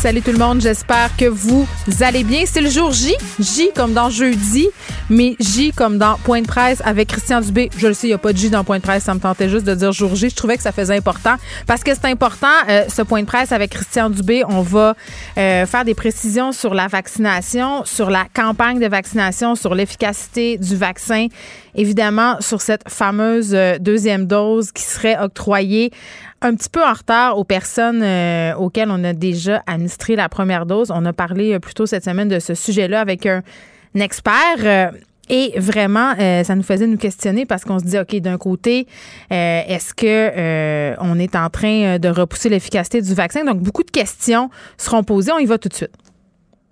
Salut tout le monde, j'espère que vous allez bien. C'est le jour J, J comme dans jeudi, mais J comme dans Point de presse avec Christian Dubé. Je le sais, il n'y a pas de J dans Point de presse, ça me tentait juste de dire jour J. Je trouvais que ça faisait important parce que c'est important, euh, ce Point de presse avec Christian Dubé. On va euh, faire des précisions sur la vaccination, sur la campagne de vaccination, sur l'efficacité du vaccin, évidemment sur cette fameuse euh, deuxième dose qui serait octroyée un petit peu en retard aux personnes euh, auxquelles on a déjà administré la première dose. On a parlé euh, plus tôt cette semaine de ce sujet-là avec un, expert. Et vraiment, ça nous faisait nous questionner parce qu'on se dit, OK, d'un côté, est-ce que on est en train de repousser l'efficacité du vaccin? Donc, beaucoup de questions seront posées. On y va tout de suite.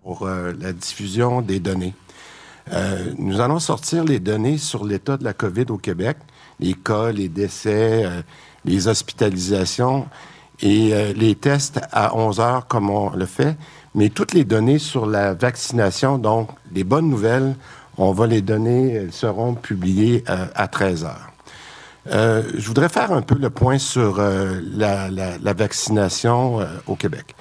Pour la diffusion des données. Nous allons sortir les données sur l'état de la COVID au Québec, les cas, les décès, les hospitalisations et euh, les tests à 11 heures comme on le fait, mais toutes les données sur la vaccination, donc les bonnes nouvelles, on va les donner, elles seront publiées euh, à 13 heures. Euh, je voudrais faire un peu le point sur la, vaccination au Québec.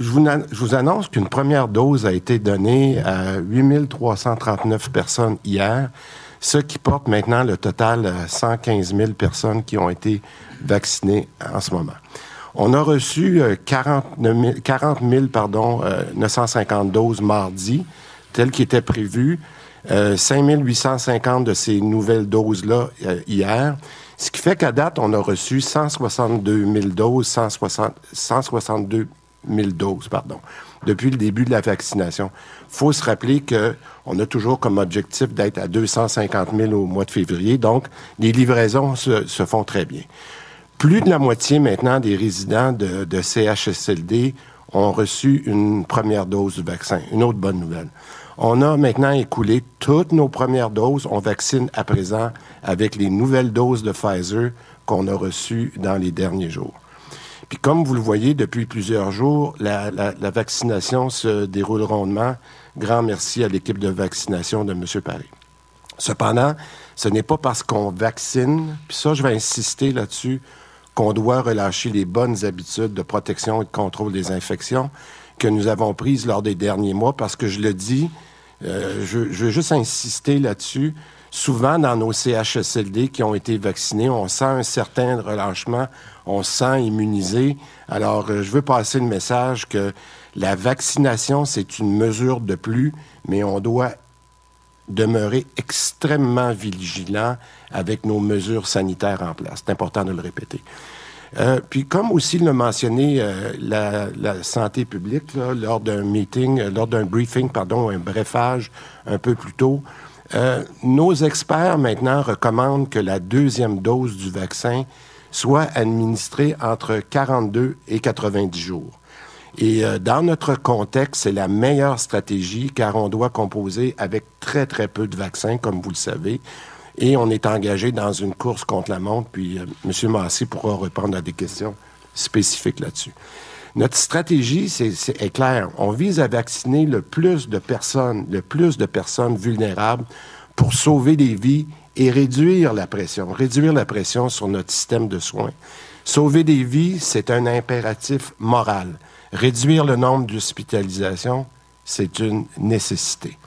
Je, vous, annonce qu'une première dose a été donnée à 8339 personnes hier ce qui porte maintenant le total à 115 000 personnes qui ont été vaccinées en ce moment. On a reçu 40 000, 40 pardon, 950 euh, doses mardi, tel qui était prévu. 5 euh, 850 de ces nouvelles doses-là euh, hier. Ce qui fait qu'à date, on a reçu 162 000 doses, 160, 162 000 doses, pardon, depuis le début de la vaccination. Faut se rappeler que on a toujours comme objectif d'être à 250 000 au mois de février. Donc, les livraisons se, font très bien. Plus de la moitié maintenant des résidents de, de CHSLD ont reçu une première dose du vaccin. Une autre bonne nouvelle. On a maintenant écoulé toutes nos premières doses. On vaccine à présent avec les nouvelles doses de Pfizer qu'on a reçues dans les derniers jours. Puis comme vous le voyez depuis plusieurs jours, la, la vaccination se déroule rondement Grand merci à l'équipe de vaccination de M. Paris. Cependant, ce n'est pas parce qu'on vaccine, puis ça, je vais insister là-dessus, qu'on doit relâcher les bonnes habitudes de protection et de contrôle des infections que nous avons prises lors des derniers mois, parce que je le dis, euh, je, je veux juste insister là-dessus. Souvent, dans nos CHSLD qui ont été vaccinés, on sent un certain relâchement, on se sent immunisé. Alors, euh, je veux passer le message que la vaccination, c'est une mesure de plus, mais on doit demeurer extrêmement vigilant avec nos mesures sanitaires en place. C'est important de le répéter. Euh, puis, comme aussi l'a mentionné euh, la, santé publique lors d'un meeting, euh, lors d'un briefing, pardon, un brefage un peu plus tôt, nos experts maintenant recommandent que la deuxième dose du vaccin soit administrée entre 42 et 90 jours. Et euh, dans notre contexte, c'est la meilleure stratégie car on doit composer avec très, très peu de vaccins, comme vous le savez. Et on est engagé dans une course contre la montre. Puis euh, M. Massy pourra répondre à des questions spécifiques là-dessus. Notre stratégie, c'est, est claire. On vise à vacciner le plus de personnes, le plus de personnes vulnérables pour sauver des vies et réduire la pression, réduire la pression sur notre système de soins. Sauver des vies, c'est un impératif moral. Réduire le nombre d'hospitalisations, c'est une nécessité.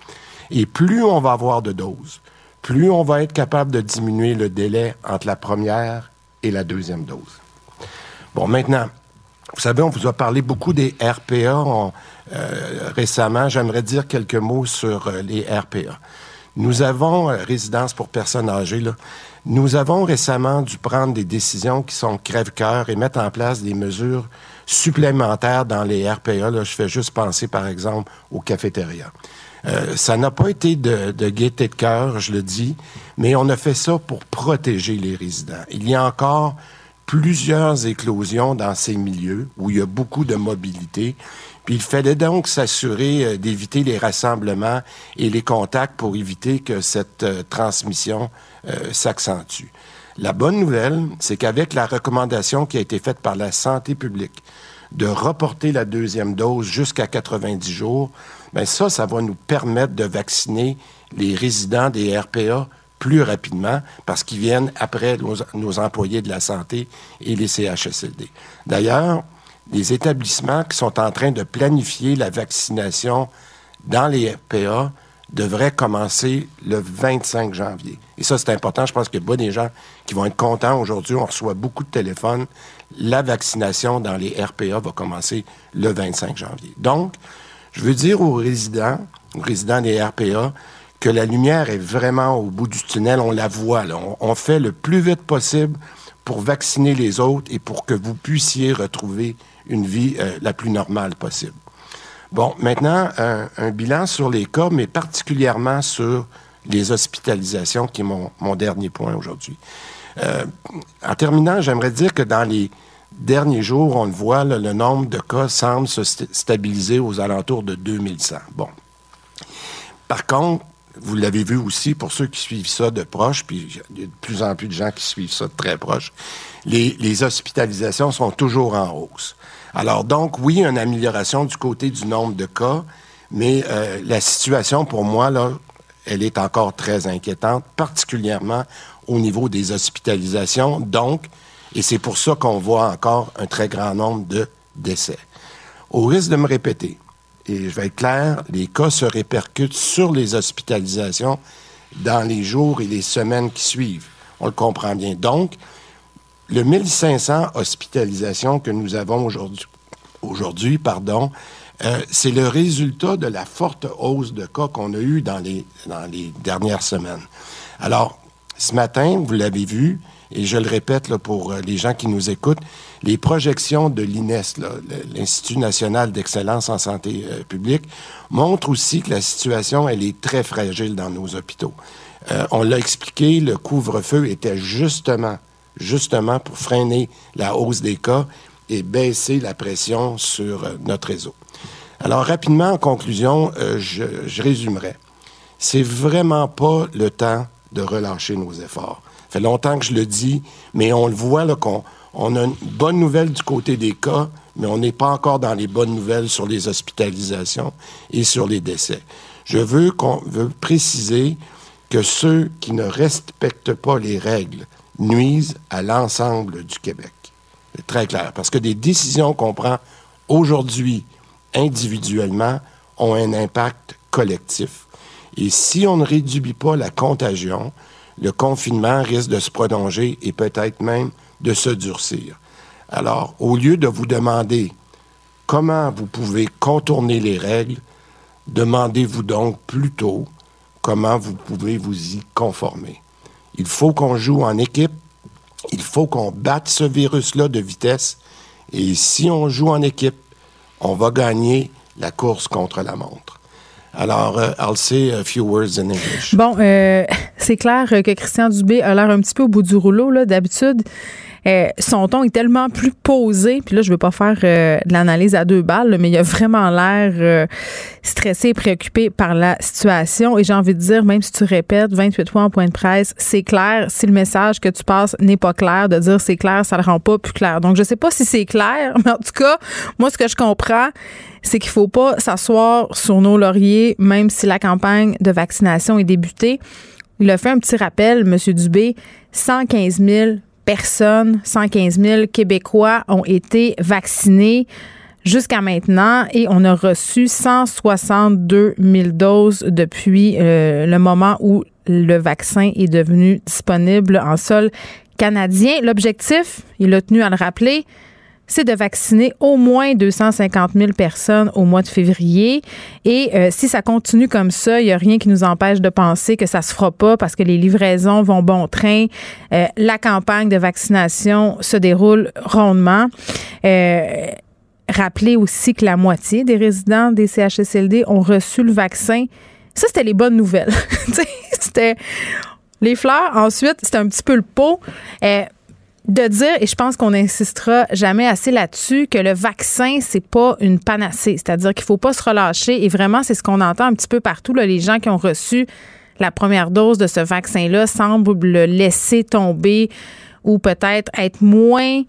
Et plus on va avoir de doses, plus on va être capable de diminuer le délai entre la première et la deuxième dose. Bon, maintenant, vous savez, on vous a parlé beaucoup des RPA euh, récemment. J'aimerais dire quelques mots sur euh, les RPA. Nous avons, euh, résidence pour personnes âgées, là, nous avons récemment dû prendre des décisions qui sont crève-cœur et mettre en place des mesures supplémentaires dans les RPA. Là, je fais juste penser, par exemple, aux cafétérias. Euh, ça n'a pas été de, de gaieté de cœur, je le dis, mais on a fait ça pour protéger les résidents. Il y a encore plusieurs éclosions dans ces milieux où il y a beaucoup de mobilité. Puis il fallait donc s'assurer euh, d'éviter les rassemblements et les contacts pour éviter que cette euh, transmission s'accentue. La bonne nouvelle, c'est qu'avec la recommandation qui a été faite par la santé publique de reporter la deuxième dose jusqu'à 90 jours, ben ça, ça va nous permettre de vacciner les résidents des RPA plus rapidement parce qu'ils viennent après nos, employés de la santé et les CHSLD. D'ailleurs, les établissements qui sont en train de planifier la vaccination dans les RPA devraient commencer le 25 janvier. Et ça, c'est important. Je pense qu'il y a pas des gens qui vont être contents aujourd'hui. On reçoit beaucoup de téléphones. La vaccination dans les RPA va commencer le 25 janvier. Donc, je veux dire aux résidents, aux résidents des RPA, que la lumière est vraiment au bout du tunnel. On la voit. On, fait le plus vite possible pour vacciner les autres et pour que vous puissiez retrouver une vie euh, la plus normale possible. Bon, maintenant, un, bilan sur les cas, mais particulièrement sur les hospitalisations, qui est mon, dernier point aujourd'hui. Euh, en terminant, j'aimerais dire que dans les derniers jours, on le voit, le nombre de cas semble se stabiliser aux alentours de 2100. Bon. Par contre, vous l'avez vu aussi pour ceux qui suivent ça de proche, puis il y a de plus en plus de gens qui suivent ça de très proche, les, hospitalisations sont toujours en hausse. Alors donc, oui, une amélioration du côté du nombre de cas, mais euh, la situation pour moi, là, elle est encore très inquiétante, particulièrement au niveau des hospitalisations. Donc, et c'est pour ça qu'on voit encore un très grand nombre de décès. Au risque de me répéter, et je vais être clair, les cas se répercutent sur les hospitalisations dans les jours et les semaines qui suivent. On le comprend bien. Donc, le 1500 hospitalisations que nous avons aujourd'hui, pardon, euh, c'est le résultat de la forte hausse de cas qu'on a eu dans les, dernières semaines. Alors, ce matin, vous l'avez vu, et je le répète pour euh, les gens qui nous écoutent, les projections de l'INES, l'Institut national d'excellence en santé euh, publique, montrent aussi que la situation, elle est très fragile dans nos hôpitaux. On l'a expliqué, le couvre-feu était justement, justement pour freiner la hausse des cas et baisser la pression sur notre réseau. Alors, rapidement, en conclusion, je, je résumerai. C'est vraiment pas le temps de relâcher nos efforts fait longtemps que je le dis, mais on le voit là, qu'on on a une bonne nouvelle du côté des cas, mais on n'est pas encore dans les bonnes nouvelles sur les hospitalisations et sur les décès. Je veux qu'on préciser que ceux qui ne respectent pas les règles nuisent à l'ensemble du Québec. C'est très clair, parce que des décisions qu'on prend aujourd'hui individuellement ont un impact collectif. Et si on ne réduit pas la contagion, le confinement risque de se prolonger et peut-être même de se durcir. Alors, au lieu de vous demander comment vous pouvez contourner les règles, demandez-vous donc plutôt comment vous pouvez vous y conformer. Il faut qu'on joue en équipe, il faut qu'on batte ce virus-là de vitesse, et si on joue en équipe, on va gagner la course contre la montre. Alors, euh, I'll say a few words in English. Bon, euh, c'est clair que Christian Dubé a l'air un petit peu au bout du rouleau. Là. D'habitude, euh, son ton est tellement plus posé. Puis là, je veux pas faire euh, de l'analyse à deux balles, mais il a vraiment l'air euh, stressé préoccupé par la situation. Et j'ai envie de dire, même si tu répètes 28 fois en point de presse, c'est clair. Si le message que tu passes n'est pas clair, de dire c'est clair, ça le rend pas plus clair. Donc, je sais pas si c'est clair, mais en tout cas, moi, ce que je comprends, c'est qu'il faut pas s'asseoir sur nos lauriers, même si la campagne de vaccination est débutée. Il a fait un petit rappel, M. Dubé, 115 000 personnes, 115 000 Québécois ont été vaccinés jusqu'à maintenant et on a reçu 162 000 doses depuis euh, le moment où le vaccin est devenu disponible en sol canadien. L'objectif, il a tenu à le rappeler, c'est de vacciner au moins 250 000 personnes au mois de février. Et euh, si ça continue comme ça, il n'y a rien qui nous empêche de penser que ça se fera pas parce que les livraisons vont bon train. Euh, la campagne de vaccination se déroule rondement. Euh, rappelez aussi que la moitié des résidents des CHSLD ont reçu le vaccin. Ça, c'était les bonnes nouvelles. c'était les fleurs. Ensuite, c'était un petit peu le pot de dire, et je pense qu'on n'insistera jamais assez là-dessus, que le vaccin, c'est pas une panacée. C'est-à-dire qu'il faut pas se relâcher. Et vraiment, c'est ce qu'on entend un petit peu partout, là, les gens qui ont reçu la première dose de ce vaccin-là semble le laisser tomber ou peut-être être moins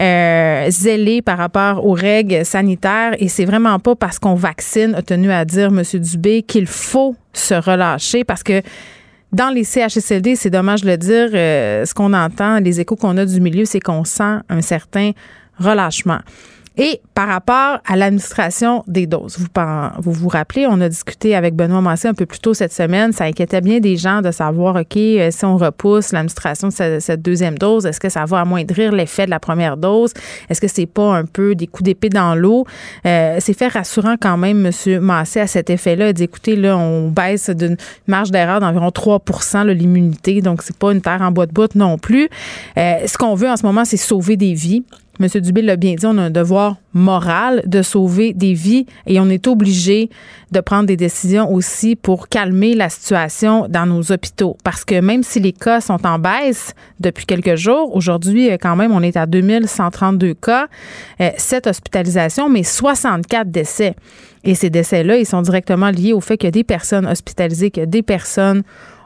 euh, zélé par rapport aux règles sanitaires. Et c'est vraiment pas parce qu'on vaccine, a tenu à dire M. Dubé, qu'il faut se relâcher parce que dans les CHSLD, c'est dommage de le dire, euh, ce qu'on entend, les échos qu'on a du milieu, c'est qu'on sent un certain relâchement. Et par rapport à l'administration des doses, vous, vous vous rappelez, on a discuté avec Benoît Massé un peu plus tôt cette semaine. Ça inquiétait bien des gens de savoir, OK, euh, si on repousse l'administration de cette, deuxième dose, est-ce que ça va amoindrir l'effet de la première dose? Est-ce que c'est pas un peu des coups d'épée dans l'eau? Euh, c'est fait rassurant quand même, M. Massé, à cet effet-là. Il écoutez, là, on baisse d'une marge d'erreur d'environ 3% l'immunité. Donc, c'est pas une terre en bois de bout non plus. Euh, ce qu'on veut en ce moment, c'est sauver des vies. M. Dubé l'a bien dit, on a un devoir moral de sauver des vies et on est obligé de prendre des décisions aussi pour calmer la situation dans nos hôpitaux. Parce que même si les cas sont en baisse depuis quelques jours, aujourd'hui, euh, quand même, on est à 2132 cas, 7 euh, hospitalisations, mais 64 décès. Et ces décès-là, ils sont directement liés au fait qu'il y a des personnes hospitalisées, qu'il y a des personnes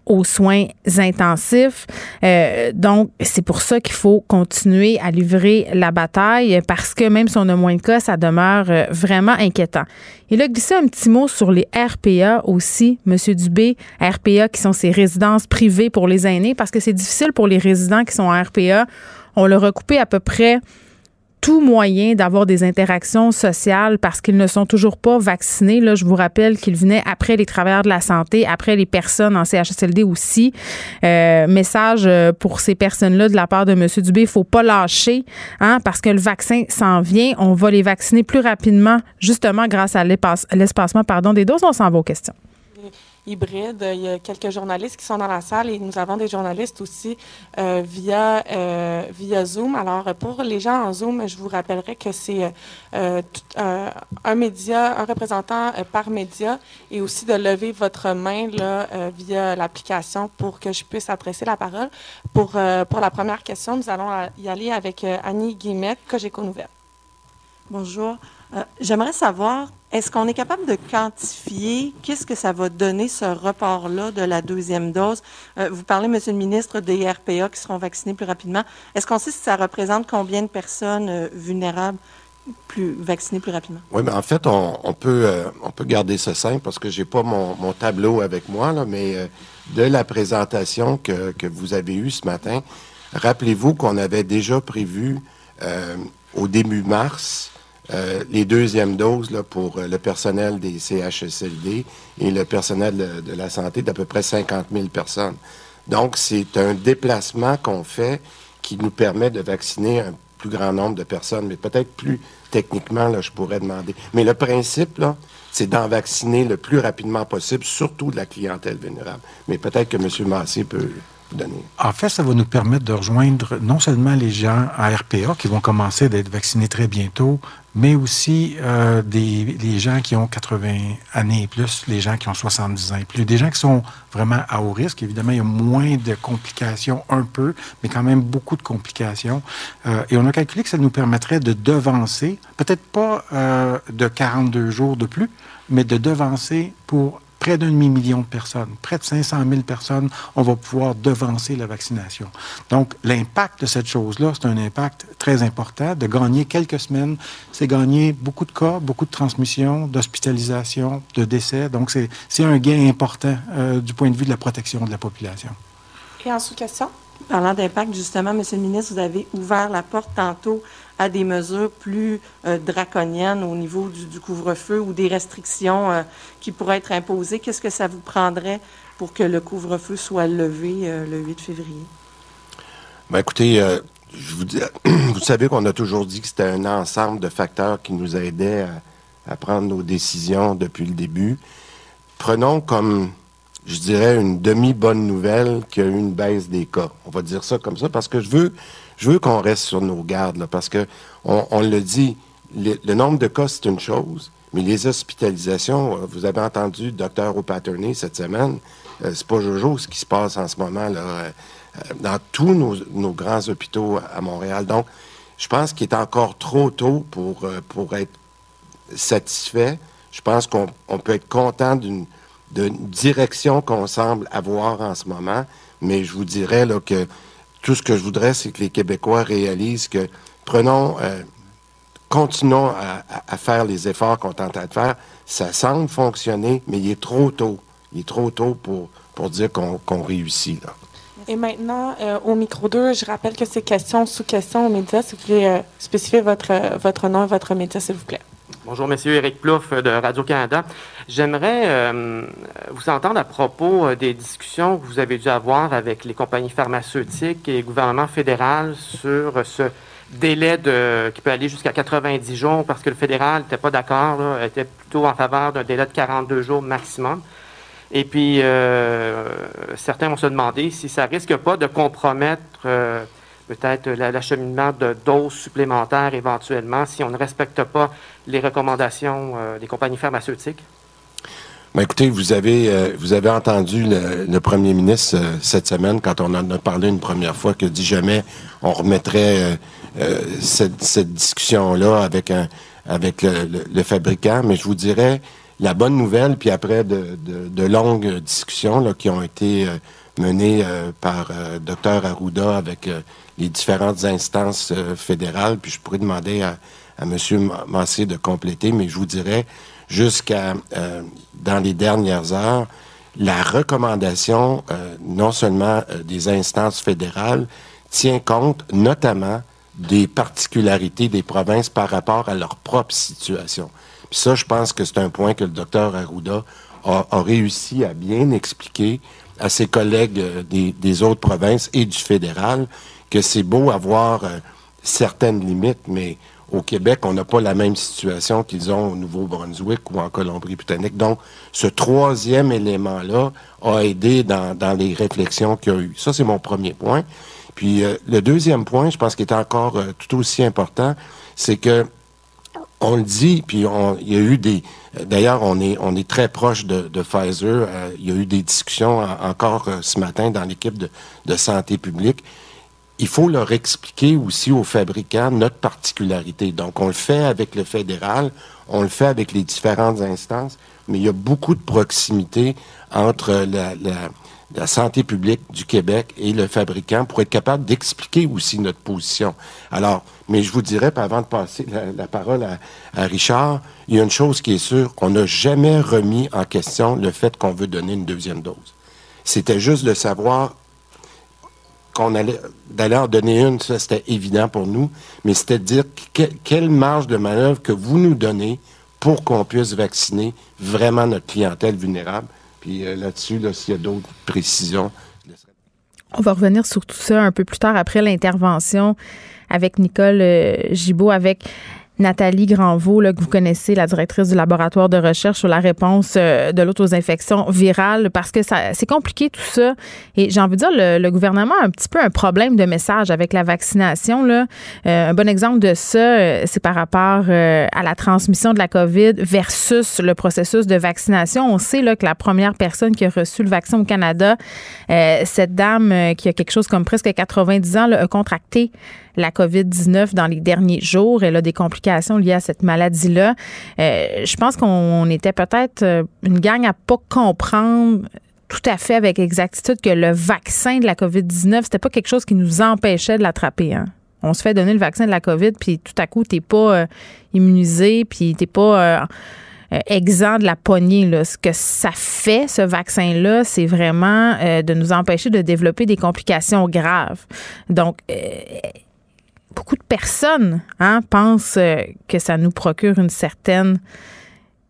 aux soins intensifs. Euh, donc, c'est pour ça qu'il faut continuer à livrer la bataille parce que même si on a moins de cas, ça demeure euh, vraiment inquiétant. Il a glissé un petit mot sur les RPA aussi, Monsieur Dubé. RPA qui sont ces résidences privées pour les aînés parce que c'est difficile pour les résidents qui sont en RPA. On l'a recoupé à peu près tout moyen d'avoir des interactions sociales parce qu'ils ne sont toujours pas vaccinés. Là, je vous rappelle qu'ils venaient après les travailleurs de la santé, après les personnes en CHSLD aussi. Euh, message euh, pour ces personnes-là de la part de M. Dubé, il faut pas lâcher hein, parce que le vaccin s'en vient. On va les vacciner plus rapidement, justement grâce à l'espacement pardon, des doses. On s'en va aux questions hybride. Il y a quelques journalistes qui sont dans la salle et nous avons des journalistes aussi euh, via, euh, via Zoom. Alors, pour les gens en Zoom, je vous rappellerai que c'est euh, un média, un représentant par média et aussi de lever votre main là, via l'application pour que je puisse adresser la parole. Pour, pour la première question, nous allons y aller avec Annie Guillemette, Cogeco Nouvelle. Bonjour. J'aimerais savoir est-ce qu'on est capable de quantifier qu'est-ce que ça va donner ce report-là de la deuxième dose? Euh, vous parlez, Monsieur le ministre, des RPA qui seront vaccinés plus rapidement. Est-ce qu'on sait si ça représente combien de personnes euh, vulnérables plus vaccinées plus rapidement? Oui, mais en fait, on, peut, euh, on peut garder ça simple parce que j'ai pas mon, tableau avec moi, là, mais de la présentation que, que, vous avez eue ce matin, rappelez-vous qu'on avait déjà prévu au début mars euh, les deuxièmes doses là, pour euh, le personnel des CHSLD et le personnel de, la santé d'à peu près 50 000 personnes. Donc, c'est un déplacement qu'on fait qui nous permet de vacciner un plus grand nombre de personnes, mais peut-être plus techniquement, là, je pourrais demander. Mais le principe, là, c'est d'en vacciner le plus rapidement possible, surtout de la clientèle vulnérable. Mais peut-être que M. Massé peut vous donner. En fait, ça va nous permettre de rejoindre non seulement les gens à RPA qui vont commencer d'être vaccinés très bientôt, mais aussi euh, des, les gens qui ont 80 années et plus, les gens qui ont 70 ans et plus, des gens qui sont vraiment à haut risque. Évidemment, il y a moins de complications, un peu, mais quand même beaucoup de complications. Euh, et on a calculé que ça nous permettrait de devancer, peut-être pas euh, de 42 jours de plus, mais de devancer pour près d'un demi-million de personnes, près de 500 000 personnes, on va pouvoir devancer la vaccination. Donc, l'impact de cette chose-là, c'est un impact très important. De gagner quelques semaines, c'est gagner beaucoup de cas, beaucoup de transmissions, d'hospitalisation, de décès. Donc, c'est un gain important euh, du point de vue de la protection de la population. Et en sous-question? Parlant d'impact, justement, Monsieur le ministre, vous avez ouvert la porte tantôt à des mesures plus euh, draconiennes au niveau du, couvre-feu ou des restrictions euh, qui pourraient être imposées. Qu'est-ce que ça vous prendrait pour que le couvre-feu soit levé euh, le 8 février? Bien, écoutez, vous, savez qu'on a toujours dit que c'était un ensemble de facteurs qui nous aidaient à prendre nos décisions depuis le début. Prenons comme je dirais, une demi-bonne nouvelle qu'il y a eu une baisse des cas. On va dire ça comme ça parce que je veux, je veux qu'on reste sur nos gardes, là, parce que on, le dit, le, nombre de cas, c'est une chose, mais les hospitalisations, euh, vous avez entendu le docteur O'Patterney cette semaine, euh, c'est pas Jojo ce qui se passe en ce moment là, euh, dans tous nos, grands hôpitaux à Montréal. Donc, je pense qu'il est encore trop tôt pour, pour être satisfait. Je pense qu'on peut être content d'une direction qu'on semble avoir en ce moment. Mais je vous dirais là, que tout ce que je voudrais, c'est que les Québécois réalisent que prenons, euh, continuons à, faire les efforts qu'on train de faire. Ça semble fonctionner, mais il est trop tôt. Il est trop tôt pour, pour dire qu'on réussit. Et maintenant, euh, au micro 2, je rappelle que c'est question sous question aux médias. Si vous voulez euh, spécifier votre, votre nom et votre média, s'il vous plaît. Bonjour, Monsieur Éric Plouffe de Radio-Canada. J'aimerais euh, vous entendre à propos des discussions que vous avez dû avoir avec les compagnies pharmaceutiques et le gouvernement fédéral sur ce délai de, qui peut aller jusqu'à 90 jours parce que le fédéral n'était pas d'accord, était plutôt en faveur d'un délai de 42 jours maximum. Et puis, euh, certains vont se demander si ça risque pas de compromettre euh, peut-être l'acheminement de doses supplémentaires éventuellement si on ne respecte pas les recommandations euh, des compagnies pharmaceutiques? Ben, écoutez, vous avez, vous avez entendu le, premier ministre cette semaine, quand on en a parlé une première fois, que dit jamais on remettrait cette, discussion-là avec, un, avec le, fabricant. Mais je vous dirais, la bonne nouvelle, puis après de, longues discussions là, qui ont été euh, menées euh, par euh, Dr Arruda avec les différentes instances fédérales, puis je pourrais demander à, à M. Massé de compléter, mais je vous dirais, jusqu'à dans les dernières heures, la recommandation, non seulement des instances fédérales, tient compte notamment des particularités des provinces par rapport à leur propre situation. Puis ça, je pense que c'est un point que le docteur Arruda a, réussi à bien expliquer à ses collègues euh, des, autres provinces et du fédéral que c'est beau avoir euh, certaines limites, mais au Québec, on n'a pas la même situation qu'ils ont au Nouveau-Brunswick ou en Colombie-Britannique. Donc, ce troisième élément-là a aidé dans, les réflexions qu'il y a eu. Ça, c'est mon premier point. Puis euh, le deuxième point, je pense qu'il est encore tout aussi important, c'est que on le dit, puis il y a eu des. D'ailleurs, on est on est très proche de, Pfizer. Euh, il y a eu des discussions encore euh, ce matin dans l'équipe de, santé publique. Il faut leur expliquer aussi aux fabricants notre particularité. Donc, on le fait avec le fédéral, on le fait avec les différentes instances, mais il y a beaucoup de proximité entre la la santé publique du Québec et le fabricant pour être capable d'expliquer aussi notre position. Alors, mais je vous dirais, avant de passer la, parole à, Richard, il y a une chose qui est sûre, on n'a jamais remis en question le fait qu'on veut donner une deuxième dose. C'était juste de savoir qu'on allait d'aller en donner une, ça c'était évident pour nous, mais c'était de dire quelle marge de manœuvre que vous nous donnez pour qu'on puisse vacciner vraiment notre clientèle vulnérable. Puis euh, là-dessus, s'il y a d'autres précisions, on va revenir sur tout ça un peu plus tard après l'intervention avec Nicole euh, Gibault, avec Nathalie Granvaux, que vous connaissez, la directrice du laboratoire de recherche sur la réponse euh, de l'autre aux infections virales, parce que ça, c'est compliqué tout ça. Et j'ai envie de dire, le, gouvernement a un petit peu un problème de message avec la vaccination. Là. Euh, un bon exemple de ça, euh, c'est par rapport à la transmission de la COVID versus le processus de vaccination. On sait là, que la première personne qui a reçu le vaccin au Canada, cette dame qui a quelque chose comme presque 90 ans, là, a contracté la COVID-19 dans les derniers jours. Elle a des complications liées à cette maladie-là. Euh, je pense qu'on était peut-être euh, une gang à pas comprendre tout à fait avec exactitude que le vaccin de la COVID-19, c'était pas quelque chose qui nous empêchait de l'attraper. Hein. On se fait donner le vaccin de la COVID, puis tout à coup, t'es pas euh, immunisé, puis t'es pas exempt de la poignée. Là. Ce que ça fait, ce vaccin-là, c'est vraiment de nous empêcher de développer des complications graves. Donc, beaucoup de personnes hein, pensent euh, que ça nous procure une certaine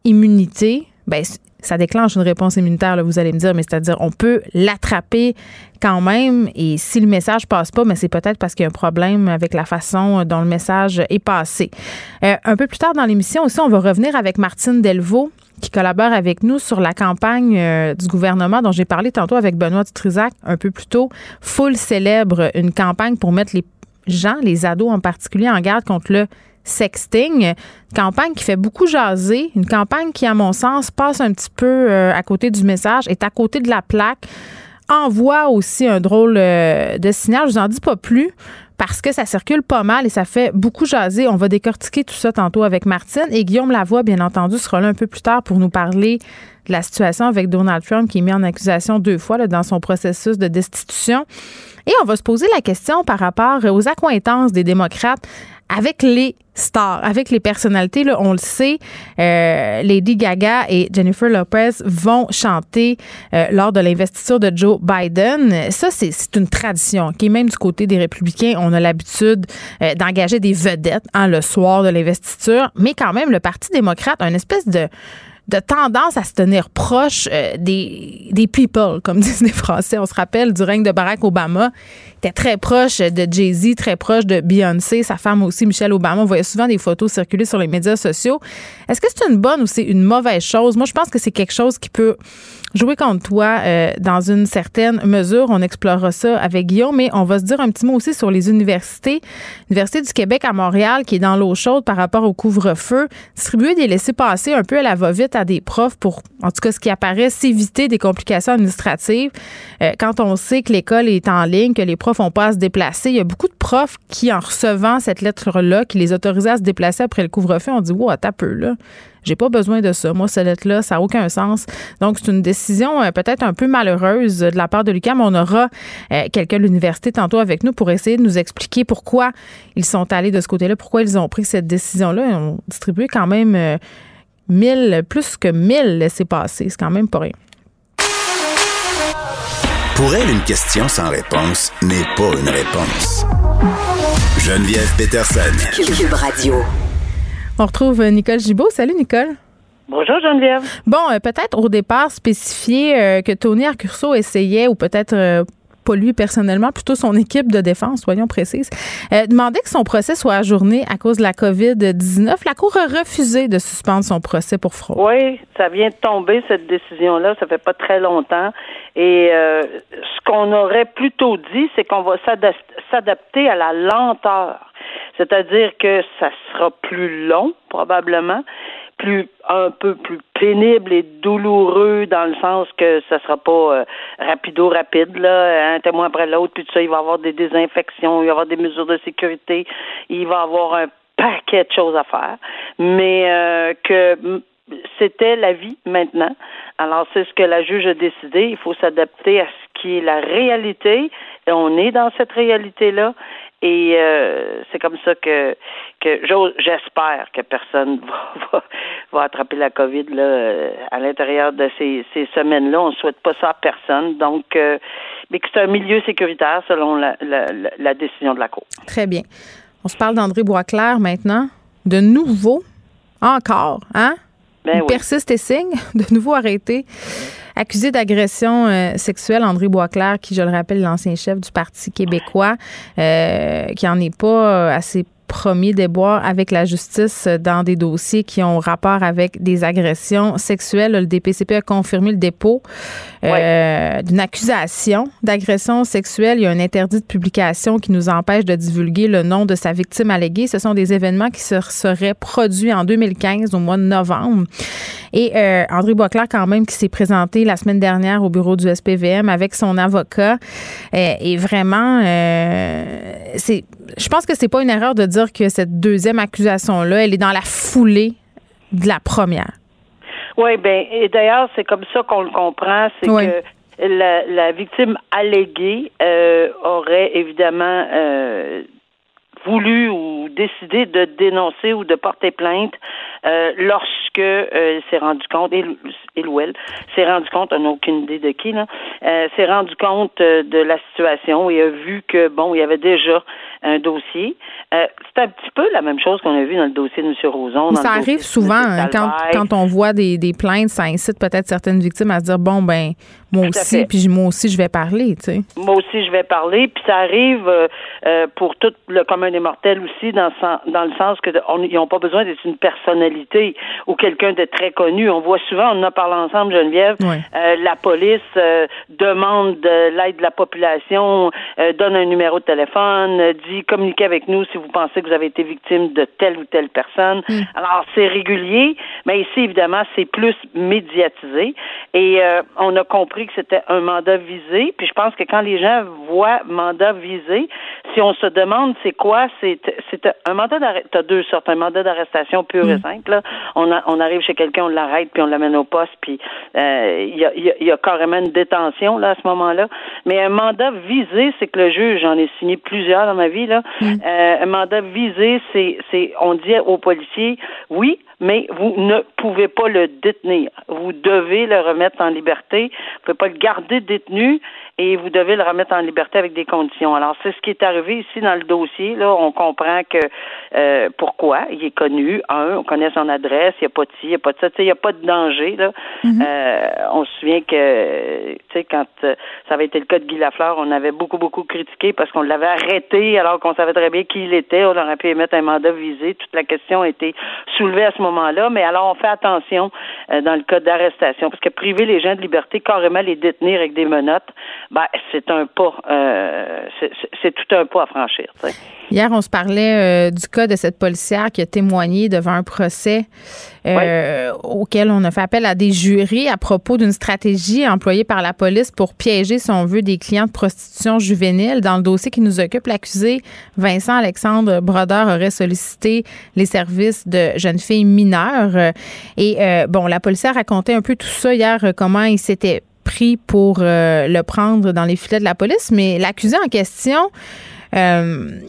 immunité. Ben, ça déclenche une réponse immunitaire, vous allez me dire, mais c'est-à-dire on peut l'attraper quand même et si le message passe pas, mais c'est peut-être parce qu'il y a un problème avec la façon dont le message est passé. Euh, un peu plus tard dans l'émission aussi, on va revenir avec Martine Delvaux qui collabore avec nous sur la campagne euh, du gouvernement dont j'ai parlé tantôt avec Benoît Dutrisac un peu plus tôt. Full célèbre une campagne pour mettre les les ados en particulier, en garde contre le sexting. Campagne qui fait beaucoup jaser, une campagne qui, à mon sens, passe un petit peu euh, à côté du message, est à côté de la plaque, envoie aussi un drôle euh, de signal. Je vous en dis pas plus parce que ça circule pas mal et ça fait beaucoup jaser. On va décortiquer tout ça tantôt avec Martine et Guillaume Lavoie, bien entendu, sera là un peu plus tard pour nous parler de la situation avec Donald Trump qui est mis en accusation deux fois dans son processus de destitution. Et on va se poser la question par rapport aux accointances des démocrates avec les stars, avec les personnalités. Là, on le sait, euh, Lady Gaga et Jennifer Lopez vont chanter euh, lors de l'investiture de Joe Biden. Ça, c'est une tradition qui est même du côté des républicains. On a l'habitude euh, d'engager des vedettes hein, le soir de l'investiture, mais quand même, le Parti démocrate a une espèce de de tendance à se tenir proche euh, des, des people, comme disent les Français. On se rappelle du règne de Barack Obama. Très proche de Jay-Z, très proche de Beyoncé, sa femme aussi, Michelle Obama. On voyait souvent des photos circuler sur les médias sociaux. Est-ce que c'est une bonne ou c'est une mauvaise chose? Moi, je pense que c'est quelque chose qui peut jouer contre toi euh, dans une certaine mesure. On explorera ça avec Guillaume, mais on va se dire un petit mot aussi sur les universités. L'Université du Québec à Montréal, qui est dans l'eau chaude par rapport au couvre-feu, distribuer des laissés-passer un peu à la va-vite à des profs pour, en tout cas, ce qui apparaît, s'éviter des complications administratives. Euh, quand on sait que l'école est en ligne, que les profs n'ont pas à se déplacer, il y a beaucoup de profs qui, en recevant cette lettre-là, qui les autorisait à se déplacer après le couvre-feu, ont dit, wow, t'as peu, là. J'ai pas besoin de ça. Moi, cette lettre-là, ça n'a aucun sens. Donc, c'est une décision euh, peut-être un peu malheureuse de la part de l'UQAM. On aura euh, quelqu'un de l'université tantôt avec nous pour essayer de nous expliquer pourquoi ils sont allés de ce côté-là, pourquoi ils ont pris cette décision-là. Ils ont distribué quand même euh, mille, plus que mille laissés-passer. C'est quand même pas rien. Pour elle, une question sans réponse n'est pas une réponse. Geneviève Peterson. Cube Radio. On retrouve euh, Nicole Gibault. Salut, Nicole. Bonjour Geneviève. Bon, euh, peut-être au départ spécifier euh, que Tony Arcurso essayait, ou peut-être pas lui personnellement, plutôt son équipe de défense, soyons précises, demander que son procès soit ajourné à cause de la COVID-19. La Cour a refusé de suspendre son procès pour fraude. Oui, ça vient de tomber, cette décision-là. Ça fait pas très longtemps. Et ce qu'on aurait plutôt dit, c'est qu'on va s'adapter à la lenteur c'est-à-dire que ça sera plus long, probablement, plus un peu plus pénible et douloureux dans le sens que ça sera pas euh, rapido rapide là un témoin après l'autre puis tout ça il va y avoir des désinfections il va y avoir des mesures de sécurité il va y avoir un paquet de choses à faire. Mais euh, que c'était la vie maintenant. Alors c'est ce que la juge a décidé. Il faut s'adapter à ce qui est la réalité. Et on est dans cette réalité là et euh, c'est comme ça que, que j'espère que personne va, va, attraper la COVID là, euh, à l'intérieur de ces, ces semaines-là. On ne souhaite pas ça à personne. Donc, euh, mais que c'est un milieu sécuritaire selon la, la, la, décision de la Cour. Très bien. On se parle d'André Boisclair maintenant. De nouveau, encore, hein? Ben Il persiste et signe, de nouveau arrêté. Accusé d'agression euh, sexuelle, André Boisclair, qui, je le rappelle, l'ancien chef du Parti québécois, euh, qui en est pas assez premier déboire avec la justice dans des dossiers qui ont rapport avec des agressions sexuelles. Le DPCP a confirmé le dépôt euh, d'une accusation d'agression sexuelle. Il y a un interdit de publication qui nous empêche de divulguer le nom de sa victime alléguée. Ce sont des événements qui se seraient produits en 2015 au mois de novembre. Et euh, André Boisclair, quand même, qui s'est présenté la semaine dernière au bureau du SPVM avec son avocat, euh, et vraiment, c'est, je pense que c'est pas une erreur de dire que cette deuxième accusation-là, elle est dans la foulée de la première. Oui, bien, et d'ailleurs, c'est comme ça qu'on le comprend, c'est que la, victime alléguée euh, aurait évidemment euh, voulu ou décidé de dénoncer ou de porter plainte euh, lorsque euh, s'est rendu compte, et ou elle s'est rendu compte, on n'a aucune idée de qui, là, euh, s'est rendu compte euh, de la situation et a vu que, bon, il y avait déjà un dossier. Euh, c'est un petit peu la même chose qu'on a vu dans le dossier de M. Roson. ça arrive souvent, hein, quand, quand on voit des, des plaintes, ça incite peut-être certaines victimes à se dire, bon, ben, moi aussi, puis moi aussi, je vais parler, tu sais. Moi aussi, je vais parler, puis ça arrive euh, pour tout le commun des mortels aussi, dans, dans le sens que ils n'ont pas besoin d'être une personnalité ou quelqu'un de très connu. On voit souvent, on en a parlé ensemble, Geneviève, euh, la police euh, demande de l'aide de la population, donne un numéro de téléphone, dit communiquez avec nous si vous pensez que vous avez été victime de telle ou telle personne. Mm. Alors, c'est régulier, mais ici, évidemment, c'est plus médiatisé. Et on a compris que c'était un mandat visé. Puis je pense que quand les gens voient mandat visé, si on se demande c'est quoi, c'est un mandat d'arrestation. T'as deux sortes, un mandat d'arrestation pur et mm. simple. Là. On, on arrive chez quelqu'un, on l'arrête, puis on l'amène au poste, puis euh, il y, a, y, a, carrément une détention là à ce moment-là. Mais un mandat visé, c'est que le juge, j'en ai signé plusieurs dans ma vie là. Mm. Euh, un mandat visé, c'est c'est on dit aux policiers, oui, mais vous ne pouvez pas le détenir. Vous devez le remettre en liberté. Vous ne pouvez pas le garder détenu et vous devez le remettre en liberté avec des conditions. Alors, c'est ce qui est arrivé ici dans le dossier. Là, on comprend que euh, pourquoi. Il est connu. Un, on connaît son adresse, il n'y a pas de ci, il n'y a pas de ça. il n'y a pas de danger. Là. Mm-hmm. euh, on se souvient que tu sais, quand euh, ça avait été le cas de Guy Lafleur, on avait beaucoup, beaucoup critiqué parce qu'on l'avait arrêté alors qu'on savait très bien qui il était. On aurait pu émettre un mandat visé. Toute la question a été soulevée à ce moment-là. Mais alors, on fait attention euh, dans le cas d'arrestation parce que priver les gens de liberté, carrément les détenir avec des menottes, ben, c'est un pas, euh, c'est tout un pas à franchir. Hier, on se parlait euh, du cas de cette policière qui a témoigné devant un procès euh, auquel on a fait appel à des jurys à propos d'une stratégie employée par la police pour piéger, si on veut, des clients de prostitution juvénile. Dans le dossier qui nous occupe, l'accusé Vincent Alexandre Brodeur aurait sollicité les services de jeunes filles mineures. Et bon, la policière racontait un peu tout ça hier, comment il s'était pris pour euh, le prendre dans les filets de la police, mais l'accusé en question euh,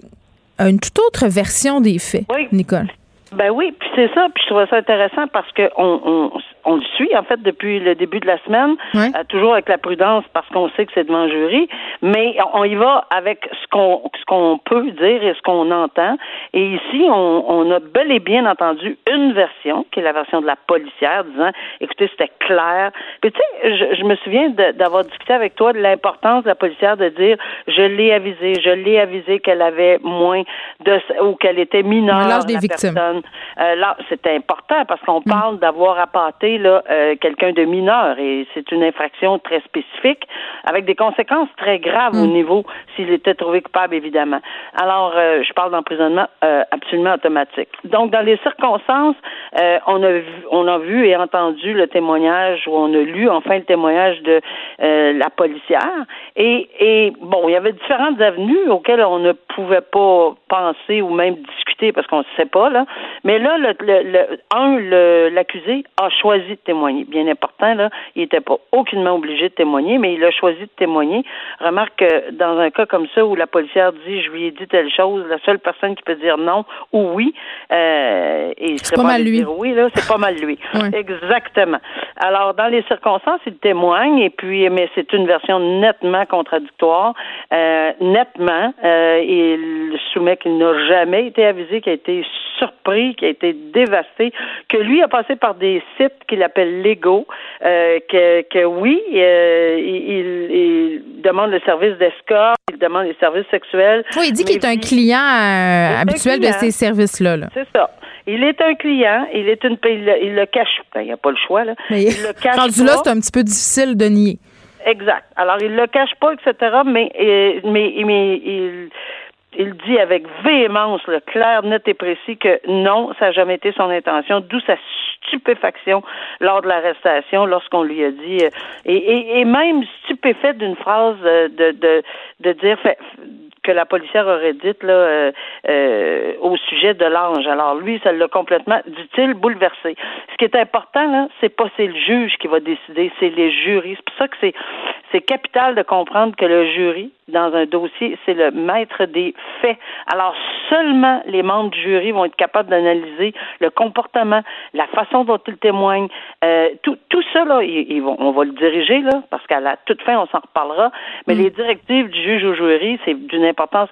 a une toute autre version des faits, Nicole. Ben oui, puis c'est ça, puis je trouve ça intéressant parce que on, on le suit en fait depuis le début de la semaine, euh, toujours avec la prudence parce qu'on sait que c'est devant jury, mais on y va avec ce qu'on ce qu'on peut dire et ce qu'on entend. Et ici, on, on, a bel et bien entendu une version qui est la version de la policière disant, écoutez, c'était clair. Puis tu sais, je, je, me souviens d'avoir discuté avec toi de l'importance de la policière de dire, je l'ai avisé, je l'ai avisé qu'elle avait moins de ou qu'elle était mineure. L'âge des victimes. Euh, là, c'était important parce qu'on mm. parle d'avoir appâté euh, quelqu'un de mineur et c'est une infraction très spécifique avec des conséquences très graves au mm. niveau s'il était trouvé coupable évidemment. Alors euh, je parle d'emprisonnement euh, absolument automatique. Donc dans les circonstances, on a vu, on a vu et entendu le témoignage ou on a lu enfin le témoignage de la policière et, et bon il y avait différentes avenues auxquelles on ne pouvait pas penser ou même discuter parce qu'on ne sait pas là. Mais là le, le, le un l'accusé a choisi de témoigner. Bien important, là, il n'était pas aucunement obligé de témoigner, mais il a choisi de témoigner. Remarque que dans un cas comme ça où la policière dit je lui ai dit telle chose, la seule personne qui peut dire non ou oui, euh, et c'est pas, mal lui. oui, là, c'est pas mal lui. Exactement. Alors, dans les circonstances, il témoigne, et puis, mais c'est une version nettement contradictoire. Euh, nettement, euh, il soumet qu'il n'a jamais été avisé, qu'il a été surpris, qu'il a été dévasté, que lui a passé par des sites qu'il appelle légaux, euh, que, que oui, euh, il, il, demande le service d'escorte, il demande les services sexuels. Oui, il dit qu'il est un client euh, habituel de ces services-là. -là, c'est ça. Il est un client, il est une il, il le cache, ben, il n'y a pas le choix là. Mais il le cache rendu là, c'est un petit peu difficile de nier. Exact. Alors il le cache pas, etc. Mais mais mais il il dit avec véhémence, le clair, net et précis, que non, ça n'a jamais été son intention, d'où sa stupéfaction lors de l'arrestation, lorsqu'on lui a dit, euh, et, même stupéfait d'une phrase euh, de, de, de dire, que la policière aurait dite là euh, euh, au sujet de l'ange. Alors lui, ça l'a complètement, dit-il, bouleversé. Ce qui est important là, c'est pas c'est le juge qui va décider, c'est les jurys. C'est pour ça que c'est c'est capital de comprendre que le jury dans un dossier, c'est le maître des faits. Alors seulement les membres du jury vont être capables d'analyser le comportement, la façon dont ils témoignent, euh, tout, tout ça là, ils, vont, on va le diriger là, parce qu'à la toute fin, on s'en reparlera. Mais mm. les directives du juge au jury, c'est d'une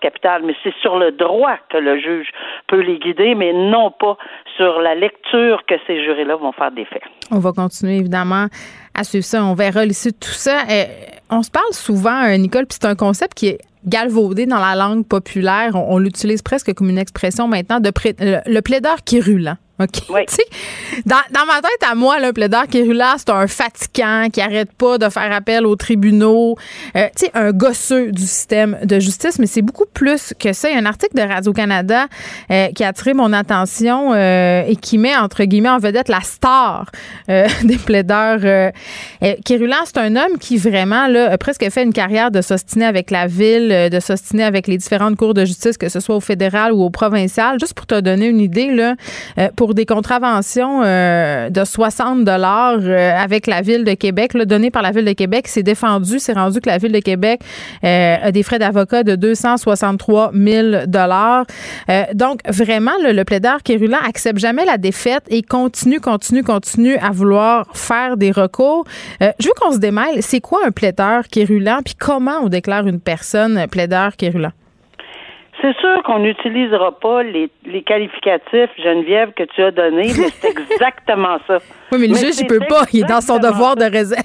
capitale. Mais c'est sur le droit que le juge peut les guider, mais non pas sur la lecture que ces jurés-là vont faire des faits. On va continuer évidemment à suivre ça. On verra l'issue de tout ça. Euh, on se parle souvent, euh, Nicole, puis c'est un concept qui est galvaudé dans la langue populaire. On, l'utilise presque comme une expression maintenant de le, plaideur qui est OK? Dans, dans, ma tête, à moi, le plaideur là, c'est un fatigant qui arrête pas de faire appel aux tribunaux. Euh, tu sais, un gosseux du système de justice, mais c'est beaucoup plus que ça. Il y a un article de Radio-Canada euh, qui a attiré mon attention euh, et qui met, entre guillemets, en vedette la star euh, des plaideurs. Kérulan, c'est un homme qui vraiment là, a presque fait une carrière de s'ostiner avec la ville, de s'ostiner avec les différentes cours de justice, que ce soit au fédéral ou au provincial. Juste pour te donner une idée, là, pour des contraventions euh, de 60 dollars euh, avec la ville de Québec, là, donné par la ville de Québec, c'est défendu, c'est rendu que la ville de Québec euh, a des frais d'avocat de 263 000 dollars. donc vraiment, le, le plaideur Kérulan accepte jamais la défaite et continue, continue, continue à vouloir faire des recours. je veux qu'on se démêle. C'est quoi un plaideur Kérulan puis comment on déclare une personne plaideur Kérulan? C'est sûr qu'on n'utilisera pas les, les qualificatifs, Geneviève, que tu as donnés, mais c'est exactement ça. Oui, mais le juge, il peut pas. Il est dans son devoir de réserve.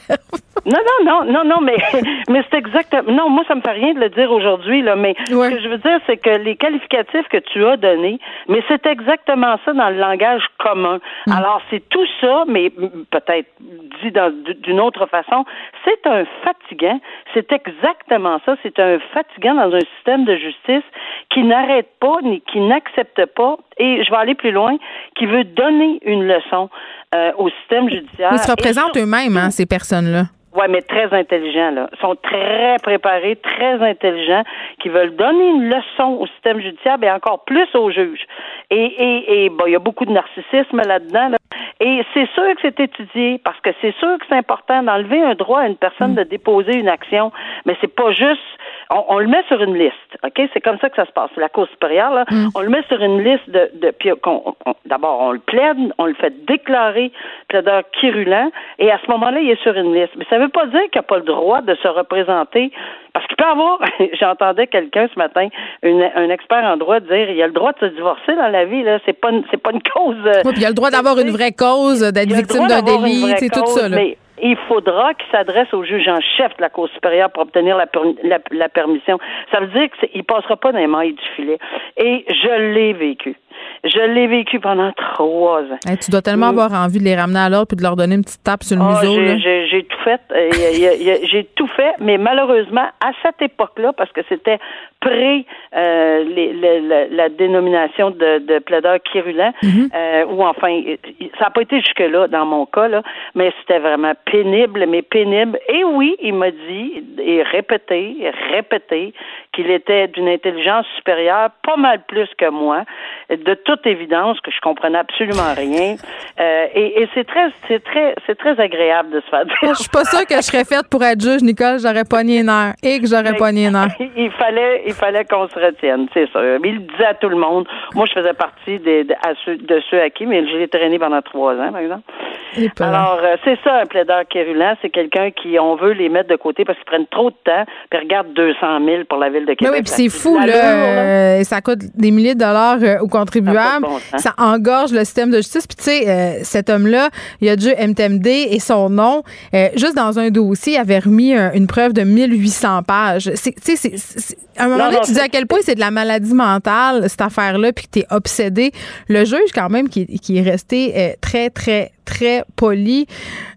Non, non, non, non, non, mais, mais c'est exactement. Non, moi, ça me fait rien de le dire aujourd'hui, là, mais ce que je veux dire, c'est que les qualificatifs que tu as donnés, mais c'est exactement ça dans le langage commun. Mm. Alors, c'est tout ça, mais peut-être dit d'une autre façon, c'est un fatigant. C'est exactement ça. C'est un fatigant dans un système de justice qui n'arrête pas ni qui n'accepte pas, et je vais aller plus loin, qui veut donner une leçon euh, au système judiciaire. Ils se représentent eux-mêmes, hein, ces personnes-là. Oui, mais très intelligents, là. Ils sont très préparés, très intelligents, qui veulent donner une leçon au système judiciaire, et encore plus aux juges. Et, et, et bon, il y a beaucoup de narcissisme là-dedans. Là. Et c'est sûr que c'est étudié, parce que c'est sûr que c'est important d'enlever un droit à une personne de déposer une action, mais c'est pas juste on, le met sur une liste, OK? C'est comme ça que ça se passe. La Cour supérieure, là, mm. on le met sur une liste de, de puis d'abord, on le plaide, on le fait déclarer plaideur quirulent, et à ce moment-là, il est sur une liste. Mais ça ne veut pas dire qu'il n'a pas le droit de se représenter parce qu'il peut avoir, j'entendais quelqu'un ce matin, un expert en droit dire, il a le droit de se divorcer dans la vie, là. C'est pas, c'est pas une cause. Euh, oui, puis il a le droit d'avoir une vraie cause, d'être victime d'un délit, c'est tout ça, là il faudra qu'il s'adresse au juge en chef de la Cour supérieure pour obtenir la, la, permission. Ça veut dire qu'il passera pas dans les mailles du filet. Et je l'ai vécu. Je l'ai vécu pendant trois ans. tu dois tellement avoir envie de les ramener à l'ordre puis de leur donner une petite tape sur le ah, museau. J'ai tout fait. Euh, j'ai tout fait, mais malheureusement, à cette époque-là, parce que c'était pré euh, la, dénomination de, de plaideur quirulent, mhm. euh, ou enfin, ça n'a pas été jusque-là dans mon cas, là, mais c'était vraiment pénible, mais pénible. Et oui, il m'a dit, et répété, répété, qu'il était d'une intelligence supérieure, pas mal plus que moi, de toute évidence que je comprenais absolument rien. Euh, et, et c'est très, c'est très, c'est très agréable de se faire dire. Je suis pas sûre que je serais faite pour être juge, Nicole. J'aurais pas ni nerf et que j'aurais pas ni nerf. Il fallait, il fallait qu'on se retienne, c'est ça. Il le disait à tout le monde. Moi, je faisais partie de, ceux, de ceux à qui, mais je l'ai traîné pendant trois ans, par exemple. Alors, euh, c'est ça, un plaideur quérulent. C'est quelqu'un qui, on veut les mettre de côté parce qu'ils prennent trop de temps, puis regarde 200 000 pour la ville de Québec. oui, puis c'est fou, là. Euh, ça coûte des milliers de dollars aux contribuables. Ça, engorge le système de justice. Puis, tu sais, cet homme-là, il a dû MTMD et son nom, juste dans un dossier, avait remis une preuve de 1800 pages. Tu sais, à un moment donné, tu dis à quel point c'est de la maladie mentale, cette affaire-là, puis que tu es obsédé. Le juge, quand même, qui, qui est resté très, très, très poli,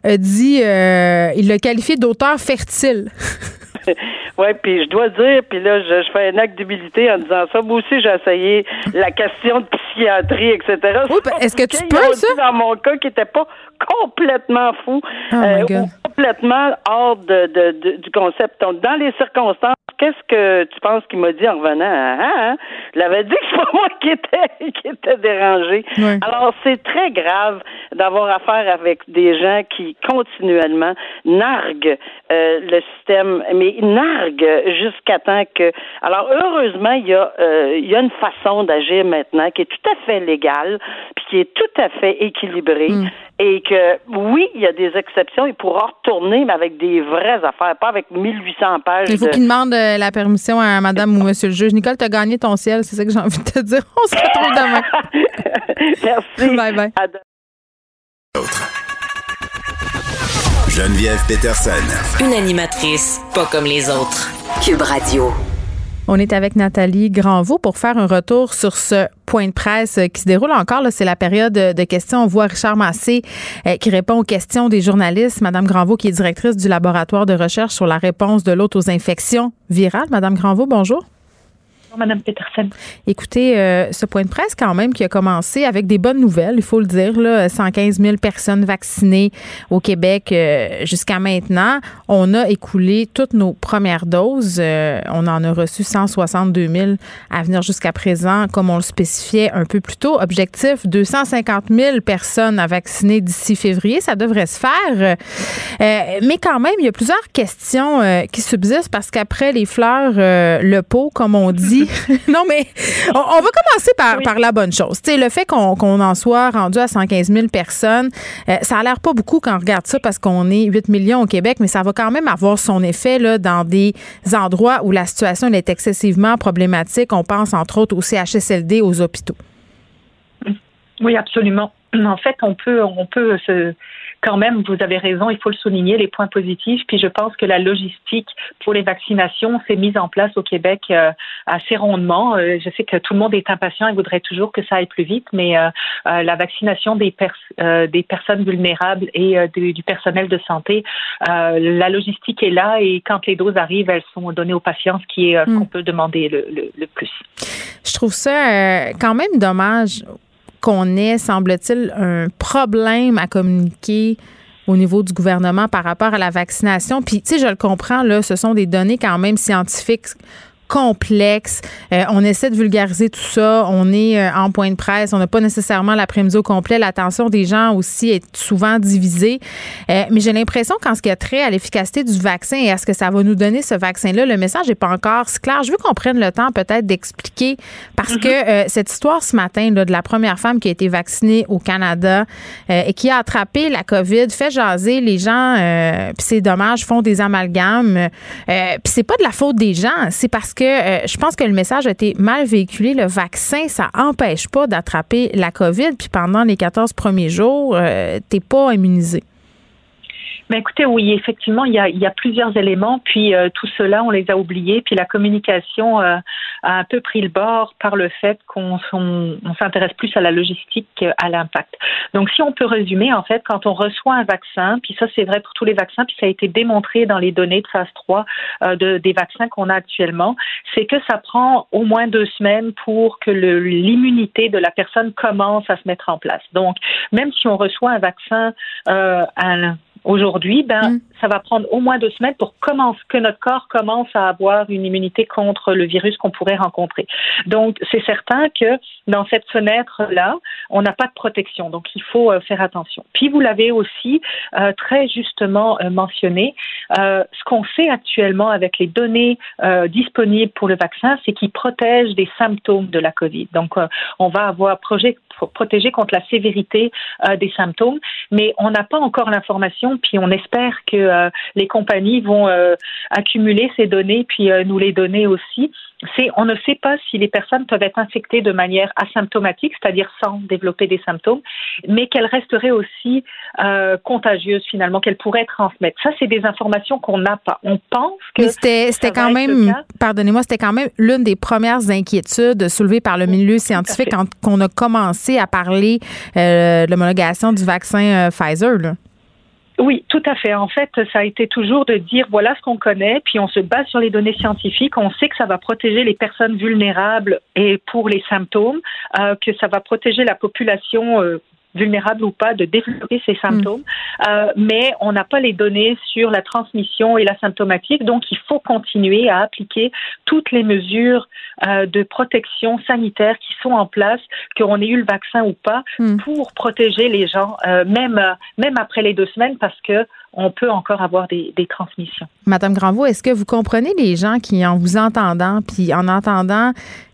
a dit, euh, il l'a qualifié d'auteur fertile. oui, puis je dois dire, puis là, je, fais un acte d'humilité en disant ça. Moi aussi, j'ai essayé la question de psychiatrie, etc. Oui, est-ce que tu peux, ça? Dans mon cas, qui n'était pas complètement fou oh euh, complètement hors de, de, du concept. Donc, dans les circonstances, qu'est-ce que tu penses qu'il m'a dit en revenant? Hein? hein? Je l'avais dit que c'est pas moi qui était, qui était dérangé. Alors, c'est très grave d'avoir affaire avec des gens qui continuellement narguent euh, le système, mais narguent jusqu'à temps que. Alors, heureusement, il y a, euh, il y a une façon d'agir maintenant qui est tout à fait légale, puis qui est tout à fait équilibrée. Mm et que oui, il y a des exceptions, il pourra retourner, mais avec des vraies affaires, pas avec 1800 pages. Il faut qu'il demande euh, la permission à madame ou monsieur le juge. Nicole, tu as gagné ton ciel, c'est ça que j'ai envie de te dire. On se retrouve demain. Merci. Bye bye. Geneviève Peterson. Une animatrice pas comme les autres. Cube Radio. On est avec Nathalie Granvaux pour faire un retour sur ce point de presse qui se déroule encore. C'est la période de questions. On voit Richard Massé euh, qui répond aux questions des journalistes. Madame Granvaux, qui est directrice du laboratoire de recherche sur la réponse de l'autre aux infections virales. Madame Granvaux, bonjour. Madame Peterson. Écoutez, euh, ce point de presse quand même qui a commencé avec des bonnes nouvelles, il faut le dire, là, 115 000 personnes vaccinées au Québec euh, jusqu'à maintenant. On a écoulé toutes nos premières doses. Euh, on en a reçu 162 000 à venir jusqu'à présent, comme on le spécifiait un peu plus tôt. Objectif, 250 000 personnes à vacciner d'ici février. Ça devrait se faire. mais quand même, il y a plusieurs questions qui subsistent parce qu'après les fleurs, le pot, comme on dit, non, mais on, va commencer par, par la bonne chose. le fait qu'on en soit rendu à 115 000 personnes, euh, ça a l'air pas beaucoup quand on regarde ça parce qu'on est 8 millions au Québec, mais ça va quand même avoir son effet là, dans des endroits où la situation est excessivement problématique. On pense entre autres au CHSLD, aux hôpitaux. Oui, absolument. En fait, on peut, on peut se quand même, vous avez raison, il faut le souligner, les points positifs. Puis je pense que la logistique pour les vaccinations s'est mise en place au Québec euh, assez rondement. Euh, je sais que tout le monde est impatient et voudrait toujours que ça aille plus vite, mais euh, la vaccination des, des personnes vulnérables et du, personnel de santé, la logistique est là et quand les doses arrivent, elles sont données aux patients, ce qui est ce qu'on mm. peut demander le, le plus. Je trouve ça quand même dommage qu'on ait, semble-t-il, un problème à communiquer au niveau du gouvernement par rapport à la vaccination. Puis, tu sais, je le comprends, là, ce sont des données quand même scientifiques complexe. Euh, on essaie de vulgariser tout ça. On est euh, en point de presse. On n'a pas nécessairement l'après-midi au complet. L'attention des gens aussi est souvent divisée. Euh, mais j'ai l'impression qu'en ce qui a trait à l'efficacité du vaccin et à ce que ça va nous donner ce vaccin-là, le message n'est pas encore si clair. Je veux qu'on prenne le temps peut-être d'expliquer parce que mhm. cette histoire ce matin là, de la première femme qui a été vaccinée au Canada et qui a attrapé la COVID fait jaser les gens. Puis c'est dommage, font des amalgames. Puis c'est pas de la faute des gens, c'est parce que euh, je pense que le message a été mal véhiculé. Le vaccin, ça empêche pas d'attraper la COVID. Puis pendant les 14 premiers jours, euh, tu n'es pas immunisé. Mais écoutez, oui, effectivement, il y a, il y a plusieurs éléments, puis euh, tout cela, on les a oubliés, puis la communication euh, a un peu pris le bord par le fait qu'on on, s'intéresse plus à la logistique qu'à l'impact. Donc, si on peut résumer, en fait, quand on reçoit un vaccin, puis ça, c'est vrai pour tous les vaccins, puis ça a été démontré dans les données de phase 3 euh, de, des vaccins qu'on a actuellement, c'est que ça prend au moins deux semaines pour que l'immunité de la personne commence à se mettre en place. Donc, même si on reçoit un vaccin, un Aujourd'hui, ben, mm. Ça va prendre au moins deux semaines pour que notre corps commence à avoir une immunité contre le virus qu'on pourrait rencontrer. Donc, c'est certain que dans cette fenêtre-là, on n'a pas de protection. Donc, il faut euh, faire attention. Puis, vous l'avez aussi euh, très justement euh, mentionné. ce qu'on sait actuellement avec les données disponibles pour le vaccin, c'est qu'il protège des symptômes de la COVID. Donc, on va avoir projet, protégé contre la sévérité des symptômes, mais on n'a pas encore l'information puis on espère que euh, les compagnies vont euh, accumuler ces données puis euh, nous les donner aussi. C'est on ne sait pas si les personnes peuvent être infectées de manière asymptomatique, c'est-à-dire sans développer des symptômes, mais qu'elles resteraient aussi contagieuses finalement, qu'elles pourraient transmettre. Ça, c'est des informations qu'on n'a pas. On pense que c'était quand même, pardonnez-moi, c'était quand même l'une des premières inquiétudes soulevées par le milieu scientifique quand on a commencé à parler de l'homologation du vaccin Pfizer. Là. Oui, tout à fait. En fait, ça a été toujours de dire voilà ce qu'on connaît, puis on se base sur les données scientifiques. On sait que ça va protéger les personnes vulnérables et pour les symptômes, euh, que ça va protéger la population euh, vulnérable ou pas de développer ces symptômes, mm. euh, mais on n'a pas les données sur la transmission et la symptomatique, donc il faut continuer à appliquer toutes les mesures euh, de protection sanitaire qui sont en place, qu'on ait eu le vaccin ou pas, mm. pour protéger les gens, euh, même même après les deux semaines, parce que on peut encore avoir des, transmissions. Madame Granvaux, est-ce que vous comprenez les gens qui, en vous entendant, puis en entendant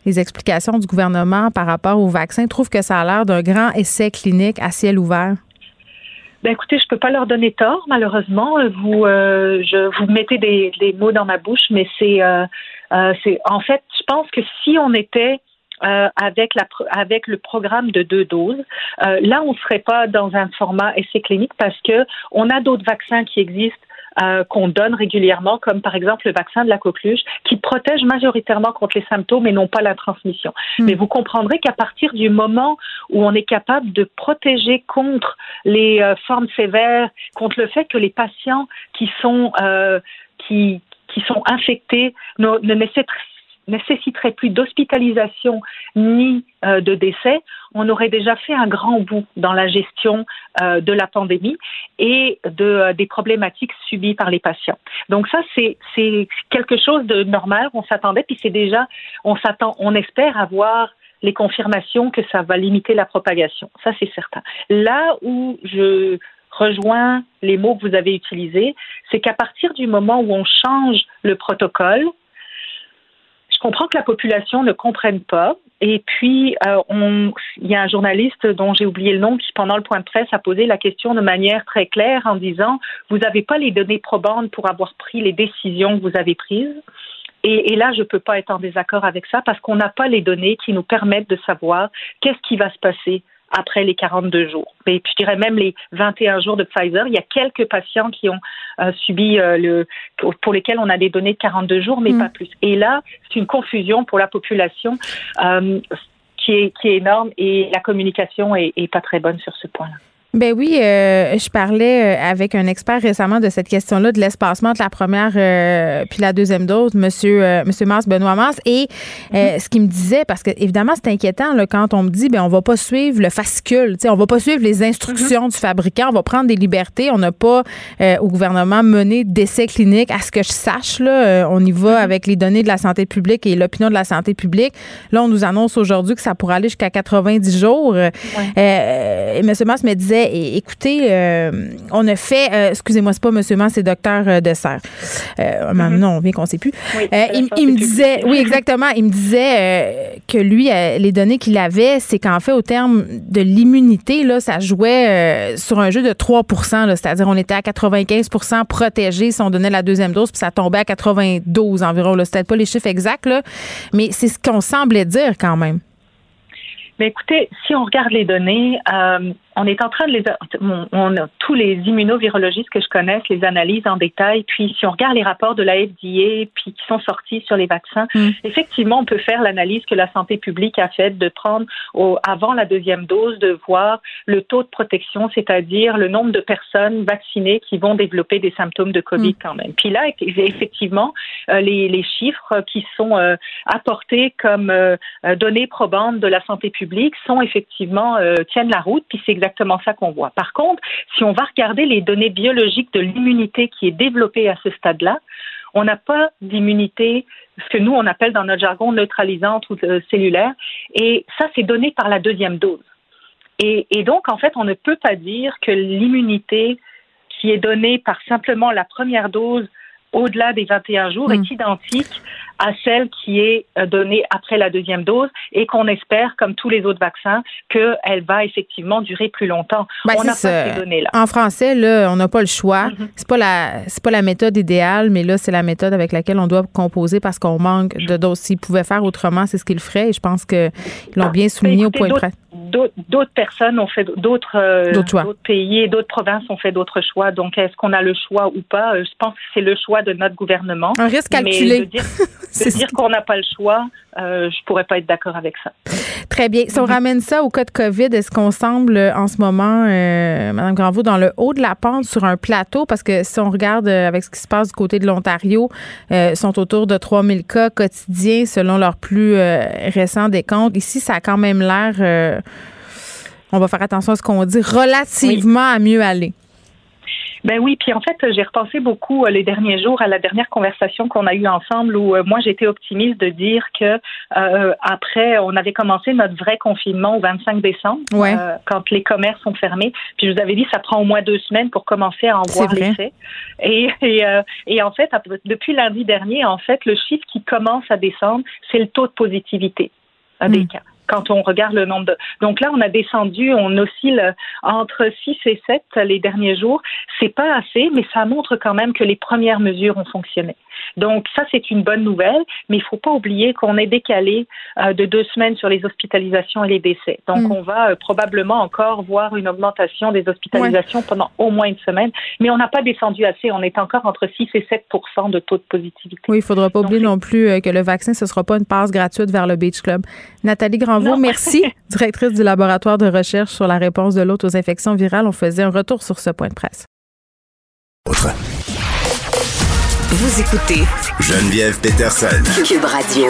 les explications du gouvernement par rapport au vaccin, trouvent que ça a l'air d'un grand essai clinique à ciel ouvert? Ben écoutez, je peux pas leur donner tort, malheureusement. Vous, euh, je vous mettez des, mots dans ma bouche, mais c'est, euh, euh, c'est, en fait, je pense que si on était avec, la, avec le programme de deux doses. Là, on ne serait pas dans un format essai clinique parce que on a d'autres vaccins qui existent euh, qu'on donne régulièrement, comme par exemple le vaccin de la coqueluche, qui protège majoritairement contre les symptômes et non pas la transmission. Hmm. Mais vous comprendrez qu'à partir du moment où on est capable de protéger contre les euh, formes sévères, contre le fait que les patients qui sont euh, qui, qui sont infectés ne, ne nécessiterait plus d'hospitalisation ni euh, de décès, on aurait déjà fait un grand bout dans la gestion euh, de la pandémie et de, euh, des problématiques subies par les patients. Donc ça, c'est quelque chose de normal. On s'attendait, puis c'est déjà, on s'attend, on espère avoir les confirmations que ça va limiter la propagation. Ça, c'est certain. Là où je rejoins les mots que vous avez utilisés, c'est qu'à partir du moment où on change le protocole, je comprends que la population ne comprenne pas. Et puis, euh, il y a un journaliste dont j'ai oublié le nom qui, pendant le point de presse, a posé la question de manière très claire en disant Vous n'avez pas les données probantes pour avoir pris les décisions que vous avez prises? Et là, je ne peux pas être en désaccord avec ça parce qu'on n'a pas les données qui nous permettent de savoir qu'est-ce qui va se passer après les 42 jours. Mais je dirais même les 21 jours de Pfizer. Il y a quelques patients qui ont euh, subi euh, le, pour lesquels on a des données de 42 jours, mais mm. pas plus. Et là, c'est une confusion pour la population. Euh, qui est, qui est énorme et la communication est, est pas très bonne sur ce point-là. Ben oui, euh, je parlais euh, avec un expert récemment de cette question-là de l'espacement de la première euh, puis la deuxième dose, Monsieur euh, Monsieur Mars Benoît Mars, et mm-hmm. ce qu'il me disait, parce que évidemment c'est inquiétant là, quand on me dit ben on va pas suivre le fascicule, on va pas suivre les instructions mm-hmm. du fabricant, on va prendre des libertés, on n'a pas au gouvernement mené d'essais cliniques, à ce que je sache là, on y va mm-hmm. avec les données de la santé publique et l'opinion de la santé publique. Là, on nous annonce aujourd'hui que ça pourrait aller jusqu'à 90 jours. et Monsieur Mars me disait écoutez, euh, on a fait, euh, excusez-moi, c'est pas Monsieur Mans, c'est Docteur euh. Mm Non, on vient qu'on sait plus. il, me disait, oui, exactement, il me disait que lui, les données qu'il avait, c'est qu'en fait, au terme de l'immunité, là, ça jouait sur un jeu de 3% c'est-à-dire on était à 95% protégés si on donnait la deuxième dose, puis ça tombait à 92 environ. C'était pas les chiffres exacts, là, mais c'est ce qu'on semblait dire quand même. Mais écoutez, si on regarde les données, euh, on est en train de les, on, a tous les immunovirologistes que je connaisse les analysent en détail. Puis si on regarde les rapports de la FDA puis qui sont sortis sur les vaccins, mm. effectivement, on peut faire l'analyse que la santé publique a faite de prendre au, avant la deuxième dose de voir le taux de protection, c'est-à-dire le nombre de personnes vaccinées qui vont développer des symptômes de Covid mm. quand même. Puis là, effectivement, euh, les, les, chiffres qui sont euh, apportés comme euh, données probantes de la santé publique sont effectivement tiennent la route. Puis c'est exactement exactement ça qu'on voit. Par contre, si on va regarder les données biologiques de l'immunité qui est développée à ce stade-là, on n'a pas d'immunité, ce que nous, on appelle dans notre jargon neutralisante ou euh, cellulaire, et ça, c'est donné par la deuxième dose. Et, et donc, en fait, on ne peut pas dire que l'immunité qui est donnée par simplement la première dose au-delà des 21 jours est hmm. identique à celle qui est euh, donnée après la deuxième dose et qu'on espère, comme tous les autres vaccins, qu'elle va effectivement durer plus longtemps. Ben, on n'a pas ces données-là. En français, là, on n'a pas le choix. C'est pas la c'est pas la méthode idéale, mais là, c'est la méthode avec laquelle on doit composer parce qu'on manque de doses. S'ils pouvaient faire autrement, c'est ce qu'ils feraient. Et je pense qu'ils l'ont bien souligné au point de près d'autres personnes ont fait d'autres euh, pays et d'autres provinces ont fait d'autres choix. Donc, est-ce qu'on a le choix ou pas? Euh, Je pense que c'est le choix de notre gouvernement. Un risque calculé. De dire, qu'on n'a pas le choix, euh, je pourrais pas être d'accord avec ça. Très bien. Si on mhm. ramène ça au cas de COVID, est-ce qu'on semble en ce moment, euh, Mme Granvaux, dans le haut de la pente sur un plateau? Parce que si on regarde avec ce qui se passe du côté de l'Ontario, euh, sont autour de 3000 cas quotidiens selon leurs plus récents décomptes. Ici, ça a quand même l'air on va faire attention à ce qu'on dit, relativement à mieux aller. Ben oui, puis en fait, j'ai repensé beaucoup euh, les derniers jours à la dernière conversation qu'on a eue ensemble où euh, moi j'étais optimiste de dire que euh, après on avait commencé notre vrai confinement au 25 décembre quand les commerces sont fermés. Puis je vous avais dit ça prend au moins deux semaines pour commencer à en voir l'effet. Et et, et en fait depuis lundi dernier, en fait le chiffre qui commence à descendre, c'est le taux de positivité des hmm. cas quand on regarde le nombre de... Donc là, on a descendu, on oscille entre 6 et 7 les derniers jours. C'est pas assez, mais ça montre quand même que les premières mesures ont fonctionné. Donc ça, c'est une bonne nouvelle, mais il ne faut pas oublier qu'on est décalé euh, de deux semaines sur les hospitalisations et les décès. Donc mm. on va euh, probablement encore voir une augmentation des hospitalisations pendant au moins une semaine, mais on n'a pas descendu assez. On est encore entre 6 et 7 de taux de positivité. Oui, il ne faudra pas oublier non plus euh, que le vaccin, ce ne sera pas une passe gratuite vers le Beach Club. Nathalie Granvaux, merci, directrice du laboratoire de recherche sur la réponse de l'autre aux infections virales. On faisait un retour sur ce point de presse. Vous écoutez Geneviève Peterson. Cube Radio.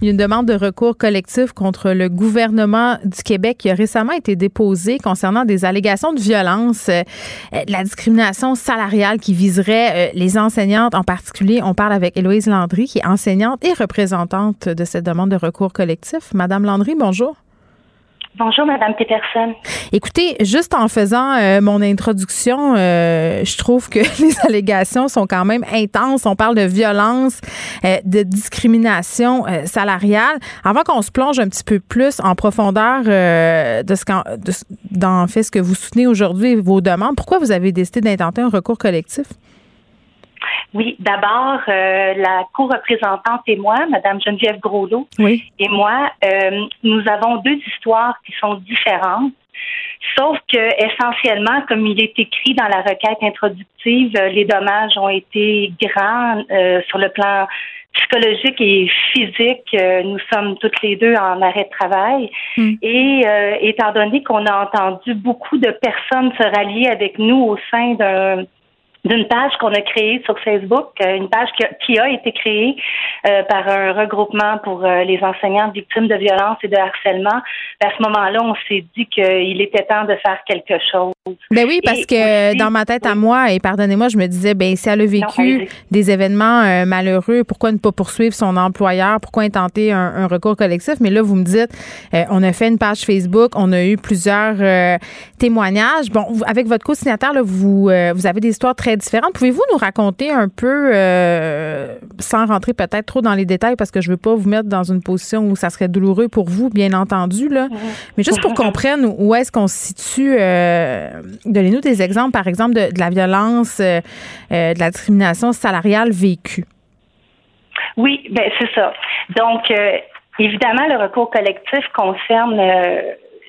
Il y a une demande de recours collectif contre le gouvernement du Québec qui a récemment été déposée concernant des allégations de violence, euh, de la discrimination salariale qui viserait euh, les enseignantes en particulier. On parle avec Héloïse Landry, qui est enseignante et représentante de cette demande de recours collectif. Madame Landry, bonjour. Bonjour, Madame Peterson. Écoutez, juste en faisant euh, mon introduction, euh, je trouve que les allégations sont quand même intenses. On parle de violence, euh, de discrimination salariale. Avant qu'on se plonge un petit peu plus en profondeur de ce qu'en, fait ce que vous soutenez aujourd'hui, vos demandes, pourquoi vous avez décidé d'intenter un recours collectif? Oui, d'abord, euh, la co-représentante et moi, Madame Geneviève Groslot, et moi, euh, nous avons deux histoires qui sont différentes. Sauf que essentiellement, comme il est écrit dans la requête introductive, euh, les dommages ont été grands sur le plan psychologique et physique. nous sommes toutes les deux en arrêt de travail. Hmm. Et étant donné qu'on a entendu beaucoup de personnes se rallier avec nous au sein d'un d'une page qu'on a créée sur Facebook, euh, une page qui a, été créée euh, par un regroupement pour euh, les enseignants victimes de violences et de harcèlement. À ce moment-là, on s'est dit qu'il était temps de faire quelque chose. Ben oui, parce que dans ma tête à moi, et pardonnez-moi, je me disais, ben si elle a vécu des événements malheureux, pourquoi ne pas poursuivre son employeur? Pourquoi intenter un, un recours collectif? Mais là, vous me dites, on a fait une page Facebook, on a eu plusieurs témoignages. Bon, avec votre co-signataire, vous, vous avez des histoires très différentes. Pouvez-vous nous raconter un peu, euh, sans rentrer peut-être trop dans les détails, parce que je veux pas vous mettre dans une position où ça serait douloureux pour vous, bien entendu, là. Mais juste pour qu'on comprenne où est-ce qu'on se situe, euh, donnez-nous des exemples, par exemple, de, la violence, euh, de la discrimination salariale vécue. Oui, ben c'est ça. Donc, évidemment, le recours collectif concerne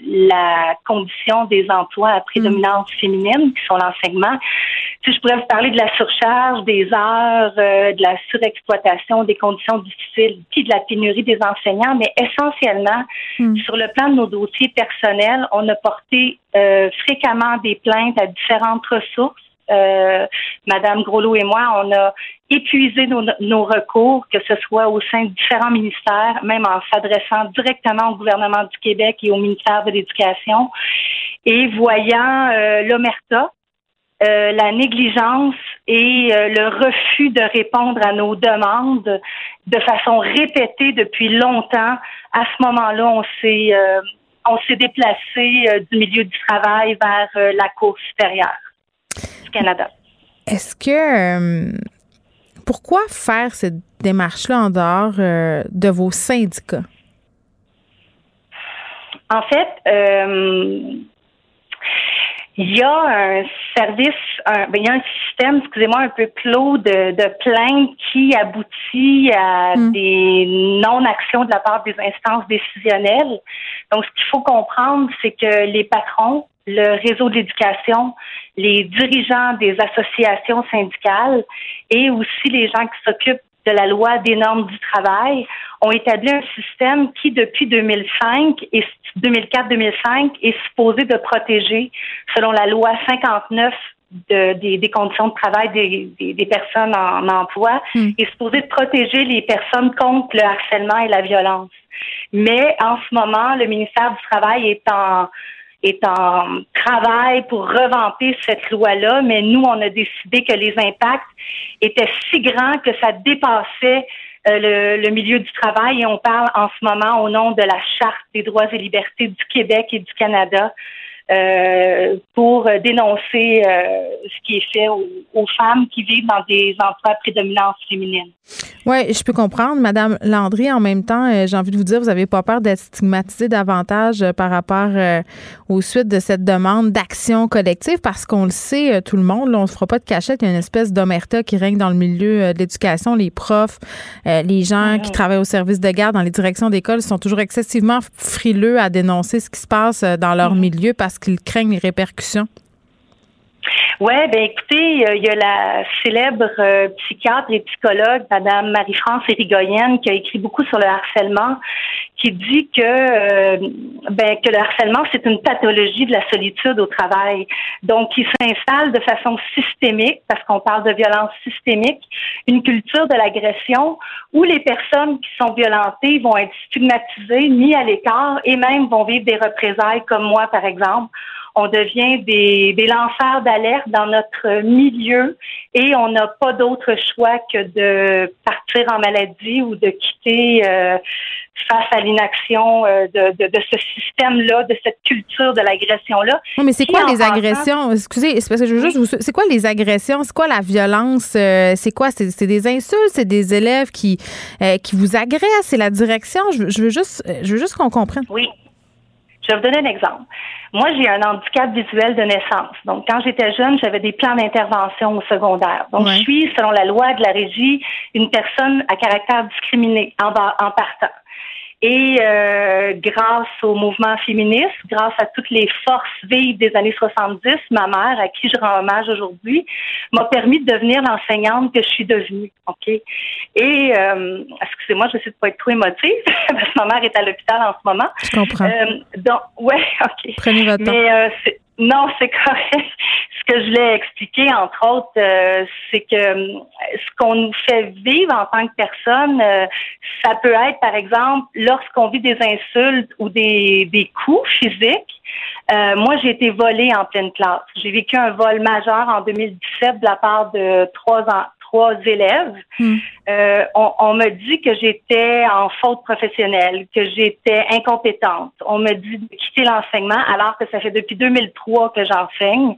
la condition des emplois à prédominance mm. féminine, qui sont l'enseignement. Si je pourrais vous parler de la surcharge, des heures, euh, de la surexploitation, des conditions difficiles, puis de la pénurie des enseignants, mais essentiellement, mm. sur le plan de nos dossiers personnels, on a porté euh, fréquemment des plaintes à différentes ressources euh, Madame Groslo et moi, on a épuisé nos, recours, que ce soit au sein de différents ministères, même en s'adressant directement au gouvernement du Québec et au ministère de l'Éducation, et voyant euh, l'omerta, euh, la négligence et le refus de répondre à nos demandes de façon répétée depuis longtemps, à ce moment-là, on s'est on s'est déplacé du milieu du travail vers la Cour supérieure. Canada. Est-ce que euh, pourquoi faire cette démarche-là en dehors euh, de vos syndicats? En fait, euh, il y a un service, un, ben, il y a un système, excusez-moi, un peu clos de, de plaintes qui aboutit à hmm. des non-actions de la part des instances décisionnelles. Donc, ce qu'il faut comprendre, c'est que les patrons, le réseau de l'éducation, les dirigeants des associations syndicales et aussi les gens qui s'occupent de la loi des normes du travail ont établi un système qui, depuis 2005 et 2004-2005, est supposé de protéger, selon la loi 59 des, conditions de travail des, personnes en, emploi, hmm. est supposé de protéger les personnes contre le harcèlement et la violence. Mais en ce moment, le ministère du Travail est en est en travail pour revamper cette loi-là, mais nous, on a décidé que les impacts étaient si grands que ça dépassait euh, le, milieu du travail. Et on parle en ce moment au nom de la Charte des droits et libertés du Québec et du Canada pour dénoncer ce qui est fait aux, aux, femmes qui vivent dans des emplois à prédominance féminine. Oui, je peux comprendre, Madame Landry. En même temps, j'ai envie de vous dire, vous n'avez pas peur d'être stigmatisée davantage par rapport aux suites de cette demande d'action collective, parce qu'on le sait, tout le monde, là, on ne se fera pas de cachette, il y a une espèce d'omerta qui règne dans le milieu de l'éducation, les profs, les gens qui travaillent au service de garde dans les directions d'école sont toujours excessivement frileux à dénoncer ce qui se passe euh, dans leur mhm. milieu parce qu'ils craignent les répercussions. Oui, ben écoutez, il y a la célèbre euh, psychiatre et psychologue, Madame Marie-France Érigoyenne, qui a écrit beaucoup sur le harcèlement, qui dit que euh, ben, que le harcèlement c'est une pathologie de la solitude au travail. Donc, il s'installe de façon systémique, parce qu'on parle de violence systémique, une culture de l'agression où les personnes qui sont violentées vont être stigmatisées, mis à l'écart et même vont vivre des représailles, comme moi par exemple on devient des, des lanceurs d'alerte dans notre milieu et on n'a pas d'autre choix que de partir en maladie ou de quitter euh, face à l'inaction euh, de, de, de, ce système-là, de cette culture de l'agression-là. mais c'est quoi les agressions? Excusez, c'est parce que je veux juste vous... C'est quoi les agressions? C'est quoi la violence? Euh, c'est quoi? C'est des insultes? C'est des élèves qui, qui vous agressent? C'est la direction? Je, je, veux juste, je veux juste qu'on comprenne. Oui. Je vais vous donner un exemple. Moi, j'ai un handicap visuel de naissance. Donc, quand j'étais jeune, j'avais des plans d'intervention au secondaire. Donc, je suis, selon la loi de la régie, une personne à caractère discriminé en, en partant. Et euh, grâce au mouvement féministe, grâce à toutes les forces vives des années 70, ma mère, à qui je rends hommage aujourd'hui, m'a permis de devenir l'enseignante que je suis devenue. Ok? Et euh, excusez-moi, je sais de pas être trop émotive parce que ma mère est à l'hôpital en ce moment. Je comprends. Euh, donc, ouais, ok. Prenez votre temps. Mais euh, non, c'est correct. Ce que je voulais expliquer, entre autres, euh, c'est que euh, ce qu'on nous fait vivre en tant que personne, euh, ça peut être, par exemple, lorsqu'on vit des insultes ou des, des coups physiques. moi, j'ai été volée en pleine classe. J'ai vécu un vol majeur en 2017 de la part de trois ans, élèves, hmm. euh, on, me dit que j'étais en faute professionnelle, que j'étais incompétente. On me dit de quitter l'enseignement alors que ça fait depuis 2003 que j'enseigne.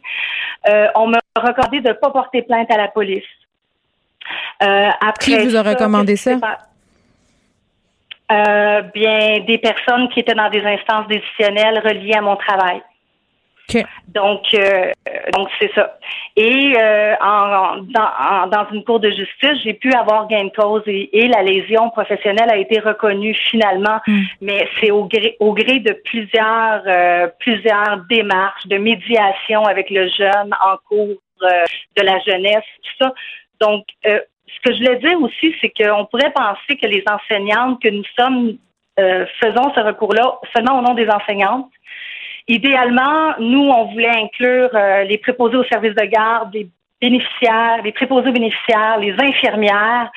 Euh, on m'a recommandé de ne pas porter plainte à la police. Euh, après Qui vous a recommandé ça? bien, des personnes qui étaient dans des instances décisionnelles reliées à mon travail. Donc, euh, donc c'est ça. Et euh, en, dans, dans, une cour de justice, j'ai pu avoir gain de cause et, la lésion professionnelle a été reconnue finalement, hmm. mais c'est au gré, au gré de plusieurs, euh, plusieurs démarches de médiation avec le jeune en cours de la jeunesse, tout ça. Donc, ce que je voulais dire aussi, c'est qu'on pourrait penser que les enseignantes que nous sommes faisons ce recours-là seulement au nom des enseignantes Idéalement, nous, on voulait inclure euh, les préposés au service de garde, les bénéficiaires, les préposés aux bénéficiaires, les infirmières.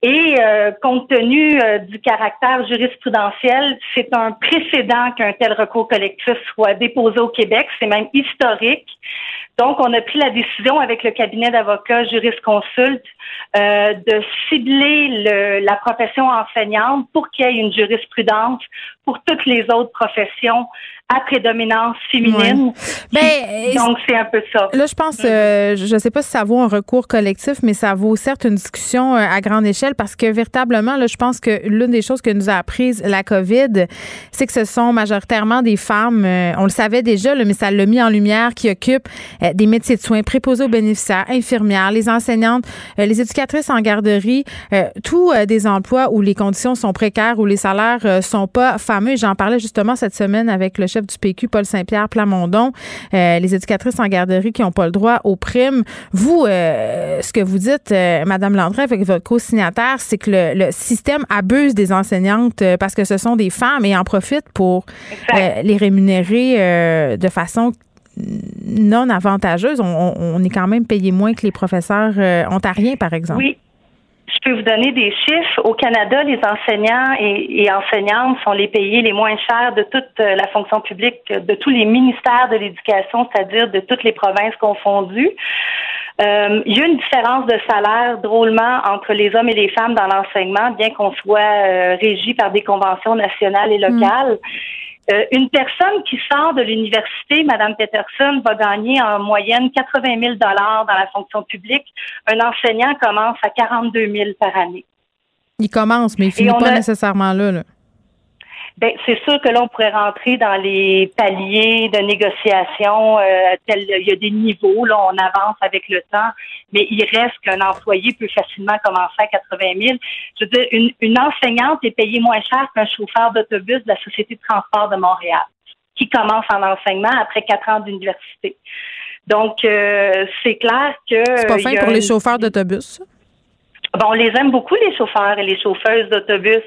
Et euh, compte tenu euh, du caractère jurisprudentiel, c'est un précédent qu'un tel recours collectif soit déposé au Québec. C'est même historique. Donc, on a pris la décision avec le cabinet d'avocats jurisconsulte euh, de cibler le, la profession enseignante pour qu'il y ait une jurisprudence pour toutes les autres professions à prédominance féminine. Ben, donc, c'est un peu ça. Là, je pense, euh, je ne sais pas si ça vaut un recours collectif, mais ça vaut certes une discussion euh, à grande échelle parce que véritablement, là, je pense que l'une des choses que nous a apprises la COVID, c'est que ce sont majoritairement des femmes, euh, on le savait déjà, là, mais ça l'a mis en lumière, qui occupent des métiers de soins, préposés aux bénéficiaires, infirmières, les enseignantes, les éducatrices en garderie, tous des emplois où les conditions sont précaires, où les salaires sont pas fameux. J'en parlais justement cette semaine avec le chef du PQ, Paul Saint-Pierre Plamondon, euh, les éducatrices en garderie qui n'ont pas le droit aux primes. Vous, euh, ce que vous dites, euh, Madame Landry, avec votre co-signataire, c'est que le, système abuse des enseignantes parce que ce sont des femmes et en profite pour les rémunérer de façon non avantageuse. On, on, est quand même payé moins que les professeurs ontariens, par exemple. Oui. Je peux vous donner des chiffres. Au Canada, les enseignants et, enseignantes sont les payés les moins chers de toute euh, la fonction publique, de tous les ministères de l'éducation, c'est-à-dire de toutes les provinces confondues. Euh, il y a une différence de salaire drôlement entre les hommes et les femmes dans l'enseignement, bien qu'on soit euh, régi par des conventions nationales et locales. Euh, une personne qui sort de l'université, Madame Peterson, va gagner en moyenne 80 000 dollars dans la fonction publique. Un enseignant commence à 42 000 par année. Il commence, mais il finit pas nécessairement là. là. Ben, c'est sûr que là, on pourrait rentrer dans les paliers de négociation. Euh, il y a des niveaux, là, on avance avec le temps, mais il reste qu'un employé peut facilement commencer à 80 000. Je veux dire, une, une enseignante est payée moins cher qu'un chauffeur d'autobus de la Société de transport de Montréal, qui commence en enseignement après quatre ans d'université. Donc, euh, c'est clair que... C'est pas fin pour les chauffeurs d'autobus, Bon, on les aime beaucoup, les chauffeurs et les chauffeuses d'autobus,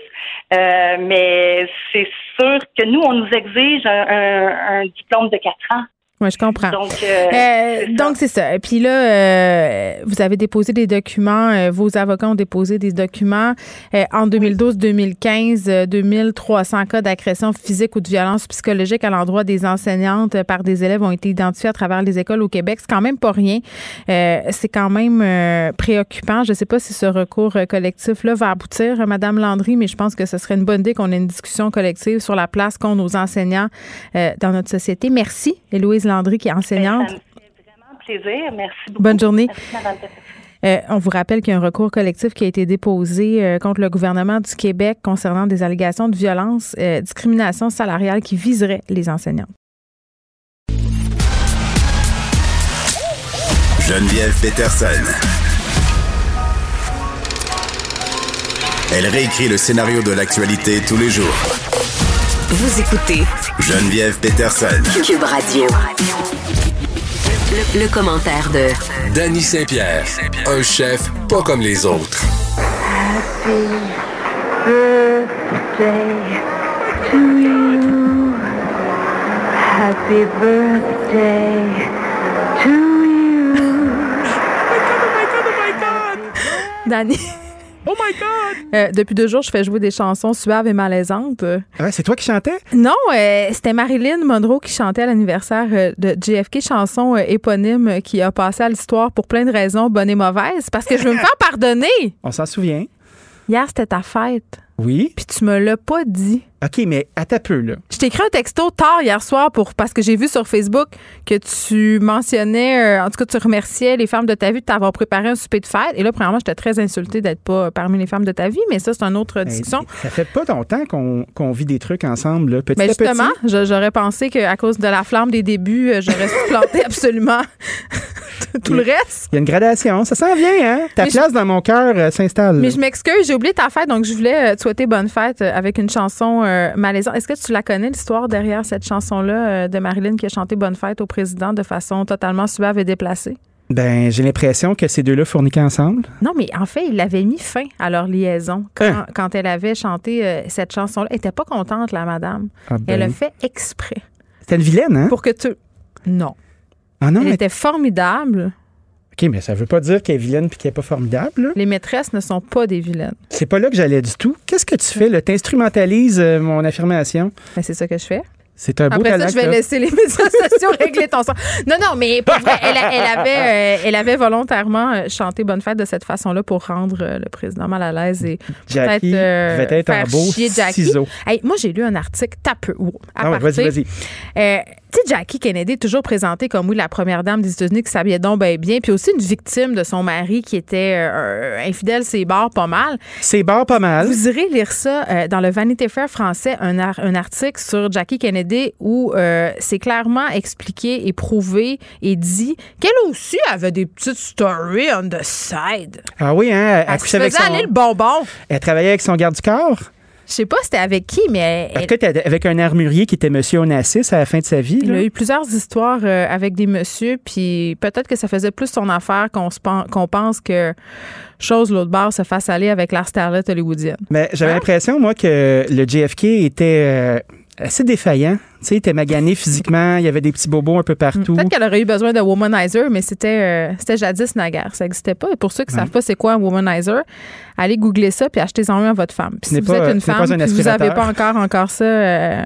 euh, mais c'est sûr que nous, on nous exige un, un diplôme de quatre ans oui, je comprends. Donc, euh, euh, donc c'est ça. Et puis là, euh, vous avez déposé des documents, vos avocats ont déposé des documents en 2012-2015, 2300 cas d'agression physique ou de violence psychologique à l'endroit des enseignantes par des élèves ont été identifiés à travers les écoles au Québec. C'est quand même pas rien. c'est quand même préoccupant. Je ne sais pas si ce recours collectif-là va aboutir, Madame Landry, mais je pense que ce serait une bonne idée qu'on ait une discussion collective sur la place qu'ont nos enseignants dans notre société. Merci, Héloïse Landry, qui est enseignante. Ça me fait vraiment plaisir. Merci beaucoup. Bonne journée. Euh, on vous rappelle qu'il y a un recours collectif qui a été déposé euh, contre le gouvernement du Québec concernant des allégations de violence, euh, discrimination salariale qui viserait les enseignants. Geneviève Peterson. Elle réécrit le scénario de l'actualité tous les jours vous écoutez Geneviève Peterson. Cube Radio. Le, commentaire de Danny Saint-Pierre, un chef pas comme les autres. Happy birthday to you. Happy birthday to you. Oh my god, oh my god, oh my god. Danny. Oh my God! Euh, depuis deux jours, je fais jouer des chansons suaves et malaisantes. Ah c'est toi qui chantais? Non, euh, c'était Marilyn Monroe qui chantait à l'anniversaire euh, de JFK, chanson éponyme qui a passé à l'histoire pour plein de raisons, bonnes et mauvaises, parce que je veux me faire pardonner. On s'en souvient. Hier, c'était ta fête. Oui. Puis tu me l'as pas dit. OK, mais à ta peu, là. Je t'ai écrit un texto tard hier soir pour parce que j'ai vu sur Facebook que tu mentionnais, euh, en tout cas, tu remerciais les femmes de ta vie de t'avoir préparé un souper de fête. Et là, premièrement, j'étais très insultée d'être pas parmi les femmes de ta vie, mais ça, c'est une autre ben, discussion. ça fait pas longtemps qu'on vit des trucs ensemble, là, petit mais ben, justement, j'aurais pensé qu'à cause de la flamme des débuts, euh, j'aurais supplanté absolument tout le reste. Il y a une gradation. Ça s'en vient, hein? Ta place dans mon cœur euh, s'installe. Mais je m'excuse, j'ai oublié ta fête, donc je voulais souhaiter bonne fête avec une chanson malaisante. Est-ce que tu la connais, l'histoire derrière cette chanson-là euh, de Marilyn qui a chanté Bonne fête au président de façon totalement suave et déplacée? Ben, j'ai l'impression que ces deux-là fourniquaient ensemble. Non, mais en fait, il avait mis fin à leur liaison quand, hein? elle avait chanté euh, cette chanson-là. Elle était pas contente, la madame. Ah ben. Elle a fait exprès. C'était une vilaine, hein? Pour que tu. Non. Ah non, elle était formidable. OK, mais ça veut pas dire qu'elle est vilaine puis qu'elle est pas formidable. Les maîtresses ne sont pas des vilaines. C'est pas là que j'allais du tout. Qu'est-ce que tu fais? Tu instrumentalises euh, mon affirmation. Ben, c'est ça que je fais. C'est un beau Après ça, je vais laisser les médias sociaux régler ton sort. Non, non, mais pour vrai, elle, avait, euh, elle avait volontairement euh, chanté Bonne Fête de cette façon-là pour rendre le président mal à l'aise et peut-être être faire beau chier Jackie. moi, j'ai lu un article tapeux. Ah, vas-y, vas-y. Tu sais, Jackie Kennedy toujours présentée comme, oui, la première dame des États-Unis qui s'habillait donc bien, bien, puis aussi une victime de son mari qui était euh, infidèle, c'est barres pas mal. C'est barres pas mal. Vous irez lire ça euh, dans le Vanity Fair français, un, un article sur Jackie Kennedy où euh, c'est clairement expliqué et prouvé et dit qu'elle aussi avait des petites stories on the side. Ah oui, hein? Elle, elle se faisait aller le bonbon. Elle travaillait avec son garde du corps? Je sais pas c'était avec qui, mais. Peut-être avec un armurier qui était Monsieur Onassis à la fin de sa vie. Il a eu plusieurs histoires euh, avec des messieurs, puis peut-être que ça faisait plus son affaire qu'on pense que chose l'autre bord se fasse aller avec la starlet hollywoodienne. Mais j'avais hein? l'impression, moi, que le JFK était. Euh, assez défaillant. Tu sais, il était magané physiquement, il y avait des petits bobos un peu partout. Peut-être qu'elle aurait eu besoin de womanizer, mais c'était euh, c'était jadis naguère. Ça n'existait pas. Et pour ceux qui ne savent pas c'est quoi un womanizer, allez googler ça puis achetez-en un à votre femme. Puis si vous êtes une femme et vous n'avez pas encore, encore ça... Euh,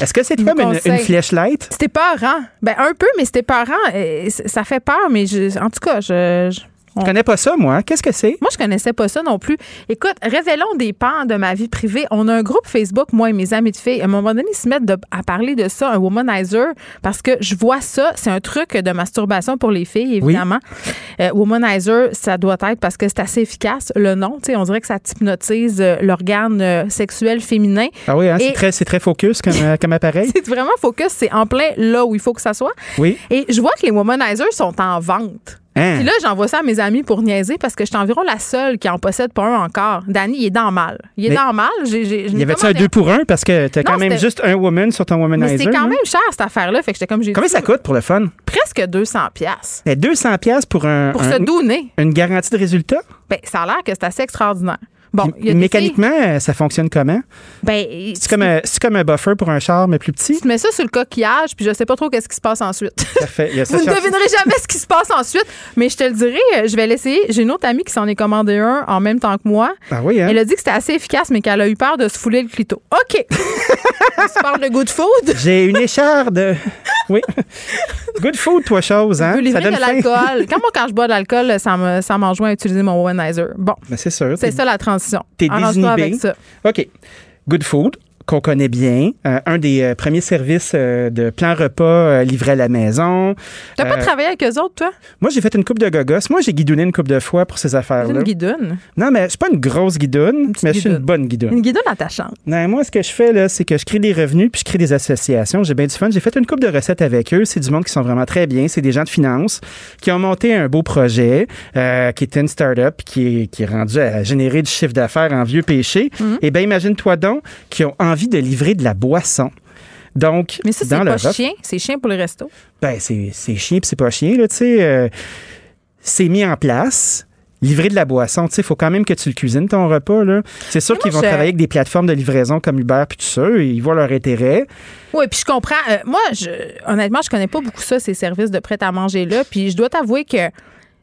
est-ce que c'est comme une, une, flashlight? C'était peurant. Ben, un peu, mais c'était peurant. Ça fait peur, mais en tout cas, je On- Je connais pas ça, moi. Qu'est-ce que c'est? Moi, je connaissais pas ça non plus. Écoute, révélons des pans de ma vie privée. On a un groupe Facebook, moi et mes amis de filles. À un moment donné, ils se mettent de- à parler de ça, un womanizer, parce que je vois ça. C'est un truc de masturbation pour les filles, évidemment. Euh, womanizer, ça doit être parce que c'est assez efficace, le nom. Tu sais, on dirait que ça hypnotise euh, l'organe euh, sexuel féminin. Ah oui, hein, c'est très, très focus comme, comme appareil. C'est vraiment focus, c'est en plein là où il faut que ça soit. Oui. Et je vois que les womanizers sont en vente. Hein? Puis là, j'envoie ça à mes amis pour niaiser parce que je suis environ la seule qui en possède pas un encore. Danny, il est dans mal. Il est Mais- dans mal. Je Y avait-tu un commandé- 2 pour 1 parce que t'as quand même juste un woman sur ton Mais womanizer? c'est quand même cher, cette affaire-là. Fait que j'étais comme j'ai Combien dit, ça coûte pour le fun? Presque 200 pièces Eh, 200 pièces pour un, pour un- se donner. une garantie de résultat? Ben, ça a l'air que c'est assez extraordinaire. Bon, y a Mécaniquement, ça fonctionne comment? ben, C'est comme, un- c'est comme un buffer pour un char, mais plus petit? tu mets ça sur le coquillage, puis je sais pas trop qu'est-ce qui se passe ensuite. Parfait. Il y a ça Vous ne devinerez jamais ce qui se passe ensuite, mais je te le dirai, euh, je vais l'essayer. J'ai une autre amie qui s'en est commandé un en même temps que moi. Ah oui, hein? Elle a dit que c'était assez efficace, mais qu'elle a eu peur de se fouler le clito. OK. On se parle de good food. J'ai une écharde. Oui. Good food, toi, chose, hein? Ça de donne l'alcool. Quand moi, quand je bois de l'alcool, ça me- ça m'enjoint à utiliser mon womanizer. Bon, Ben, c'est sûr. c'est ça la transition. T'es désinhibé. avec ça. OK. Good food qu'on connaît bien, Euh, un des euh, premiers services euh, de plan repas livré à la maison. T'as pas travaillé avec eux autres, toi? Moi, j'ai fait une coupe de gogos. Moi, j'ai guidonné une coupe de fois pour ces affaires-là. une guidoune? Non, mais je suis pas une grosse guidoune, mais je suis une bonne guidoune. Une guidoune attachante. Non, moi, ce que je fais, là, c'est que je crée des revenus puis je crée des associations. J'ai bien du fun. J'ai fait une coupe de recettes avec eux. C'est du monde qui sont vraiment très bien. C'est des gens de finance qui ont monté un beau projet euh, qui était une start-up qui est, qui est rendu à générer du chiffre d'affaires en vieux péché. Mhm. Eh bien, imagine-toi donc qui ont envie de livrer de la boisson. Donc, Mais ça, c'est pas chien. C'est chien pour les restos. ben, c'est chien puis c'est pas chien, là, tu sais. euh, c'est mis en place. Livrer de la boisson, tu sais, il faut quand même que tu le cuisines ton repas, là. C'est sûr qu'ils vont je- travailler avec des plateformes de livraison comme Uber puis tout ça. et Ils voient leur intérêt. Oui, puis je comprends. Euh, moi, je, honnêtement, je connais pas beaucoup ça, ces services de prêt-à-manger-là. Puis je dois t'avouer que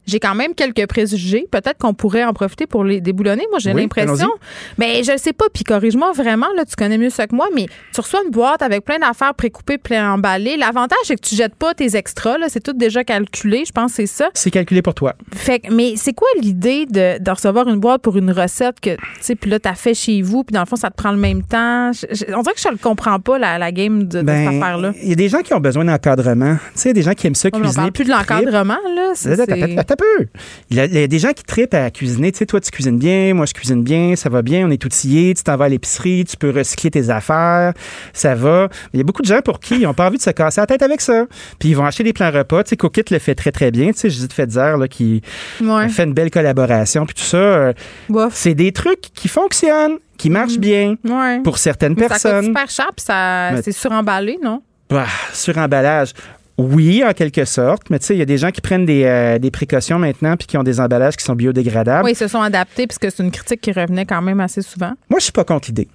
j'ai quand même quelques préjugés. Peut-être qu'on pourrait en profiter pour les déboulonner. Moi, j'ai Oui, l'impression. Mais je le sais pas. Puis corrige-moi vraiment, là, tu connais mieux ça que moi. Mais tu reçois une boîte avec plein d'affaires précoupées, plein emballées. L'avantage, c'est que tu jettes pas tes extras. C'est tout déjà calculé. Je pense que c'est ça. C'est calculé pour toi. Fait mais c'est quoi l'idée de, de recevoir une boîte pour une recette que, tu sais, puis là, t'as fait chez vous, puis dans le fond, ça te prend le même temps? Je- je- on dirait que je ne comprends pas, la, la game de, de cette Ben, affaire-là. il y a des gens qui ont besoin d'encadrement. Tu sais, des gens qui aiment ça mais on cuisiner. parle plus de l'encadrement, là. Un peu. Il y, a, il y a des gens qui tripent à cuisiner. Tu sais, toi, tu cuisines bien, moi, je cuisine bien, ça va bien, on est outillés, tu t'en vas à l'épicerie, tu peux recycler tes affaires, ça va. Il y a beaucoup de gens pour qui ils n'ont pas envie de se casser la tête avec ça. Puis ils vont acheter des plans repas. Tu sais, Cookit le fait très, très bien. Tu sais, Judith Fetzer, là, qui Ouais. fait une belle collaboration, puis tout ça. euh, Bof. c'est des trucs qui fonctionnent, qui marchent bien Ouais. pour certaines Mais Ça coûte personnes. super cher, puis ça, c'est suremballé, non? Bah, sur emballage. Oui, en quelque sorte, mais tu sais, il y a des gens qui prennent des, euh, des précautions maintenant puis qui ont des emballages qui sont biodégradables. Oui, ils se sont adaptés, puisque c'est une critique qui revenait quand même assez souvent. Moi, je suis pas contre l'idée.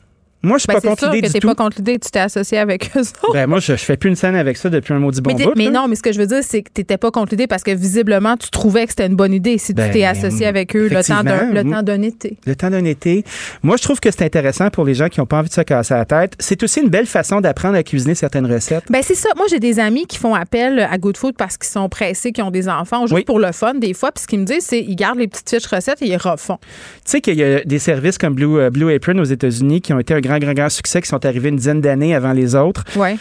Moi, je suis Ben, pas c'est contre sûr l'idée que du t'es tout. pas contre l'idée, tu t'es associé avec eux autres. Ben, moi, je, je fais plus une scène avec ça depuis un maudit bon mais t'es- bout. mais là. non, mais ce que je veux dire, c'est que tu n'étais pas contre l'idée parce que visiblement, tu trouvais que c'était une bonne idée si Ben, tu t'es associé avec eux le temps d'un le temps d'un été. Le temps d'un été. Moi, je trouve que c'est intéressant pour les gens qui n'ont pas envie de se casser la tête. C'est aussi une belle façon d'apprendre à cuisiner certaines recettes. Ben c'est ça. Moi, j'ai des amis qui font appel à Good Food parce qu'ils sont pressés, qui ont des enfants, juste Oui. pour le fun, des fois. Puis ce qu'ils me disent, c'est qu'ils gardent les petites fiches recettes et ils refont. Tu sais qu'il y a des services comme Blue, euh, Blue Apron aux États-Unis qui ont été un grand, grand, grand succès, qui sont arrivés une dizaine d'années avant les autres. Ouais.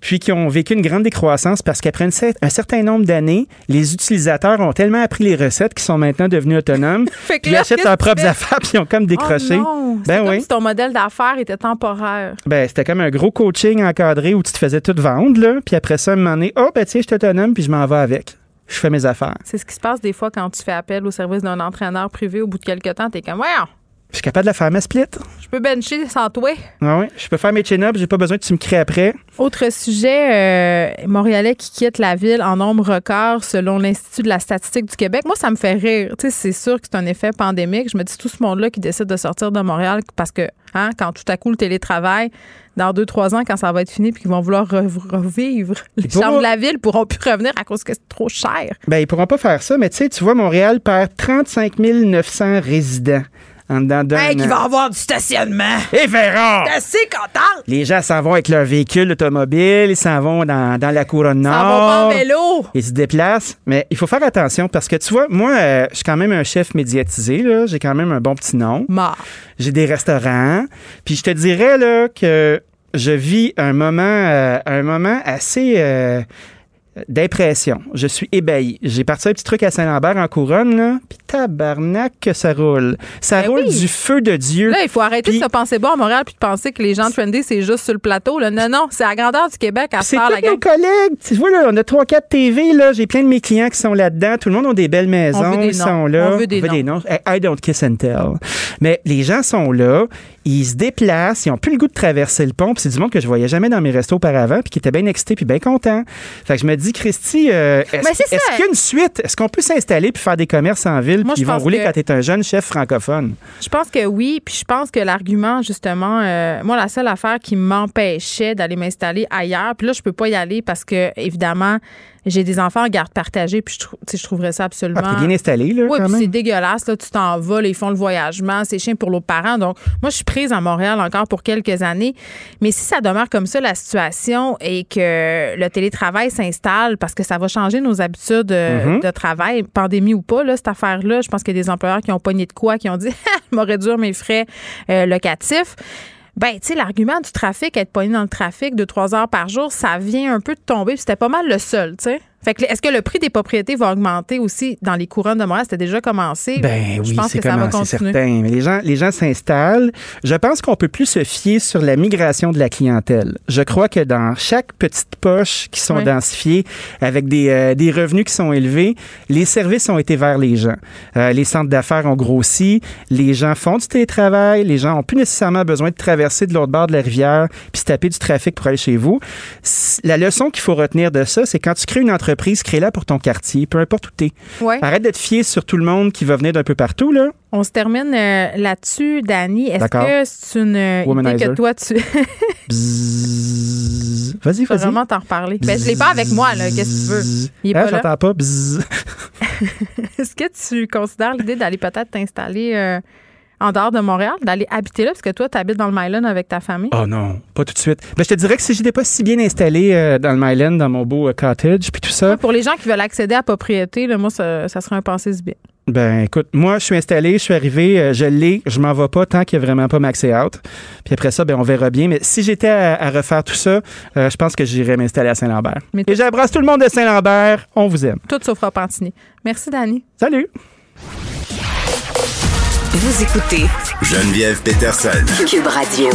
puis qui ont vécu une grande décroissance parce qu'après un certain nombre d'années, les utilisateurs ont tellement appris les recettes qu'ils sont maintenant devenus autonomes. Fait que ils achètent leurs tu propres affaires puis ils ont comme décroché. Oh non, ben comme oui. si ton modèle d'affaires était temporaire. Ben, c'était comme un gros coaching encadré où tu te faisais tout vendre, là. Puis après ça, à un moment donné, oh, ben tiens, je suis autonome puis je m'en vais avec. Je fais mes affaires. C'est ce qui se passe des fois quand tu fais appel au service d'un entraîneur privé au bout de quelques temps. T'es comme, voyons, Je suis capable de la faire ma split. je peux bencher sans toi. Ah ouais. Je peux faire mes chin-ups, j'ai pas besoin que tu me crées après. Autre sujet, euh, Montréalais qui quitte la ville en nombre record selon l'Institut de la statistique du Québec. Moi, ça me fait rire. Tu sais, c'est sûr que c'est un effet pandémique. Je me dis tout ce monde-là qui décide de sortir de Montréal parce que hein, quand tout à coup le télétravail, dans deux, trois ans, quand ça va être fini puis qu'ils vont vouloir re- revivre, les pourront- chambres de la ville pourront plus revenir à cause que c'est trop cher. Ben, ils pourront pas faire ça, mais tu sais, tu vois, Montréal perd 35 900 résidents En dedans d'un Hey, qu'il va an. avoir du stationnement. Et verra! Je suis assez contente. Les gens s'en vont avec leur véhicule automobile, ils s'en vont dans, dans la couronne nord. Ça va pas en vélo. Ils se déplacent. Mais il faut faire attention parce que, tu vois, moi, euh, je suis quand même un chef médiatisé. là. J'ai quand même un bon petit nom. Mort. J'ai des restaurants. Puis je te dirais là, que je vis un moment, euh, un moment assez euh, d'impression. Je suis ébahi. J'ai parti un petit truc à Saint-Lambert en couronne, là. Puis tabarnak que ça roule. Ça Ben roule oui. du feu de Dieu. Là, il faut arrêter Puis- de se penser bon à Montréal puis de penser que les gens trendy, c'est juste sur le plateau. Là. Non, non, c'est à la grandeur du Québec à faire la tous nos gang. collègues. Tu vois, là, on a 3-4 TV, là. J'ai plein de mes clients qui sont là-dedans. Tout le monde a des belles maisons. On veut des Ils noms. sont là. On veut des noms. I I don't kiss and tell. Mais les gens sont là. Ils se déplacent. Ils ont plus le goût de traverser le pont. C'est du monde que je voyais jamais dans mes restos auparavant puis qui était bien excité puis bien content. Fait que je me dis, Christy, euh, est-ce ça. qu'il y a une suite? Est-ce qu'on peut s'installer puis faire des commerces en ville Moi, puis ils vont rouler que- quand tu es un jeune chef francophone? Je pense que oui, puis je pense que l'argument, justement, euh, moi, la seule affaire qui m'empêchait d'aller m'installer ailleurs, puis là, je peux pas y aller parce que, évidemment, j'ai des enfants en garde partagée, puis je, trou- je trouverais ça absolument. Ah, bien installé, là, Oui, puis c'est dégueulasse, là, tu t'en vas, là, ils font le voyagement, c'est chiant pour l'autre parent. Donc, moi, je suis prise à Montréal encore pour quelques années. Mais si ça demeure comme ça, la situation, et que le télétravail s'installe, parce que ça va changer nos habitudes euh, Mhm. de travail, pandémie ou pas, là, cette affaire-là, je pense qu'il y a des employeurs qui ont pogné de quoi, qui ont dit, je vais réduire mes frais euh, locatifs. Ben, tu sais, l'argument du trafic, être pogné dans le trafic de trois heures par jour, ça vient un peu de tomber. C'était pas mal le seul, tu sais. Fait que, est-ce que le prix des propriétés va augmenter aussi dans les couronnes de Montréal? C'était déjà commencé. Ben Je oui, pense c'est que ça va continuer. certain. Mais les gens, les gens s'installent. Je pense qu'on peut plus se fier sur la migration de la clientèle. Je crois que dans chaque petite poche qui sont Oui. densifiées, avec des, euh, des revenus qui sont élevés, les services ont été vers les gens. Euh, les centres d'affaires ont grossi. Les gens font du télétravail. Les gens ont plus nécessairement besoin de traverser de l'autre bord de la rivière puis se taper du trafic pour aller chez vous. La leçon qu'il faut retenir de ça, c'est quand tu crées une entreprise, crée-la pour ton quartier, peu importe où tu es. Ouais. Arrête de te fier sur tout le monde qui va venir d'un peu partout, là. On se termine euh, là-dessus, Dani. Est-ce que c'est une euh, idée que toi, tu. Vas-y, vas-y. vraiment t'en reparler? Ben, je l'ai pas avec moi, là. Qu'est-ce que tu veux? Il est Ah, pas j'entends pas. Est-ce que tu considères l'idée d'aller peut-être t'installer euh, en dehors de Montréal, d'aller habiter là, parce que toi, tu habites dans le Myland avec ta famille? Oh non, pas tout de suite. Ben, je te dirais que si j'étais pas si bien installé euh, dans le Myland, dans mon beau euh, cottage, puis tout ça, Pour les gens qui veulent accéder à la propriété, là, moi, ça, ça serait un pensée du bien. ben écoute, moi, je suis installé, je suis arrivé, euh, je l'ai, je m'en vais pas tant qu'il n'y a vraiment pas maxé out. Puis après ça, ben on verra bien. Mais si j'étais à, à refaire tout ça, euh, je pense que j'irais m'installer à Saint-Lambert. Et j'embrasse tout le monde de Saint-Lambert. On vous aime. Tout sauf Repentigny. Merci, Dani. Salut! Vous écoutez Geneviève Peterson. Cube Radio.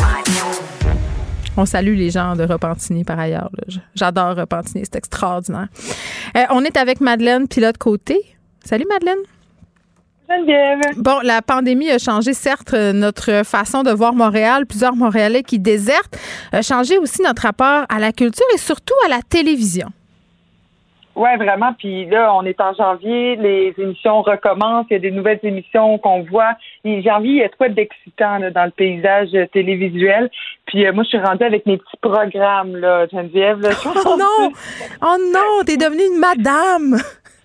On salue les gens de Repentigny par ailleurs. là. J'adore Repentigny, c'est extraordinaire. Euh, on est avec Madeleine Pilote Côté. Salut Madeleine. Geneviève. Bon, la pandémie a changé certes euh, notre façon de voir Montréal, plusieurs Montréalais qui désertent, a changé aussi notre rapport à la culture et surtout à la télévision. Oui, vraiment. Puis là, on est en janvier, les émissions recommencent, il y a des nouvelles émissions qu'on voit. Et janvier, il y a quoi d'excitant dans le paysage télévisuel. Puis euh, moi, je suis rendue avec mes petits programmes, là, Geneviève. Là, Oh non! Oh non, t'es devenue une madame!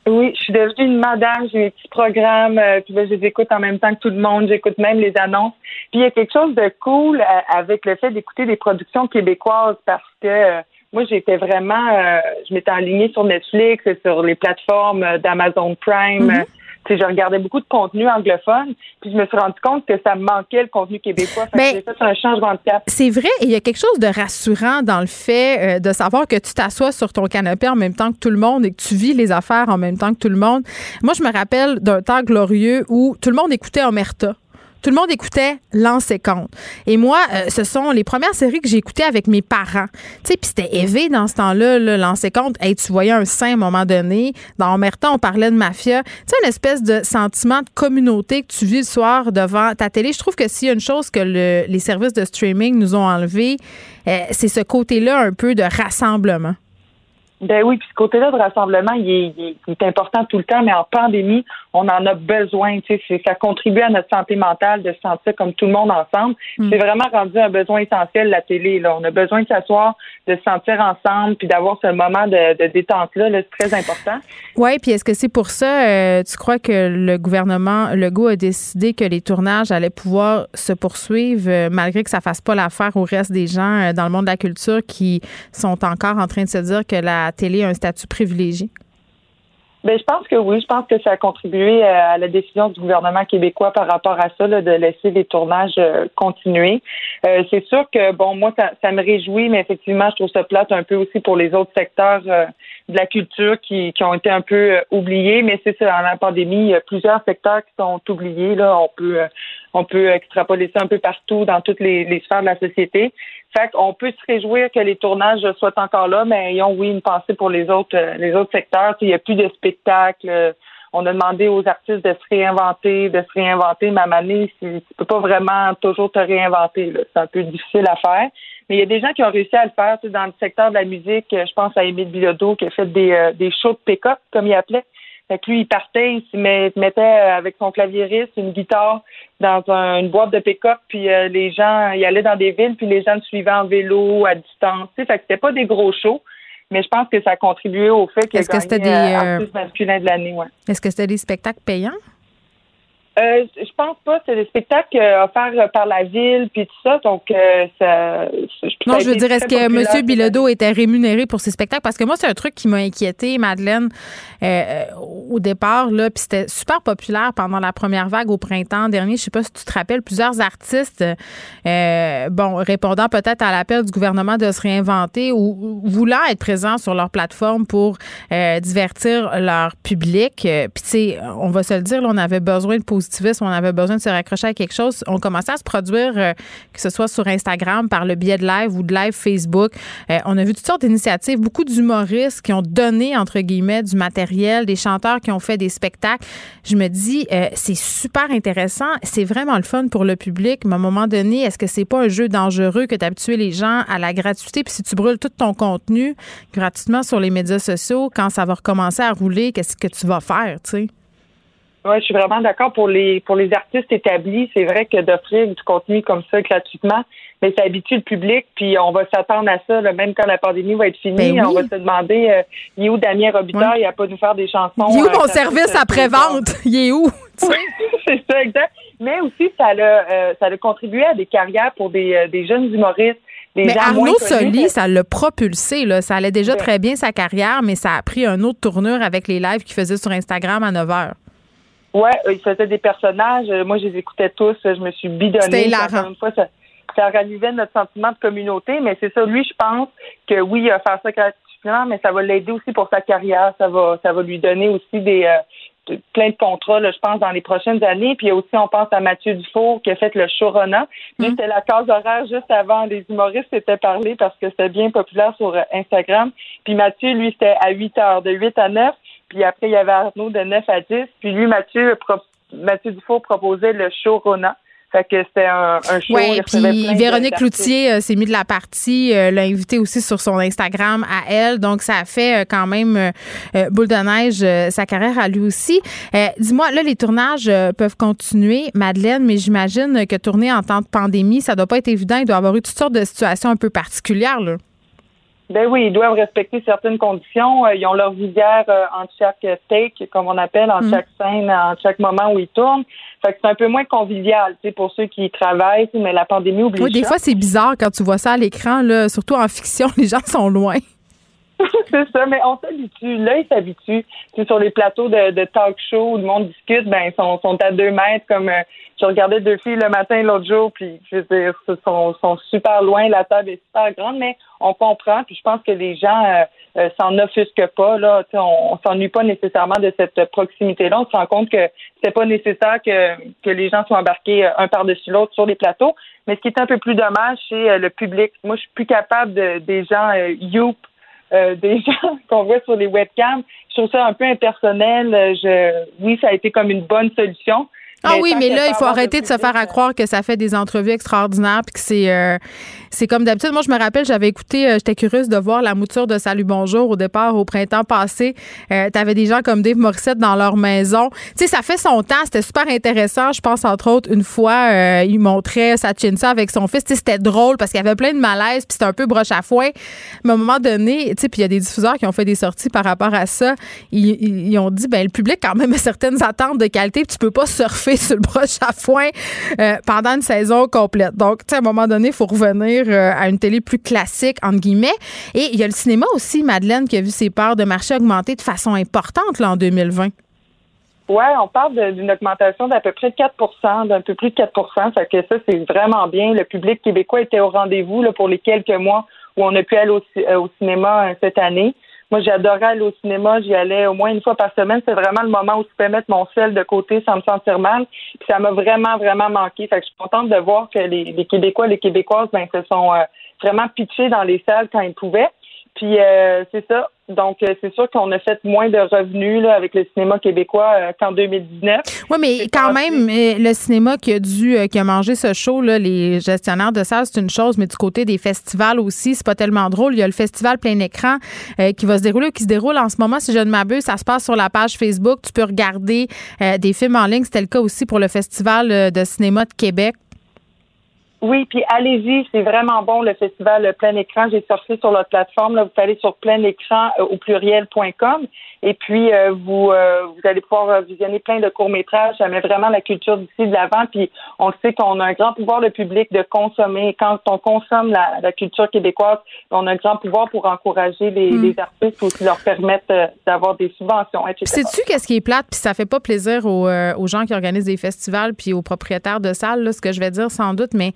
Oui, je suis devenue une madame, j'ai mes petits programmes, euh, puis là, je les écoute en même temps que tout le monde, j'écoute même les annonces. Puis il y a quelque chose de cool euh, avec le fait d'écouter des productions québécoises parce que moi, j'étais vraiment, euh, je m'étais alignée sur Netflix et sur les plateformes d'Amazon Prime. Tu sais, je regardais beaucoup de contenu anglophone, puis je me suis rendu compte que ça me manquait le contenu québécois. Fait Ben, j'ai fait un changement de cap. C'est vrai, et il y a quelque chose de rassurant dans le fait euh, de savoir que tu t'assois sur ton canapé en même temps que tout le monde et que tu vis les affaires en même temps que tout le monde. Moi, je me rappelle d'un temps glorieux où tout le monde écoutait Omerta. Tout le monde écoutait Lancé compte. Et moi, euh, ce sont les premières séries que j'ai écoutées avec mes parents. Tu sais, puis c'était élevé dans ce temps-là, là, Lancé compte. Hey, tu voyais un sein à un moment donné. Dans Omerta, on parlait de mafia. Tu sais, une espèce de sentiment de communauté que tu vis le soir devant ta télé. Je trouve que s'il y a une chose que le- les services de streaming nous ont enlevé, euh, c'est ce côté-là un peu de rassemblement. Ben oui, puis ce côté-là de rassemblement, il est important tout le temps, mais en pandémie, on en a besoin. Tu sais, ça contribue à notre santé mentale de se sentir comme tout le monde ensemble. Mm. C'est vraiment rendu un besoin essentiel la télé. Là, on a besoin de s'asseoir, de se sentir ensemble, puis d'avoir ce moment de, de détente là. là c'est très important. Oui, puis est-ce que c'est pour ça, euh, tu crois que le gouvernement Legault a décidé que les tournages allaient pouvoir se poursuivre euh, malgré que ça fasse pas l'affaire au reste des gens euh, dans le monde de la culture qui sont encore en train de se dire que la télé a un statut privilégié? Ben, je pense que oui. Je pense que ça a contribué euh, à la décision du gouvernement québécois par rapport à ça, là, de laisser les tournages euh, continuer. Euh, c'est sûr que, bon, moi, ça, ça, me réjouit, mais effectivement, je trouve ça plate un peu aussi pour les autres secteurs de la culture qui, qui ont été un peu oubliés. Mais c'est ça, dans la pandémie, il y a plusieurs secteurs qui sont oubliés. Là, on peut, on peut extrapoler ça un peu partout dans toutes les sphères de la société. Fait qu'on peut se réjouir que les tournages soient encore là, mais ayons, oui, une pensée pour les autres, les autres secteurs. Il n'y a plus de spectacles. On a demandé aux artistes de se réinventer, de se réinventer. Mais à Mané, tu peux pas vraiment toujours te réinventer. C'est un peu difficile à faire. Mais il y a des gens qui ont réussi à le faire. Dans le secteur de la musique, je pense à Émile Bilodeau qui a fait des, euh, des shows de pick-up, comme il appelait. Fait que lui, il partait, il se mettait avec son clavieriste, une guitare dans un, une boîte de pick-up, puis euh, les gens, il allait dans des villes, puis les gens le suivaient en vélo, à distance. Fait que c'était pas des gros shows, mais je pense que ça a contribué au fait qu'il a que gagné des, euh, euh, artiste masculin de l'année. Ouais. Est-ce que c'était des spectacles payants? Euh, je pense pas. C'est des spectacles euh, offerts par la ville puis tout ça. Donc, euh, ça. Non, je veux dire, est-ce que M. Bilodeau était rémunéré pour ses spectacles? Parce que moi, c'est un truc qui m'a inquiété, Madeleine, euh, au départ, là, puis c'était super populaire pendant la première vague au printemps dernier. Je sais pas si tu te rappelles, plusieurs artistes, euh, bon, répondant peut-être à l'appel du gouvernement de se réinventer ou voulant être présents sur leur plateforme pour euh, divertir leur public. Puis, tu sais, on va se le dire, là, on avait besoin de on avait besoin de se raccrocher à quelque chose. On commençait à se produire, euh, que ce soit sur Instagram, par le biais de live ou de live Facebook. Euh, on a vu toutes sortes d'initiatives, beaucoup d'humoristes qui ont donné, entre guillemets, du matériel, des chanteurs qui ont fait des spectacles. Je me dis, euh, c'est super intéressant. C'est vraiment le fun pour le public. Mais à un moment donné, est-ce que c'est pas un jeu dangereux que d'habituer les gens à la gratuité? Puis si tu brûles tout ton contenu gratuitement sur les médias sociaux, quand ça va recommencer à rouler, qu'est-ce que tu vas faire, tu sais? Oui, je suis vraiment d'accord pour les pour les artistes établis. C'est vrai que d'offrir du contenu comme ça gratuitement, mais ça habitue le public, puis on va s'attendre à ça, là, même quand la pandémie va être finie. Ben oui. On va se demander, euh, il est où Damien Robitaille? Il a pas nous faire des chansons. Il est où euh, mon service ça- après-vente? Il est où? Oui, c'est ça, exact. Mais aussi, ça a, euh, ça a contribué à des carrières pour des, euh, des jeunes humoristes. Des Mais Arnaud. Soli, ça l'a propulsé. Là. Ça allait déjà Ouais. très bien sa carrière, mais ça a pris une autre tournure avec les lives qu'il faisait sur Instagram à 9 h. Ouais, euh, il faisait des personnages. Euh, Moi, je les écoutais tous. Je me suis bidonnée. C'était hilarant. Une fois, ça, ça ralluait notre sentiment de communauté. Mais c'est ça, lui, je pense que oui, il va faire ça gratuitement, mais ça va l'aider aussi pour sa carrière. Ça va, ça va lui donner aussi des euh, de- plein de contrats, là, je pense, dans les prochaines années. Puis aussi, on pense à Mathieu Dufour qui a fait le Showrunner. Lui, c'était la case horaire juste avant. Les humoristes s'étaient parlé parce que c'était bien populaire sur euh, Instagram. Puis Mathieu, lui, c'était à 8 heures, de 8 à 9. Puis après, il y avait Arnaud de 9 à 10. Puis lui, Mathieu, pro- Mathieu Dufour proposait le showrunner. Fait que c'était un, un show. Plein puis Véronique. Cloutier euh, s'est mis de la partie, euh, l'a invité aussi sur son Instagram à elle. Donc, ça a fait euh, quand même euh, boule de neige sa carrière à lui aussi. Dis-moi, là, les tournages peuvent continuer, Madeleine, mais j'imagine que tourner en temps de pandémie, ça doit pas être évident. Il doit y avoir eu toutes sortes de situations un peu particulières. Là. Ben oui, ils doivent respecter certaines conditions. Euh, Ils ont leur visière euh, entre chaque take, comme on appelle, en Mm. chaque scène, en chaque moment où ils tournent. Fait que c'est un peu moins convivial, tu sais, pour ceux qui travaillent, mais la pandémie oblige. Oui, des ça. fois, c'est bizarre quand tu vois ça à l'écran, là, surtout en fiction, les gens sont loin. c'est ça, mais on s'habitue. Là, ils s'habituent. Tu sais, sur les plateaux de, de talk show où le monde discute, ben, ils sont, sont à deux mètres. Comme euh, je regardais deux filles le matin et l'autre jour, puis je veux dire, ils sont, sont super loin. La table est super grande, mais on comprend. Puis je pense que les gens euh, euh, s'en offusquent pas. Là, on, on s'ennuie pas nécessairement de cette proximité-là. On se rend compte que c'est pas nécessaire que, que les gens soient embarqués euh, un par-dessus l'autre sur les plateaux. Mais ce qui est un peu plus dommage, c'est euh, le public. Moi, je suis plus capable de, des gens euh, youp euh, des gens qu'on voit sur les webcams. Je trouve ça un peu impersonnel. Je, oui, ça a été comme une bonne solution. Ah oui, mais là, il faut de arrêter de se faire à croire que ça fait des entrevues extraordinaires puis que c'est euh, c'est comme d'habitude. Moi, je me rappelle, j'avais écouté, euh, j'étais curieuse de voir la mouture de Salut Bonjour au départ au printemps passé. Euh, T'avais des gens comme Dave Morissette dans leur maison. Tu sais, ça fait son temps. C'était super intéressant. Je pense entre autres une fois, euh, il montrait Sachinsa avec son fils. Tu sais, c'était drôle parce qu'il y avait plein de malaise puis c'était un peu broche à foin. Mais à un moment donné, tu sais, puis il y a des diffuseurs qui ont fait des sorties par rapport à ça. Ils, ils- ils ont dit, ben le public quand même a certaines attentes de qualité. Puis tu peux pas surfer sur le broche à foin euh, pendant une saison complète. Donc, tu sais, à un moment donné, il faut revenir euh, à une télé plus classique, entre guillemets. Et il y a le cinéma aussi, Madeleine, qui a vu ses parts de marché augmenter de façon importante en 2020. Ouais, on parle de- d'une augmentation d'à peu près 4% d'un peu plus de 4% Fait que ça, c'est vraiment bien. Le public québécois était au rendez-vous pour les quelques mois où on a pu aller au, euh, au cinéma cette année. Moi, j'adorais aller au cinéma. J'y allais au moins une fois par semaine. C'est vraiment le moment où je peux mettre mon sel de côté sans me sentir mal. Puis ça m'a vraiment, vraiment manqué. Fait que je suis contente de voir que les, les Québécois, les Québécoises, ben, se sont euh, vraiment pitchés dans les salles quand ils pouvaient. Puis euh, c'est ça. Donc euh, c'est sûr qu'on a fait moins de revenus là, avec le cinéma québécois euh, qu'en 2019. Oui, mais quand même, euh, le cinéma qui a dû, euh, qui a mangé ce show, là, les gestionnaires de salles, c'est une chose, mais du côté des festivals aussi, c'est pas tellement drôle. Il y a le festival plein écran euh, qui va se dérouler, qui se déroule en ce moment, si je ne m'abuse, ça se passe sur la page Facebook. Tu peux regarder euh, des films en ligne. C'était le cas aussi pour le festival de cinéma de Québec. Oui, puis allez-y, c'est vraiment bon le festival plein écran. J'ai sorti sur notre plateforme. Là, vous allez sur plein écran euh, au pluriel.com et puis euh, vous euh, vous allez pouvoir euh, visionner plein de courts métrages. Ça met vraiment la culture d'ici de l'avant. Puis on sait qu'on a un grand pouvoir le public de consommer. Quand on consomme la, la culture québécoise, on a un grand pouvoir pour encourager les, Mm. les artistes ou aussi leur permettre d'avoir des subventions, etc. Sais-tu qu'est-ce qui est plate, puis ça fait pas plaisir aux, euh, aux gens qui organisent des festivals, puis aux propriétaires de salles, là, ce que je vais dire sans doute, mais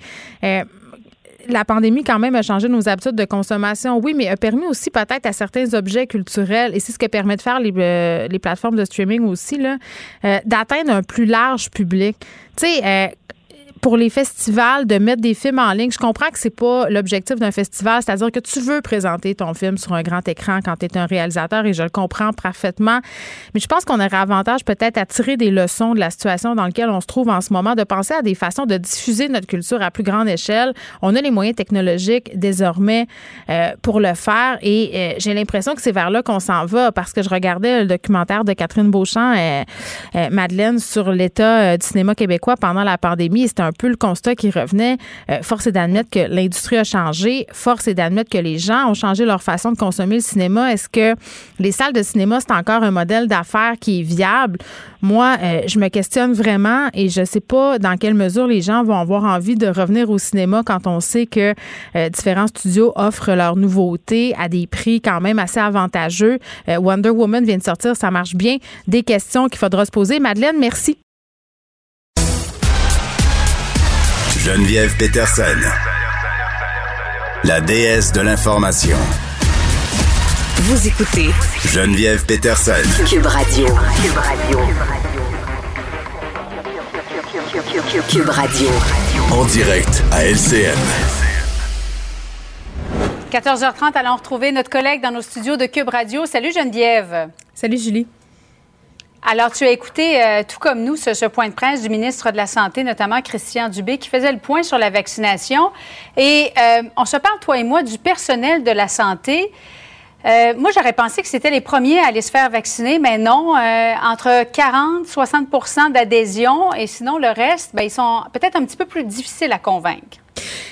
la pandémie, quand même, a changé nos habitudes de consommation, oui, mais a permis aussi peut-être à certains objets culturels, et c'est ce que permet de faire les, euh, les plateformes de streaming aussi, là, euh, d'atteindre un plus large public. Tu sais, euh, pour les festivals, de mettre des films en ligne, je comprends que c'est pas l'objectif d'un festival, c'est-à-dire que tu veux présenter ton film sur un grand écran quand tu es un réalisateur et je le comprends parfaitement. Mais je pense qu'on aurait avantage peut-être à tirer des leçons de la situation dans laquelle on se trouve en ce moment, de penser à des façons de diffuser notre culture à plus grande échelle. On a les moyens technologiques désormais euh, pour le faire et euh, j'ai l'impression que c'est vers là qu'on s'en va parce que je regardais le documentaire de Catherine Beauchamp, euh, euh, Madeleine, sur l'état euh, du cinéma québécois pendant la pandémie un peu le constat qui revenait. Euh, force est d'admettre que l'industrie a changé. Force est d'admettre que les gens ont changé leur façon de consommer le cinéma. Est-ce que les salles de cinéma, c'est encore un modèle d'affaires qui est viable? Moi, euh, je me questionne vraiment et je sais pas dans quelle mesure les gens vont avoir envie de revenir au cinéma quand on sait que euh, différents studios offrent leurs nouveautés à des prix quand même assez avantageux. Euh, Wonder Woman vient de sortir, ça marche bien. Des questions qu'il faudra se poser. Madeleine, merci. Geneviève Peterson. La déesse de l'information. Vous écoutez Geneviève Peterson. Cube Radio. Cube Radio. Cube Radio. En direct à LCN. 14h30, allons retrouver notre collègue dans nos studios de Cube Radio. Salut Geneviève. Salut Julie. Alors, tu as écouté, euh, tout comme nous, ce, point de presse du ministre de la Santé, notamment Christian Dubé, qui faisait le point sur la vaccination. Et euh, on se parle, toi et moi, du personnel de la santé. Euh, moi, j'aurais pensé que c'était les premiers à aller se faire vacciner, mais non. Entre 40 60% d'adhésion et sinon le reste, ben, ils sont peut-être un petit peu plus difficiles à convaincre.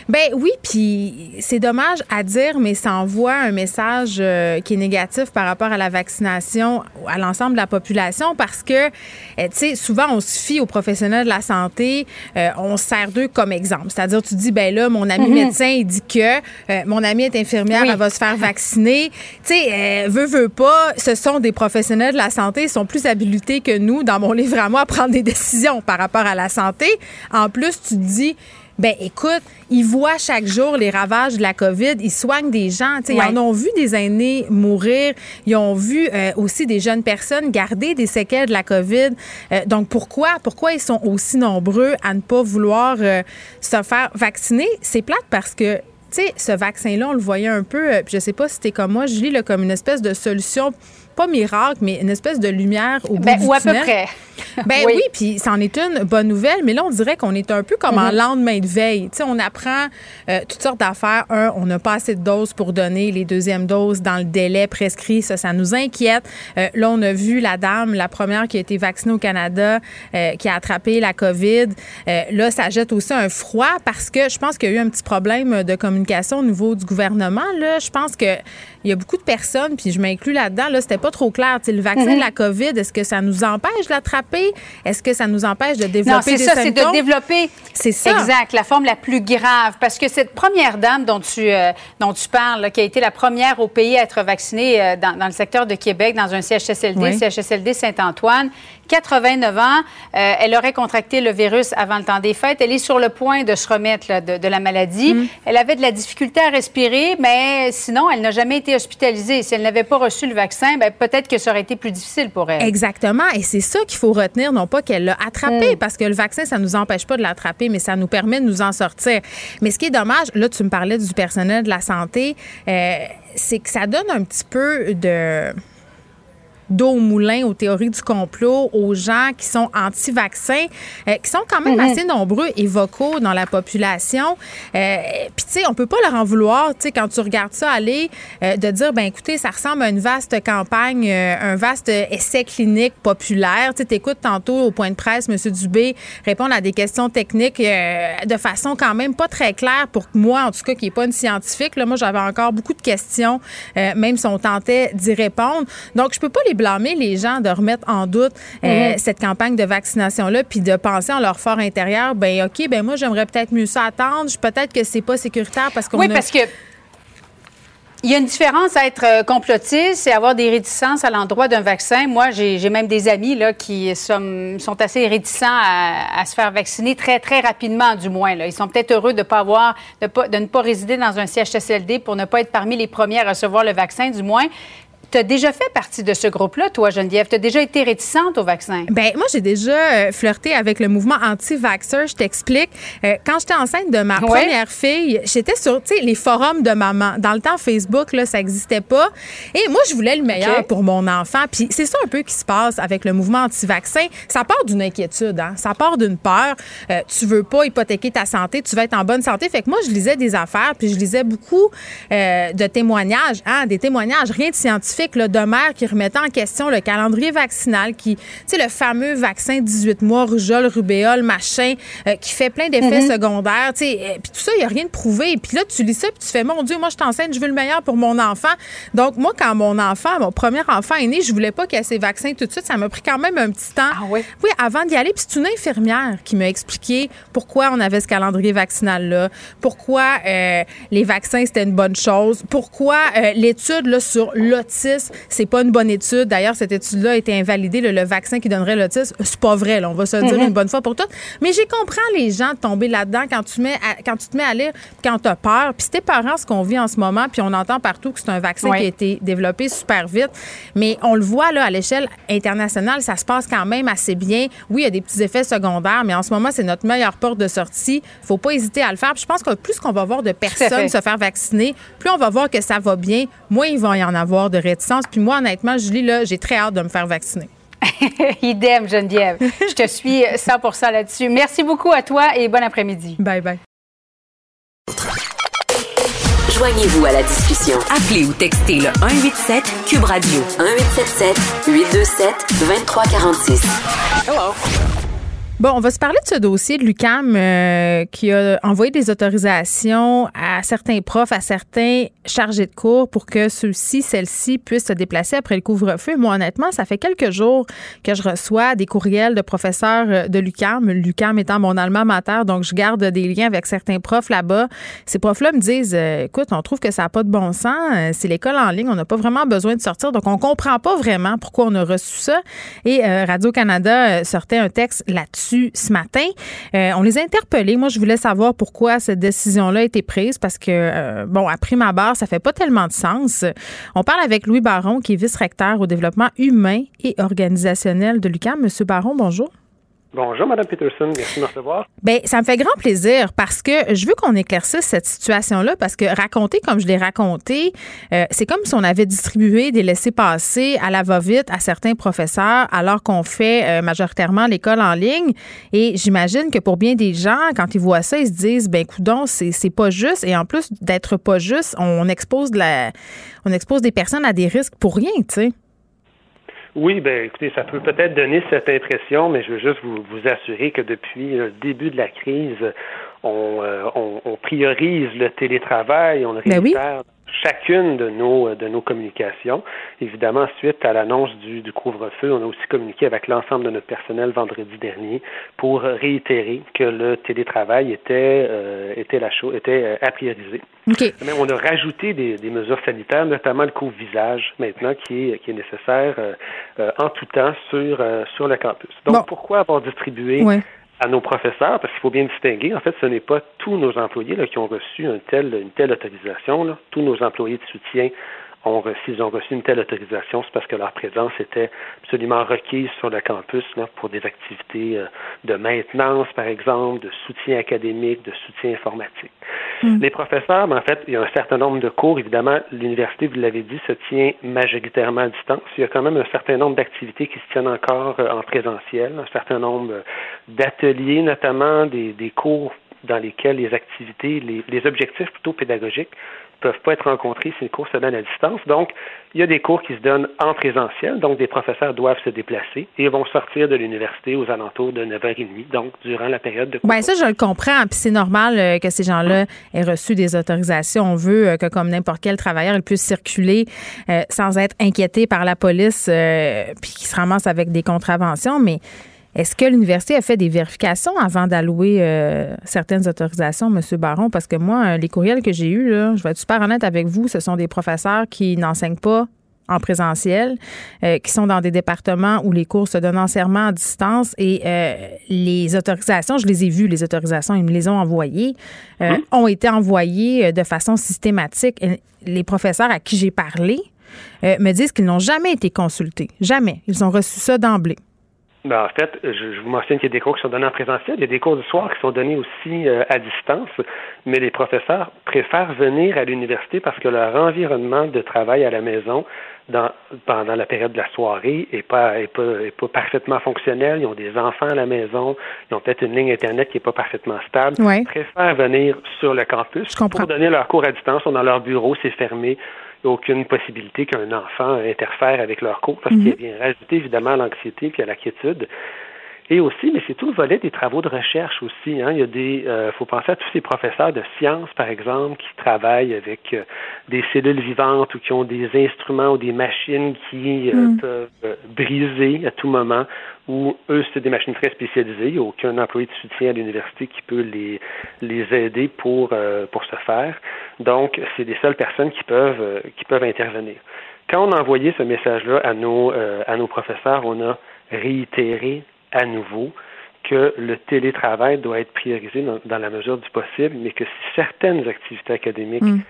Ben oui, puis c'est dommage à dire, mais ça envoie un message euh, qui est négatif par rapport à la vaccination à l'ensemble de la population parce que, euh, tu sais, souvent on se fie aux professionnels de la santé, euh, on se sert d'eux comme exemple. C'est-à-dire, tu dis, ben là, mon ami Mhm. médecin, il dit que mon amie est infirmière, Oui. elle va se faire vacciner. Tu sais, veut, veut pas, ce sont des professionnels de la santé, ils sont plus habilités que nous, dans mon livre à moi, à prendre des décisions par rapport à la santé. En plus, tu te dis, ben écoute, ils voient chaque jour les ravages de la COVID, ils soignent des gens, Ouais. ils en ont vu des aînés mourir, ils ont vu euh, aussi des jeunes personnes garder des séquelles de la COVID. Euh, donc pourquoi pourquoi ils sont aussi nombreux à ne pas vouloir euh, se faire vacciner? C'est plate parce que tu sais, ce vaccin-là, on le voyait un peu, puis je sais pas si c'était comme moi, Julie, là, comme une espèce de solution pas miracle, mais une espèce de lumière au bout Ben, du ou à peu tunnel. près. Ben Oui. oui, puis c'en est une bonne nouvelle, mais là, on dirait qu'on est un peu comme en Mhm. lendemain de veille. Tu sais, on apprend euh, toutes sortes d'affaires. Un, on n'a pas assez de doses pour donner les deuxièmes doses dans le délai prescrit. Ça, ça nous inquiète. Euh, là, on a vu la dame, la première qui a été vaccinée au Canada, euh, qui a attrapé la COVID. Là, ça jette aussi un froid parce que je pense qu'il y a eu un petit problème de communication au niveau du gouvernement. Là, je pense que il y a beaucoup de personnes, puis je m'inclus là-dedans, là, c'était pas trop clair. Tu sais, le vaccin Mhm. de la COVID, est-ce que ça nous empêche de l'attraper? Est-ce que ça nous empêche de développer Non, c'est des ça, c'est de développer. C'est ça. Exact, la forme la plus grave. Parce que cette première dame dont tu, euh, dont tu parles, là, qui a été la première au pays à être vaccinée euh, dans, dans le secteur de Québec, dans un CHSLD, Oui. CHSLD Saint-Antoine, 89 ans, euh, elle aurait contracté le virus avant le temps des fêtes. Elle est sur le point de se remettre là, de, de la maladie. Mm. Elle avait de la difficulté à respirer, mais sinon, elle n'a jamais été hospitalisée. Si elle n'avait pas reçu le vaccin, ben, peut-être que ça aurait été plus difficile pour elle. Exactement. Et c'est ça qu'il faut retenir, non pas qu'elle l'a attrapé, Mm. parce que le vaccin, ça nous empêche pas de l'attraper, mais ça nous permet de nous en sortir. Mais ce qui est dommage, là, tu me parlais du personnel de la santé, euh, c'est que ça donne un petit peu de d'eau au moulin aux théories du complot, aux gens qui sont anti-vaccins, euh, qui sont quand même Mhm. assez nombreux et vocaux dans la population. Euh, Puis, tu sais, on peut pas leur en vouloir, tu sais, quand tu regardes ça aller, euh, de dire, ben écoutez, ça ressemble à une vaste campagne, un vaste essai clinique populaire. Tu sais, t'écoutes tantôt au point de presse, M. Dubé répondre à des questions techniques de façon quand même pas très claire pour moi, en tout cas, qui n'est pas une scientifique. Là, moi, j'avais encore beaucoup de questions, même si on tentait d'y répondre. Donc, je peux pas les blâmer, les gens, de remettre en doute euh, Mhm. cette campagne de vaccination-là, puis de penser en leur fort intérieur, ben OK, ben moi, j'aimerais peut-être mieux ça attendre. Peut-être que c'est pas sécuritaire parce qu'on Oui, a- parce que il y a une différence à être euh, complotiste et avoir des réticences à l'endroit d'un vaccin. Moi, j'ai j'ai même des amis là, qui sont, sont assez réticents à, à se faire vacciner très, très rapidement, du moins. Là. Ils sont peut-être heureux de, pas avoir, de, pas, de ne pas résider dans un CHSLD pour ne pas être parmi les premiers à recevoir le vaccin, du moins. Tu as déjà fait partie de ce groupe-là, toi, Geneviève? Tu as déjà été réticente au vaccin? Ben moi j'ai déjà euh, flirté avec le mouvement anti-vaxxer. Je t'explique. Euh, quand j'étais enceinte de ma Ouais. première fille, j'étais sur tu sais les forums de maman. Dans le temps Facebook là, ça existait pas. Et moi je voulais le meilleur pour mon enfant. Puis c'est ça un peu qui se passe avec le mouvement anti-vaccin. Ça part d'une inquiétude, hein. Ça part d'une peur. Euh, tu veux pas hypothéquer ta santé, tu veux être en bonne santé. Fait que moi je lisais des affaires, puis je lisais beaucoup euh, de témoignages, hein, des témoignages rien de scientifique de mères qui remettaient en question le calendrier vaccinal, qui, tu sais, le fameux vaccin 18 mois, rougeole, rubéole, machin, euh, qui fait plein d'effets Mhm. secondaires, tu sais. euh, Puis tout ça, il n'y a rien de prouvé. Puis là, tu lis ça, puis tu fais, mon Dieu, moi, je t'enseigne, je veux le meilleur pour mon enfant. Donc, moi, quand mon enfant, mon premier enfant est né, je voulais pas qu'il ait ses vaccins tout de suite. Ça m'a pris quand même un petit temps. Ah oui? Oui, avant d'y aller. Puis c'est une infirmière qui m'a expliqué pourquoi on avait ce calendrier vaccinal-là, pourquoi euh, les vaccins, c'était une bonne chose, pourquoi euh, l'étude là, sur l'autisme, c'est pas une bonne étude. D'ailleurs, cette étude-là a été invalidée, le, le vaccin qui donnerait l'autisme. C'est pas vrai, là, on va se le dire Mhm. une bonne fois pour toutes. Mais j'ai compris les gens de tomber là-dedans quand tu, mets à- quand tu te mets à lire, quand tu as peur. Puis c'était parents ce qu'on vit en ce moment, puis on entend partout que c'est un vaccin Oui. qui a été développé super vite. Mais on le voit là, à l'échelle internationale, ça se passe quand même assez bien. Oui, il y a des petits effets secondaires, mais en ce moment, c'est notre meilleure porte de sortie. faut pas hésiter à le faire. Puis je pense que plus qu'on va voir de personnes se faire vacciner, plus on va voir que ça va bien, moins il va y en avoir de réticence. Puis moi, honnêtement, Julie, là, j'ai très hâte de me faire vacciner. Idem, Geneviève. Je te suis 100% là-dessus. Merci beaucoup à toi et bon après-midi. Bye bye. Joignez-vous à la discussion. Appelez ou textez le 187 Cube Radio 1877 827 2346. Hello. Bon, on va se parler de ce dossier de l'UCAM euh, qui a envoyé des autorisations à certains profs, à certains chargés de cours pour que ceux-ci, celles-ci puissent se déplacer après le couvre-feu. Moi, honnêtement, ça fait quelques jours que je reçois des courriels de professeurs euh, de l'UCAM, l'UCAM étant mon alma mater, donc je garde des liens avec certains profs là-bas. Ces profs-là me disent, euh, écoute, on trouve que ça n'a pas de bon sens, euh, c'est l'école en ligne, on n'a pas vraiment besoin de sortir, donc on comprend pas vraiment pourquoi on a reçu ça. Et euh, Radio-Canada sortait un texte là-dessus ce matin. Euh, on les a interpellés. Moi, je voulais savoir pourquoi cette décision-là a été prise parce que, euh, bon, à prime abord, ça fait pas tellement de sens. On parle avec Louis Baron, qui est vice-recteur au développement humain et organisationnel de l'UQAM. Monsieur Baron, bonjour. Bonjour, Mme Peterson. Merci de me recevoir. Bien, ça me fait grand plaisir parce que je veux qu'on éclaircisse cette situation-là parce que raconter comme je l'ai raconté, euh, c'est comme si on avait distribué des laissés-passer à la va-vite à certains professeurs alors qu'on fait euh, majoritairement l'école en ligne. Et j'imagine que pour bien des gens, quand ils voient ça, ils se disent, ben coudon, c'est, c'est pas juste. Et en plus d'être pas juste, on expose, de la, on expose des personnes à des risques pour rien, tu sais. Oui, ben écoutez, ça peut peut-être donner cette impression, mais je veux juste vous, vous assurer que depuis le début de la crise, on, euh, on, on priorise le télétravail, on le Ben oui. Chacune de nos de nos communications. Évidemment, suite à l'annonce du, du couvre-feu, on a aussi communiqué avec l'ensemble de notre personnel vendredi dernier pour réitérer que le télétravail était euh, était la chose était euh, à prioriser. OK. Mais on a rajouté des, des mesures sanitaires, notamment le couvre-visage maintenant, qui est, qui est nécessaire euh, euh, en tout temps sur, euh, sur le campus. Donc, Bon. pourquoi avoir distribué Ouais. À nos professeurs? Parce qu'il faut bien distinguer. En fait, ce n'est pas tous nos employés là, qui ont reçu un tel, une telle autorisation. Là. Tous nos employés de soutien ont reçu, ils ont reçu une telle autorisation, c'est parce que leur présence était absolument requise sur le campus là, pour des activités euh, de maintenance, par exemple, de soutien académique, de soutien informatique. Les professeurs, ben, en fait, il y a un certain nombre de cours. Évidemment, l'université, vous l'avez dit, se tient majoritairement à distance. Il y a quand même un certain nombre d'activités qui se tiennent encore euh, en présentiel, un certain nombre euh, d'ateliers, notamment des, des cours dans lesquels les activités, les, les objectifs plutôt pédagogiques peuvent pas être rencontrés si les cours se donnent à distance. Donc, il y a des cours qui se donnent en présentiel, donc des professeurs doivent se déplacer et vont sortir de l'université aux alentours de 9h30, donc durant la période de cours. Ben ça, je le comprends. Puis c'est normal euh, que ces gens-là aient reçu des autorisations. On veut euh, que, comme n'importe quel travailleur, ils puissent circuler euh, sans être inquiétés par la police, puis qu'ils se ramassent avec des contraventions. Mais est-ce que l'université a fait des vérifications avant d'allouer euh, certaines autorisations, M. Baron? Parce que moi, les courriels que j'ai eus, là, je vais être super honnête avec vous, ce sont des professeurs qui n'enseignent pas en présentiel, euh, qui sont dans des départements où les cours se donnent entièrement à distance et euh, les autorisations, je les ai vues, les autorisations, ils me les ont envoyées, euh, ont été envoyées de façon systématique. Et Les professeurs à qui j'ai parlé me disent qu'ils n'ont jamais été consultés. Jamais. Ils ont reçu ça d'emblée. Ben, en fait, je, je vous mentionne qu'il y a des cours qui sont donnés en présentiel, il y a des cours du soir qui sont donnés aussi euh, à distance, mais les professeurs préfèrent venir à l'université parce que leur environnement de travail à la maison dans, pendant la période de la soirée est pas, est pas, est pas parfaitement fonctionnel. Ils ont des enfants à la maison, ils ont peut-être une ligne Internet qui est pas parfaitement stable. Ouais. Ils préfèrent venir sur le campus pour donner leur cours à distance. Sont dans leur bureau, c'est fermé. Il n'y a aucune possibilité qu'un enfant interfère avec leur cours parce qu'il vient rajouter évidemment à l'anxiété puis à la quiétude. Et aussi, mais c'est tout le volet des travaux de recherche aussi. Hein. Il y a des, euh, faut penser à tous ces professeurs de sciences, par exemple, qui travaillent avec euh, des cellules vivantes ou qui ont des instruments ou des machines qui euh, Mm. peuvent euh, briser à tout moment. Ou eux, c'est des machines très spécialisées. Il n'y a aucun employé de soutien à l'université qui peut les les aider pour euh, pour ce faire. Donc, c'est des seules personnes qui peuvent euh, qui peuvent intervenir. Quand on a envoyé ce message-là à nos euh, à nos professeurs, on a réitéré à nouveau que le télétravail doit être priorisé dans, dans la mesure du possible, mais que si certaines activités académiques Mm.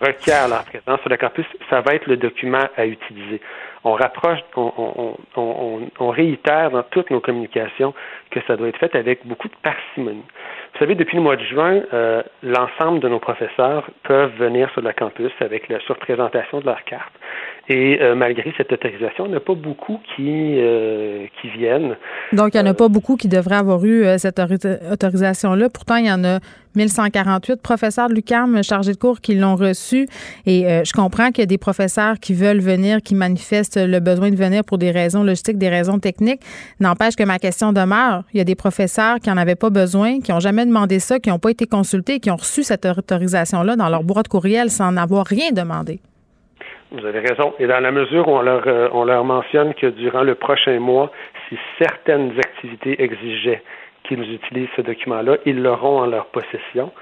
requièrent leur présence sur le campus, ça va être le document à utiliser. On rapproche, on, on, on, on, on réitère dans toutes nos communications que ça doit être fait avec beaucoup de parcimonie. Vous savez, depuis le mois de juin, euh, l'ensemble de nos professeurs peuvent venir sur le campus avec la surprésentation de leur carte. Et euh, malgré cette autorisation, il n'y en a pas beaucoup qui, euh, qui viennent. Donc, il n'y en a pas beaucoup qui devraient avoir eu cette autori- autorisation-là. Pourtant, il y en a 1148 professeurs de l'UQAM chargés de cours qui l'ont reçu. Et je comprends qu'il y a des professeurs qui veulent venir, qui manifestent le besoin de venir pour des raisons logistiques, des raisons techniques. N'empêche que ma question demeure. Il y a des professeurs qui n'en avaient pas besoin, qui n'ont jamais demandé ça, qui n'ont pas été consultés, qui ont reçu cette autorisation-là dans leur boîte courriel sans avoir rien demandé. Vous avez raison. Et dans la mesure où on leur, euh, on leur mentionne que durant le prochain mois, si certaines activités exigeaient qu'ils utilisent ce document-là, ils l'auront en leur possession.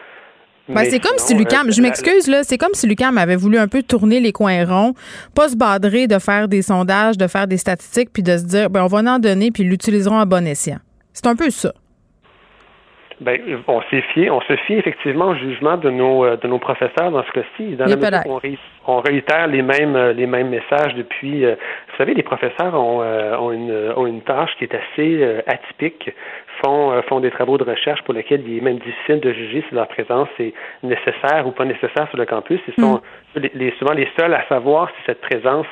Ben, c'est comme si Lucam, euh, je m'excuse là, c'est comme si Lucam avait voulu un peu tourner les coins ronds, pas se badrer de faire des sondages, de faire des statistiques, puis de se dire, ben on va en donner, puis ils l'utiliseront à bon escient. C'est un peu ça. Ben, on s'est fié, on se fie effectivement au jugement de nos euh, de nos professeurs dans ce cas-ci. Dans la on, ré- on réitère les mêmes euh, les mêmes messages depuis. euh, vous savez, les professeurs ont euh, ont une ont une tâche qui est assez euh, atypique. Font, euh, font des travaux de recherche pour lesquels il est même difficile de juger si leur présence est nécessaire ou pas nécessaire sur le campus. Ils sont les, les- souvent les seuls à savoir si cette présence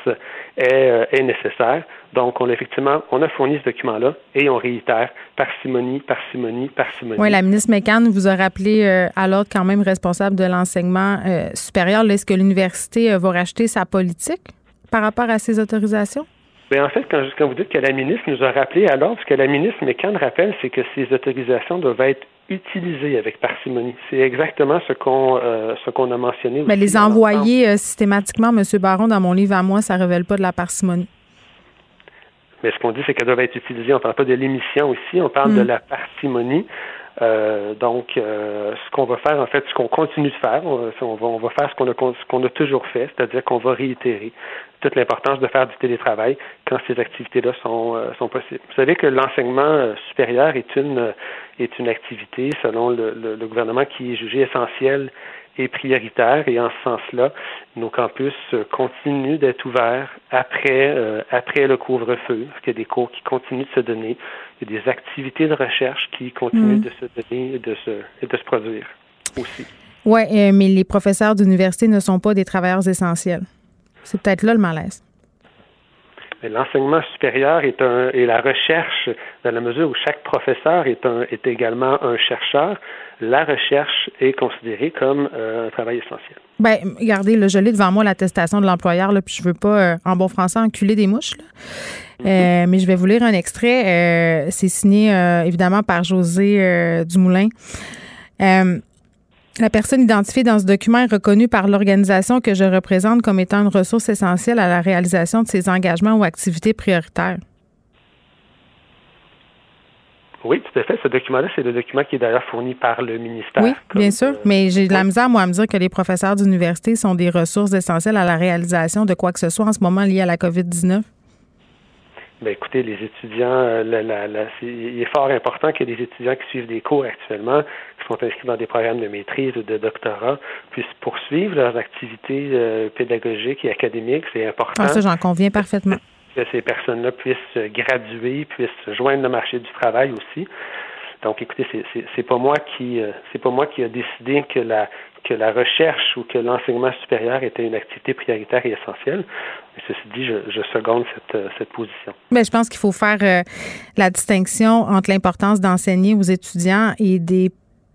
est, euh, est nécessaire. Donc, on a effectivement, on a fourni ce document-là et on réitère parcimonie, parcimonie, parcimonie. Oui, la ministre McCann vous a rappelé euh, l'ordre quand même responsable de l'enseignement supérieur. Est-ce que l'université va racheter sa politique par rapport à ces autorisations? Ben, en fait, quand, quand vous dites que la ministre nous a rappelé l'ordre, ce que la ministre McCann rappelle, c'est que ces autorisations doivent être utilisées avec parcimonie. C'est exactement ce qu'on euh, ce qu'on a mentionné. Mais aussi les envoyer euh, systématiquement, M. Baron, dans mon livre à moi, ça ne révèle pas de la parcimonie. Mais ce qu'on dit, c'est qu'elles doivent être utilisées. On ne parle pas de l'émission ici, on parle Mm. de la parcimonie. Euh, donc, euh, ce qu'on va faire, en fait, ce qu'on continue de faire, on, va, on va faire ce qu'on a, a toujours fait, c'est-à-dire qu'on va réitérer toute l'importance de faire du télétravail quand ces activités-là sont, euh, sont possibles. Vous savez que l'enseignement euh, supérieur est une, euh, est une activité, selon le- le gouvernement, qui est jugée essentielle et prioritaire. Et en ce sens-là, nos campus euh, continuent d'être ouverts après, euh, après le couvre-feu, parce qu'il y a des cours qui continuent de se donner. Il y a des activités de recherche qui continuent Mm. de se donner et de se, et de se produire aussi. Oui, mais les professeurs d'université ne sont pas des travailleurs essentiels. C'est peut-être là le malaise. L'enseignement supérieur est un et la recherche, dans la mesure où chaque professeur est un est également un chercheur, la recherche est considérée comme euh, un travail essentiel. Ben, regardez, là, je l'ai devant moi l'attestation de l'employeur, là, puis je veux pas, euh, en bon français, enculer des mouches. là. Euh, mais je vais vous lire un extrait. Euh, c'est signé euh, évidemment par José euh, Dumoulin. La personne identifiée dans ce document est reconnue par l'organisation que je représente comme étant une ressource essentielle à la réalisation de ses engagements ou activités prioritaires. Oui, tout à fait. Ce document-là, c'est le document qui est d'ailleurs fourni par le ministère. Oui, bien sûr, mais j'ai de la misère, moi, à me dire que les professeurs d'université sont des ressources essentielles à la réalisation de quoi que ce soit en ce moment lié à la COVID-19. Ben, écoutez, les étudiants, euh, la- la- la- c'est- il est fort important que les étudiants qui suivent des cours actuellement, qui sont inscrits dans des programmes de maîtrise ou de doctorat, puissent poursuivre leurs activités euh, pédagogiques et académiques. C'est important Ah, ça, j'en conviens parfaitement. que ces personnes-là puissent graduer, puissent se joindre le marché du travail aussi. Donc, écoutez, c'est pas moi qui euh, c'est pas moi qui a décidé que la que la recherche ou que l'enseignement supérieur était une activité prioritaire et essentielle. Ceci dit, je, je seconde cette, euh, cette position. Ben, je pense qu'il faut faire euh, la distinction entre l'importance d'enseigner aux étudiants et des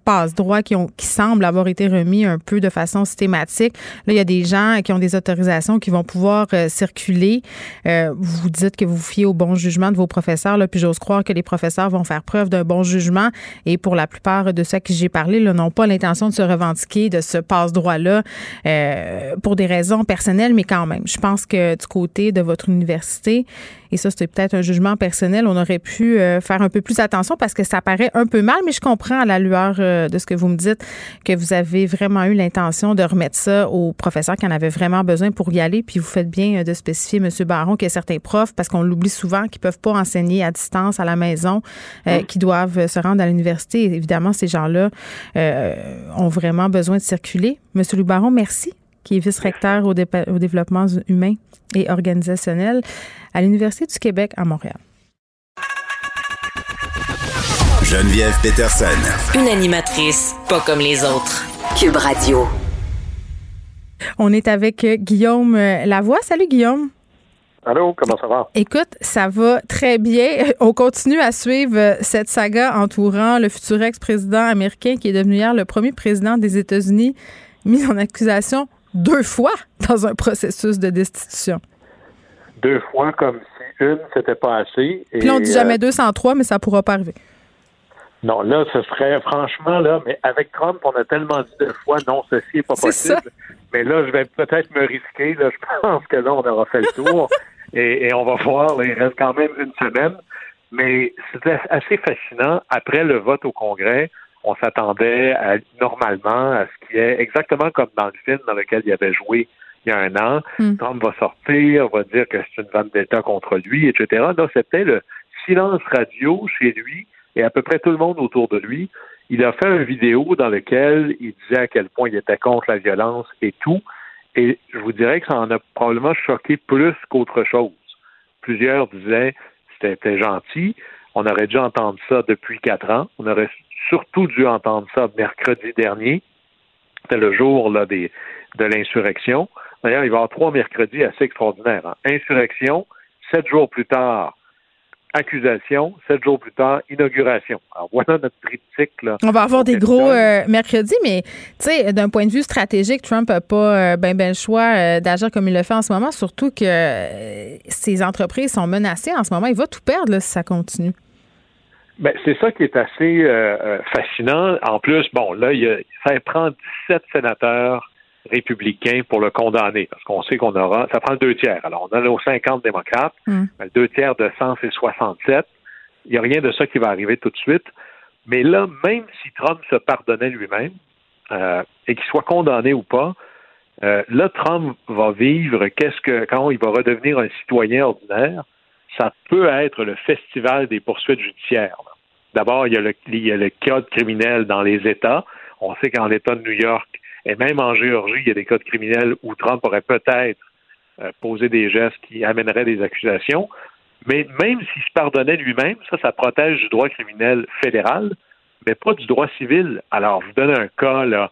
passe-droits qui, ont, qui semblent avoir été remis un peu de façon systématique. Là, il y a des gens qui ont des autorisations qui vont pouvoir euh, circuler. Euh, vous dites que vous fiez au bon jugement de vos professeurs, là, puis j'ose croire que les professeurs vont faire preuve d'un bon jugement. Et pour la plupart de ceux à qui j'ai parlé, n'ont pas l'intention de se revendiquer de ce passe-droit-là euh, pour des raisons personnelles, mais quand même. Je pense que du côté de votre université, et ça, c'était peut-être un jugement personnel. On aurait pu euh, faire un peu plus attention parce que ça paraît un peu mal, mais je comprends à la lueur euh, de ce que vous me dites que vous avez vraiment eu l'intention de remettre ça aux professeurs qui en avaient vraiment besoin pour y aller. Puis vous faites bien euh, de spécifier, M. Baron, qu'il y a certains profs, parce qu'on l'oublie souvent, qui peuvent pas enseigner à distance à la maison, euh, qui doivent se rendre à l'université. Évidemment, ces gens-là ont vraiment besoin de circuler. M. Baron, merci qui est vice-recteur au, au développement humain et organisationnel à l'Université du Québec à Montréal. Geneviève Peterson. Une animatrice pas comme les autres. Cube Radio. On est avec euh, Guillaume euh, Lavoie. Salut Guillaume. Allô, comment ça va? Écoute, ça va très bien. On continue à suivre euh, cette saga entourant le futur ex-président américain qui est devenu hier le premier président des États-Unis, mis en accusation deux fois dans un processus de destitution. Deux fois comme si une, c'était pas assez. Et, Puis là, on dit euh, jamais 203, mais ça pourra pas arriver. Non, là, ce serait franchement, là, mais avec Trump, on a tellement dit deux fois, non, ceci n'est pas possible. Mais là, je vais peut-être me risquer. Là, je pense que là, on aura fait le tour. et, et on va voir, là, il reste quand même une semaine. Mais c'était assez fascinant. Après le vote au Congrès, on s'attendait normalement à ce qui est exactement comme dans le film dans lequel il avait joué il y a un an. Trump va sortir, va dire que c'est une vendetta contre lui, etc. Là, c'était le silence radio chez lui et à peu près tout le monde autour de lui. Il a fait une vidéo dans laquelle il disait à quel point il était contre la violence et tout. Et je vous dirais que ça en a probablement choqué plus qu'autre chose. Plusieurs disaient c'était gentil. On aurait dû entendre ça depuis quatre ans. On aurait surtout dû entendre ça mercredi dernier. C'était le jour là, des, de l'insurrection. D'ailleurs, il va y avoir trois mercredis assez extraordinaires. hein. Insurrection, sept jours plus tard, accusation, sept jours plus tard, inauguration. Alors voilà notre triptyque. Là. On va avoir des gros euh, mercredis, mais tu sais, d'un point de vue stratégique, Trump n'a pas euh, ben, ben le choix euh, d'agir comme il le fait en ce moment, surtout que euh, ses entreprises sont menacées en ce moment. Il va tout perdre là, si ça continue. Ben, c'est ça qui est assez fascinant. En plus, bon, là, il y a, ça prend 17 sénateurs républicains pour le condamner, parce qu'on sait qu'on aura, ça prend le deux tiers. Alors, on a nos 50 démocrates, Mm. ben, le deux tiers de 100, c'est 67. Il n'y a rien de ça qui va arriver tout de suite. Mais là, même si Trump se pardonnait lui-même, euh, et qu'il soit condamné ou pas, euh, là, Trump va vivre qu'est-ce que quand il va redevenir un citoyen ordinaire, ça peut être le festival des poursuites judiciaires. D'abord, il y, a le, il y a le code criminel dans les États. On sait qu'en l'État de New York et même en Géorgie, il y a des codes criminels où Trump aurait peut-être euh, posé des gestes qui amèneraient des accusations. Mais même s'il se pardonnait lui-même, ça, ça protège du droit criminel fédéral, mais pas du droit civil. Alors, je vous donne un cas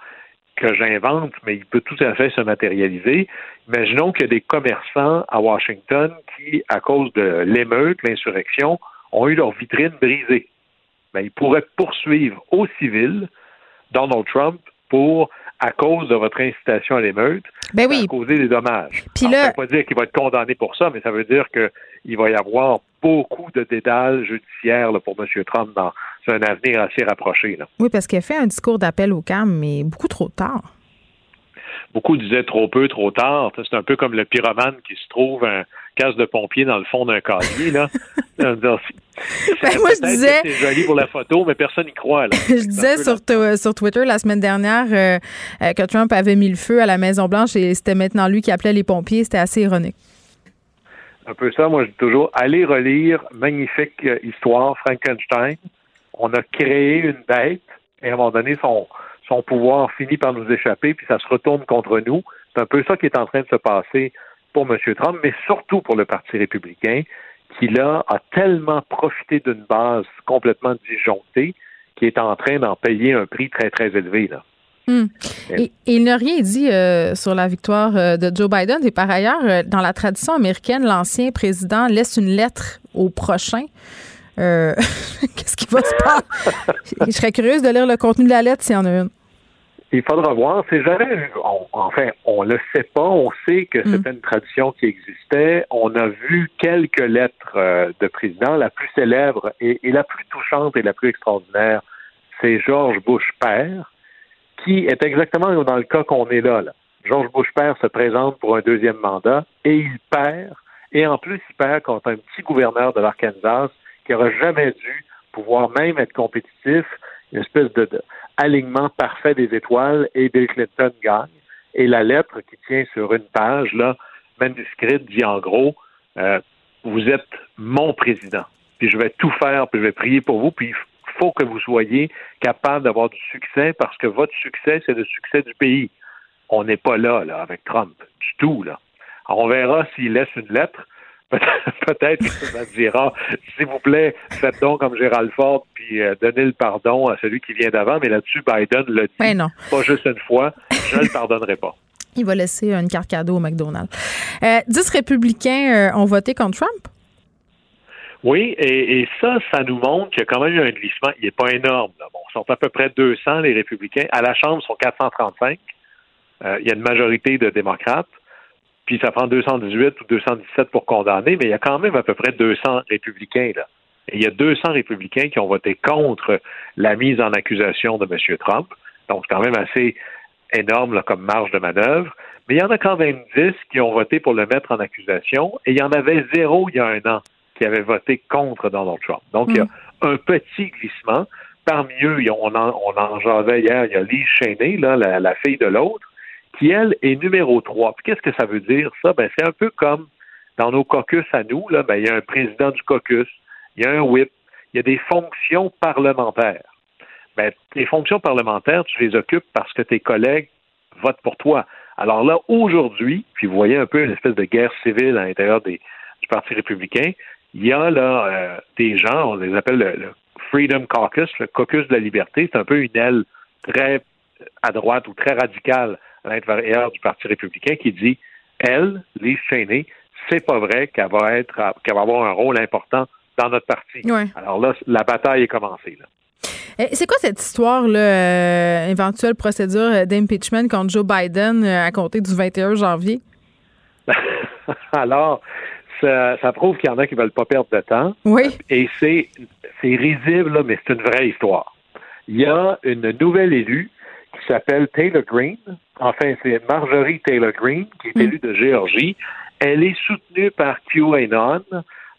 que j'invente, mais il peut tout à fait se matérialiser. Imaginons qu'il y a des commerçants à Washington qui, à cause de l'émeute, l'insurrection, ont eu leur vitrine brisée. Ben, ils pourraient poursuivre au civil Donald Trump à cause de votre incitation à l'émeute, Ben oui. ça a causé des dommages. Puis là- Ça ne veut pas dire qu'il va être condamné pour ça, mais ça veut dire qu'il va y avoir beaucoup de dédales judiciaires là, pour M. Trump dans un avenir assez rapproché. Là. Oui, parce qu'il a fait un discours d'appel au calme, mais beaucoup trop tard. Beaucoup disaient trop peu, trop tard. C'est un peu comme le pyromane qui se trouve un casse de pompier dans le fond d'un casier. Là. C'est- Ben, moi, je disais- C'est joli pour la photo, mais personne n'y croit. Là. Je disais sur, Twitter la semaine dernière euh, euh, que Trump avait mis le feu à la Maison-Blanche et c'était maintenant lui qui appelait les pompiers. C'était assez ironique. un peu ça. Moi, je dis toujours, allez relire magnifique euh, histoire, Frankenstein. On a créé une bête et à un moment donné, son, son pouvoir finit par nous échapper, puis ça se retourne contre nous. C'est un peu ça qui est en train de se passer pour M. Trump, mais surtout pour le Parti républicain, qui là a tellement profité d'une base complètement disjonctée qui est en train d'en payer un prix très, très élevé. Là. Hmm. Et, et il n'a rien dit euh, sur la victoire euh, de Joe Biden. Et par ailleurs, euh, dans la tradition américaine, l'ancien président laisse une lettre au prochain. Qu'est-ce qui va se passer? Je serais curieuse de lire le contenu de la lettre s'il y en a une. Il faudra voir. C'est jamais. on- enfin, on le sait pas. On sait que c'était une tradition qui existait. On a vu quelques lettres euh, de président. La plus célèbre et, et la plus touchante et la plus extraordinaire, c'est George Bush père, qui est exactement dans le cas qu'on est là, là. George Bush père se présente pour un deuxième mandat et il perd. Et en plus, il perd contre un petit gouverneur de l'Arkansas qui n'aurait jamais dû pouvoir même être compétitif. Une espèce de, de alignement parfait des étoiles et Bill Clinton gagne. Et la lettre qui tient sur une page, là, manuscrite, dit en gros, euh, vous êtes mon président. Puis je vais tout faire, puis je vais prier pour vous, puis il faut que vous soyez capable d'avoir du succès parce que votre succès, c'est le succès du pays. On n'est pas là, là, avec Trump, du tout, là. Alors, on verra s'il laisse une lettre. Peut-être que ça dira, s'il vous plaît, faites donc comme Gérald Ford, puis euh, donnez le pardon à celui qui vient d'avant. Mais là-dessus, Biden l'a dit, non. pas juste une fois, je ne le pardonnerai pas. Il va laisser une carte cadeau au McDonald's. Euh, Dix républicains euh, ont voté contre Trump? Oui, et, et ça, ça nous montre qu'il y a quand même eu un glissement. Il n'est pas énorme. Là. Bon, ils sont à peu près 200, les républicains. À la Chambre, ils sont 435. Euh, il y a une majorité de démocrates. Puis ça prend 218 ou 217 pour condamner, mais il y a quand même à peu près 200 républicains. Là. Et il y a 200 républicains qui ont voté contre la mise en accusation de M. Trump. Donc, c'est quand même assez énorme là, comme marge de manœuvre. Mais il y en a quand même 10 qui ont voté pour le mettre en accusation et il y en avait zéro il y a un an qui avait voté contre Donald Trump. Donc, il y a un petit glissement. Parmi eux, on en, on en jasait hier, il y a Lee Cheney, là, la, la fille de l'autre, qui, elle, est numéro 3. Puis qu'est-ce que ça veut dire, ça? Ben, c'est un peu comme dans nos caucus à nous, là, ben, il y a un président du caucus, il y a un whip, il y a des fonctions parlementaires. Ben, les fonctions parlementaires, tu les occupes parce que tes collègues votent pour toi. Alors là, aujourd'hui, puis vous voyez un peu une espèce de guerre civile à l'intérieur des- du Parti républicain, il y a là euh, des gens, on les appelle le, le Freedom Caucus, le caucus de la liberté. C'est un peu une aile très à droite ou très radicale l'intérieur du Parti républicain qui dit, elle, Lise Cheney, c'est pas vrai qu'elle va être, qu'elle va avoir un rôle important dans notre parti. Ouais. Alors là, la bataille est commencée. Là. C'est quoi cette histoire, là, euh, éventuelle procédure euh, d'impeachment contre Joe Biden euh, à compter du 21 janvier? Alors, ça, ça prouve qu'il y en a qui veulent pas perdre de temps. Oui. Et c'est, c'est risible, là, mais c'est une vraie histoire. Il y a une nouvelle élue qui s'appelle Taylor Green. Enfin, c'est Marjorie Taylor Green, qui est élue de Géorgie. Elle est soutenue par QAnon.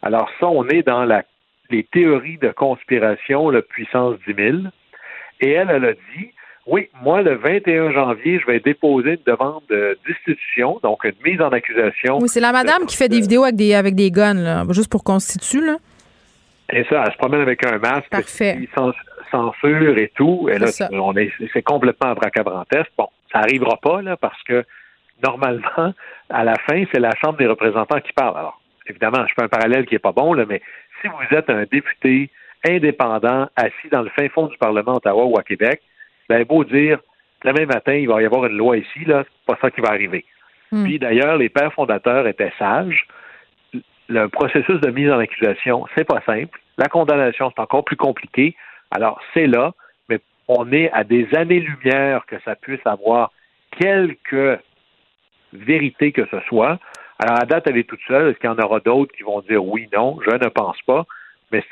Alors ça, on est dans la, les théories de conspiration, la puissance 10 000. Et elle, elle a dit, oui, moi, le 21 janvier, je vais déposer une demande de destitution, donc une mise en accusation. Oui, c'est la madame qui fait des vidéos avec des, avec des guns, là, juste pour constituer, là. Et ça, elle se promène avec un masque, Parfait. Censure et tout. Et là, C'est est, c'est complètement abracadabrantesque. Bon, ça arrivera pas, là, parce que normalement, à la fin, c'est la Chambre des représentants qui parle. Alors, évidemment, je fais un parallèle qui est pas bon, là, mais si vous êtes un député indépendant assis dans le fin fond du Parlement à Ottawa ou à Québec, ben, beau dire, demain matin, il va y avoir une loi ici, là, c'est pas ça qui va arriver. Puis d'ailleurs, les pères fondateurs étaient sages. Le processus de mise en accusation, c'est pas simple. La condamnation, c'est encore plus compliqué. Alors, c'est là, mais on est à des années-lumière que ça puisse avoir quelque vérité que ce soit. Alors, à date, elle est toute seule. Est-ce qu'il y en aura d'autres qui vont dire oui, non? Je ne pense pas. Mais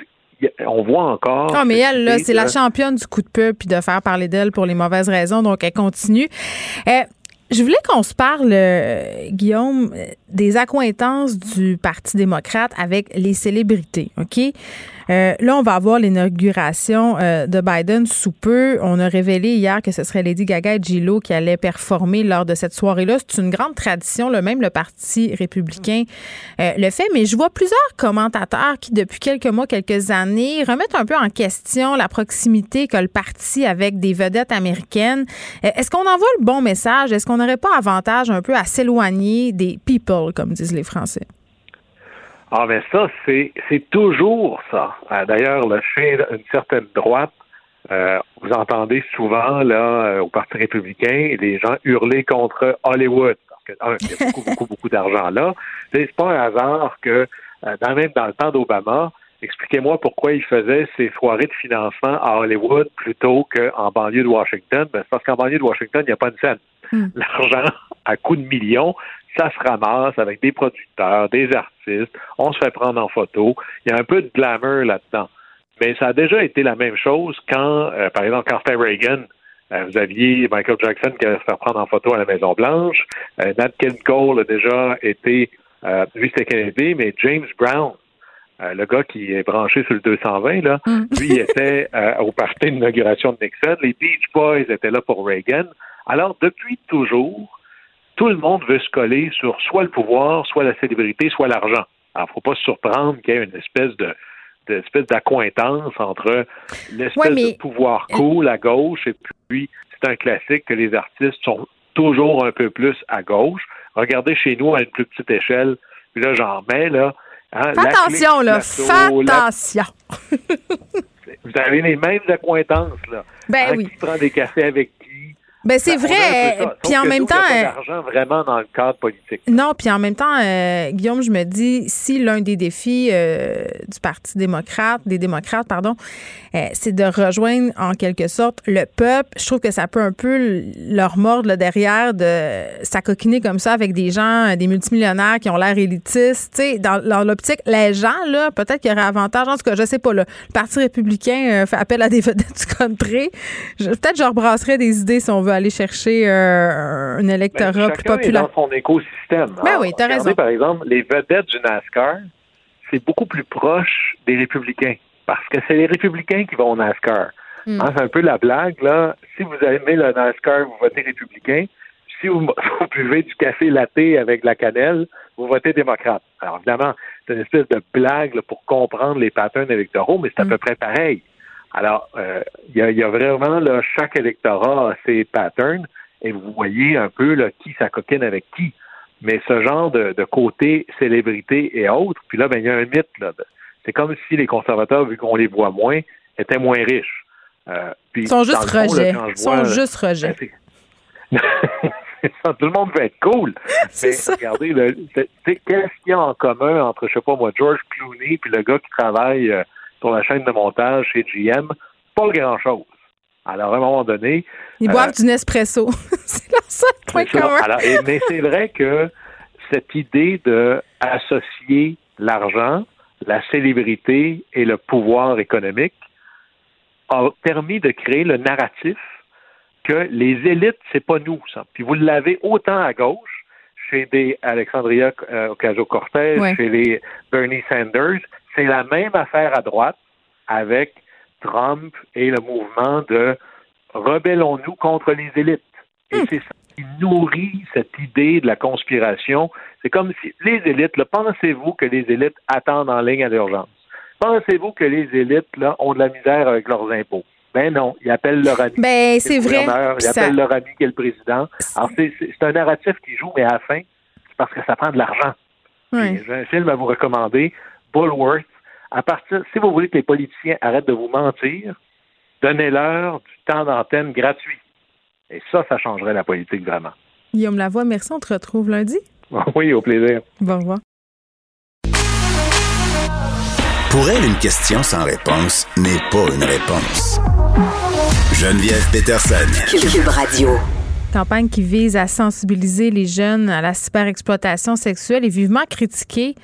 on voit encore. Ah, mais elle, là, c'est la championne du coup de pub puis de faire parler d'elle pour les mauvaises raisons, donc elle continue. Euh, je voulais qu'on se parle, euh, Guillaume, euh, des accointances du Parti démocrate avec les célébrités, OK? Euh, là, on va avoir l'inauguration euh, de Biden sous peu. On a révélé hier que ce serait Lady Gaga et J-Lo qui allaient performer lors de cette soirée-là. C'est une grande tradition, là, même le Parti républicain euh, le fait, mais je vois plusieurs commentateurs qui, depuis quelques mois, quelques années, remettent un peu en question la proximité que le parti avec des vedettes américaines. Euh, Est-ce qu'on envoie le bon message? Est-ce qu'on n'aurait pas avantage un peu à s'éloigner des people, comme disent les Français? Ah, mais ça, c'est, c'est toujours ça. Euh, D'ailleurs, le chien d'une certaine droite, euh, vous entendez souvent, là, euh, au Parti républicain, les gens hurler contre Hollywood. Parce que, un, il y a beaucoup, beaucoup, beaucoup d'argent là. C'est pas un hasard que, dans, même dans le temps d'Obama, expliquez-moi pourquoi il faisait ses soirées de financement à Hollywood plutôt qu'en banlieue de Washington. Ben, c'est parce qu'en banlieue de Washington, il n'y a pas de scène. L'argent, à coups de millions, ça se ramasse avec des producteurs, des artistes, on se fait prendre en photo. Il y a un peu de glamour là-dedans. Mais ça a déjà été la même chose quand, euh, par exemple, quand c'était Reagan, euh, vous aviez Michael Jackson qui allait se faire prendre en photo à la Maison-Blanche. Euh, Nat King Cole a déjà été, euh, lui c'était Kennedy, mais James Brown, le gars qui est branché sur le 220, là, lui il était au party d'inauguration de Nixon. Les Beach Boys étaient là pour Reagan. Alors, depuis toujours, tout le monde veut se coller sur soit le pouvoir, soit la célébrité, soit l'argent. Alors, faut pas se surprendre qu'il y ait une espèce de de- espèce d'accointance entre l'espèce Ouais, mais- de pouvoir cool à gauche et puis c'est un classique que les artistes sont toujours un peu plus à gauche. Regardez chez nous à une plus petite échelle, puis là j'en mets là. hein, Fais attention, là. Fais la- attention. Vous avez les mêmes accointances là. Ben Hein, oui. Qui prend des cafés avec Ben, c'est Ben, vrai. euh, Puis en même temps. euh, d'argent vraiment dans le cadre politique. Non, puis en même temps, euh, Guillaume, je me dis, si l'un des défis euh, du Parti démocrate, des démocrates, pardon, euh, c'est de rejoindre en quelque sorte le peuple, je trouve que ça peut un peu leur mordre le derrière de s'acoquiner comme ça avec des gens, des multimillionnaires qui ont l'air élitistes. Tu sais, dans, dans l'optique, les gens, là, peut-être qu'il y aurait avantage. En tout cas, je sais pas, là, le Parti républicain fait appel à des vedettes du country. Peut-être je rebrasserais des idées si on veut aller chercher euh, un électorat Ben, plus populaire. est dans son écosystème. Ben Alors, oui, t'as regardez, raison. par exemple, les vedettes du NASCAR, c'est beaucoup plus proche des républicains. Parce que c'est les républicains qui vont au NASCAR. Hmm. Hein, c'est un peu la blague, là. Si vous aimez le NASCAR, vous votez républicain. Si vous, vous buvez du café latte avec de la cannelle, vous votez démocrate. Alors, évidemment, c'est une espèce de blague là, pour comprendre les patterns électoraux, mais c'est à peu près pareil. Alors, euh, il y, y a vraiment, là, chaque électorat a ses patterns et vous voyez un peu là, qui s'acoquine avec qui. Mais ce genre de, de côté célébrité et autres, puis là, ben, il y a un mythe là, c'est comme si les conservateurs, vu qu'on les voit moins, étaient moins riches. Euh, puis, Ils sont juste rejets. Ils sont juste rejets. Ça, tout le monde veut être cool. Mais regardez, qu'est-ce qu'il y a en commun entre, je sais pas moi, George Clooney puis le gars qui travaille euh, sur la chaîne de montage chez GM? Pas grand-chose. Alors, à un moment donné... Ils euh, boivent du Nespresso. c'est leur seul point commun. Alors, et- mais c'est vrai que cette idée de associer l'argent, la célébrité et le pouvoir économique a permis de créer le narratif que les élites, c'est pas nous, ça. Puis vous l'avez autant à gauche, chez des Alexandria euh, Ocasio-Cortez, Ouais. chez les Bernie Sanders, c'est la même affaire à droite avec Trump et le mouvement de rebellons-nous contre les élites. Et c'est ça qui nourrit cette idée de la conspiration. C'est comme si les élites, là, pensez-vous que les élites attendent en ligne à l'urgence? Pensez-vous que les élites là, ont de la misère avec leurs impôts? Ben non, ils appellent leur ami. Ben, c'est vrai. Ils ça- appellent leur ami qui est le président. Alors, c'est un narratif qui joue, mais à la fin, c'est parce que ça prend de l'argent. J'ai un film à vous recommander, Bullworth. À partir, si vous voulez que les politiciens arrêtent de vous mentir, donnez-leur du temps d'antenne gratuit. Et ça, ça changerait la politique vraiment. Guillaume Lavoie, merci. On te retrouve lundi. Oui, au plaisir. Bon, au revoir. Pour elle, une question sans réponse n'est pas une réponse. Geneviève Peterson. Cube Radio. Campagne qui vise à sensibiliser les jeunes à la superexploitation sexuelle est vivement critiquée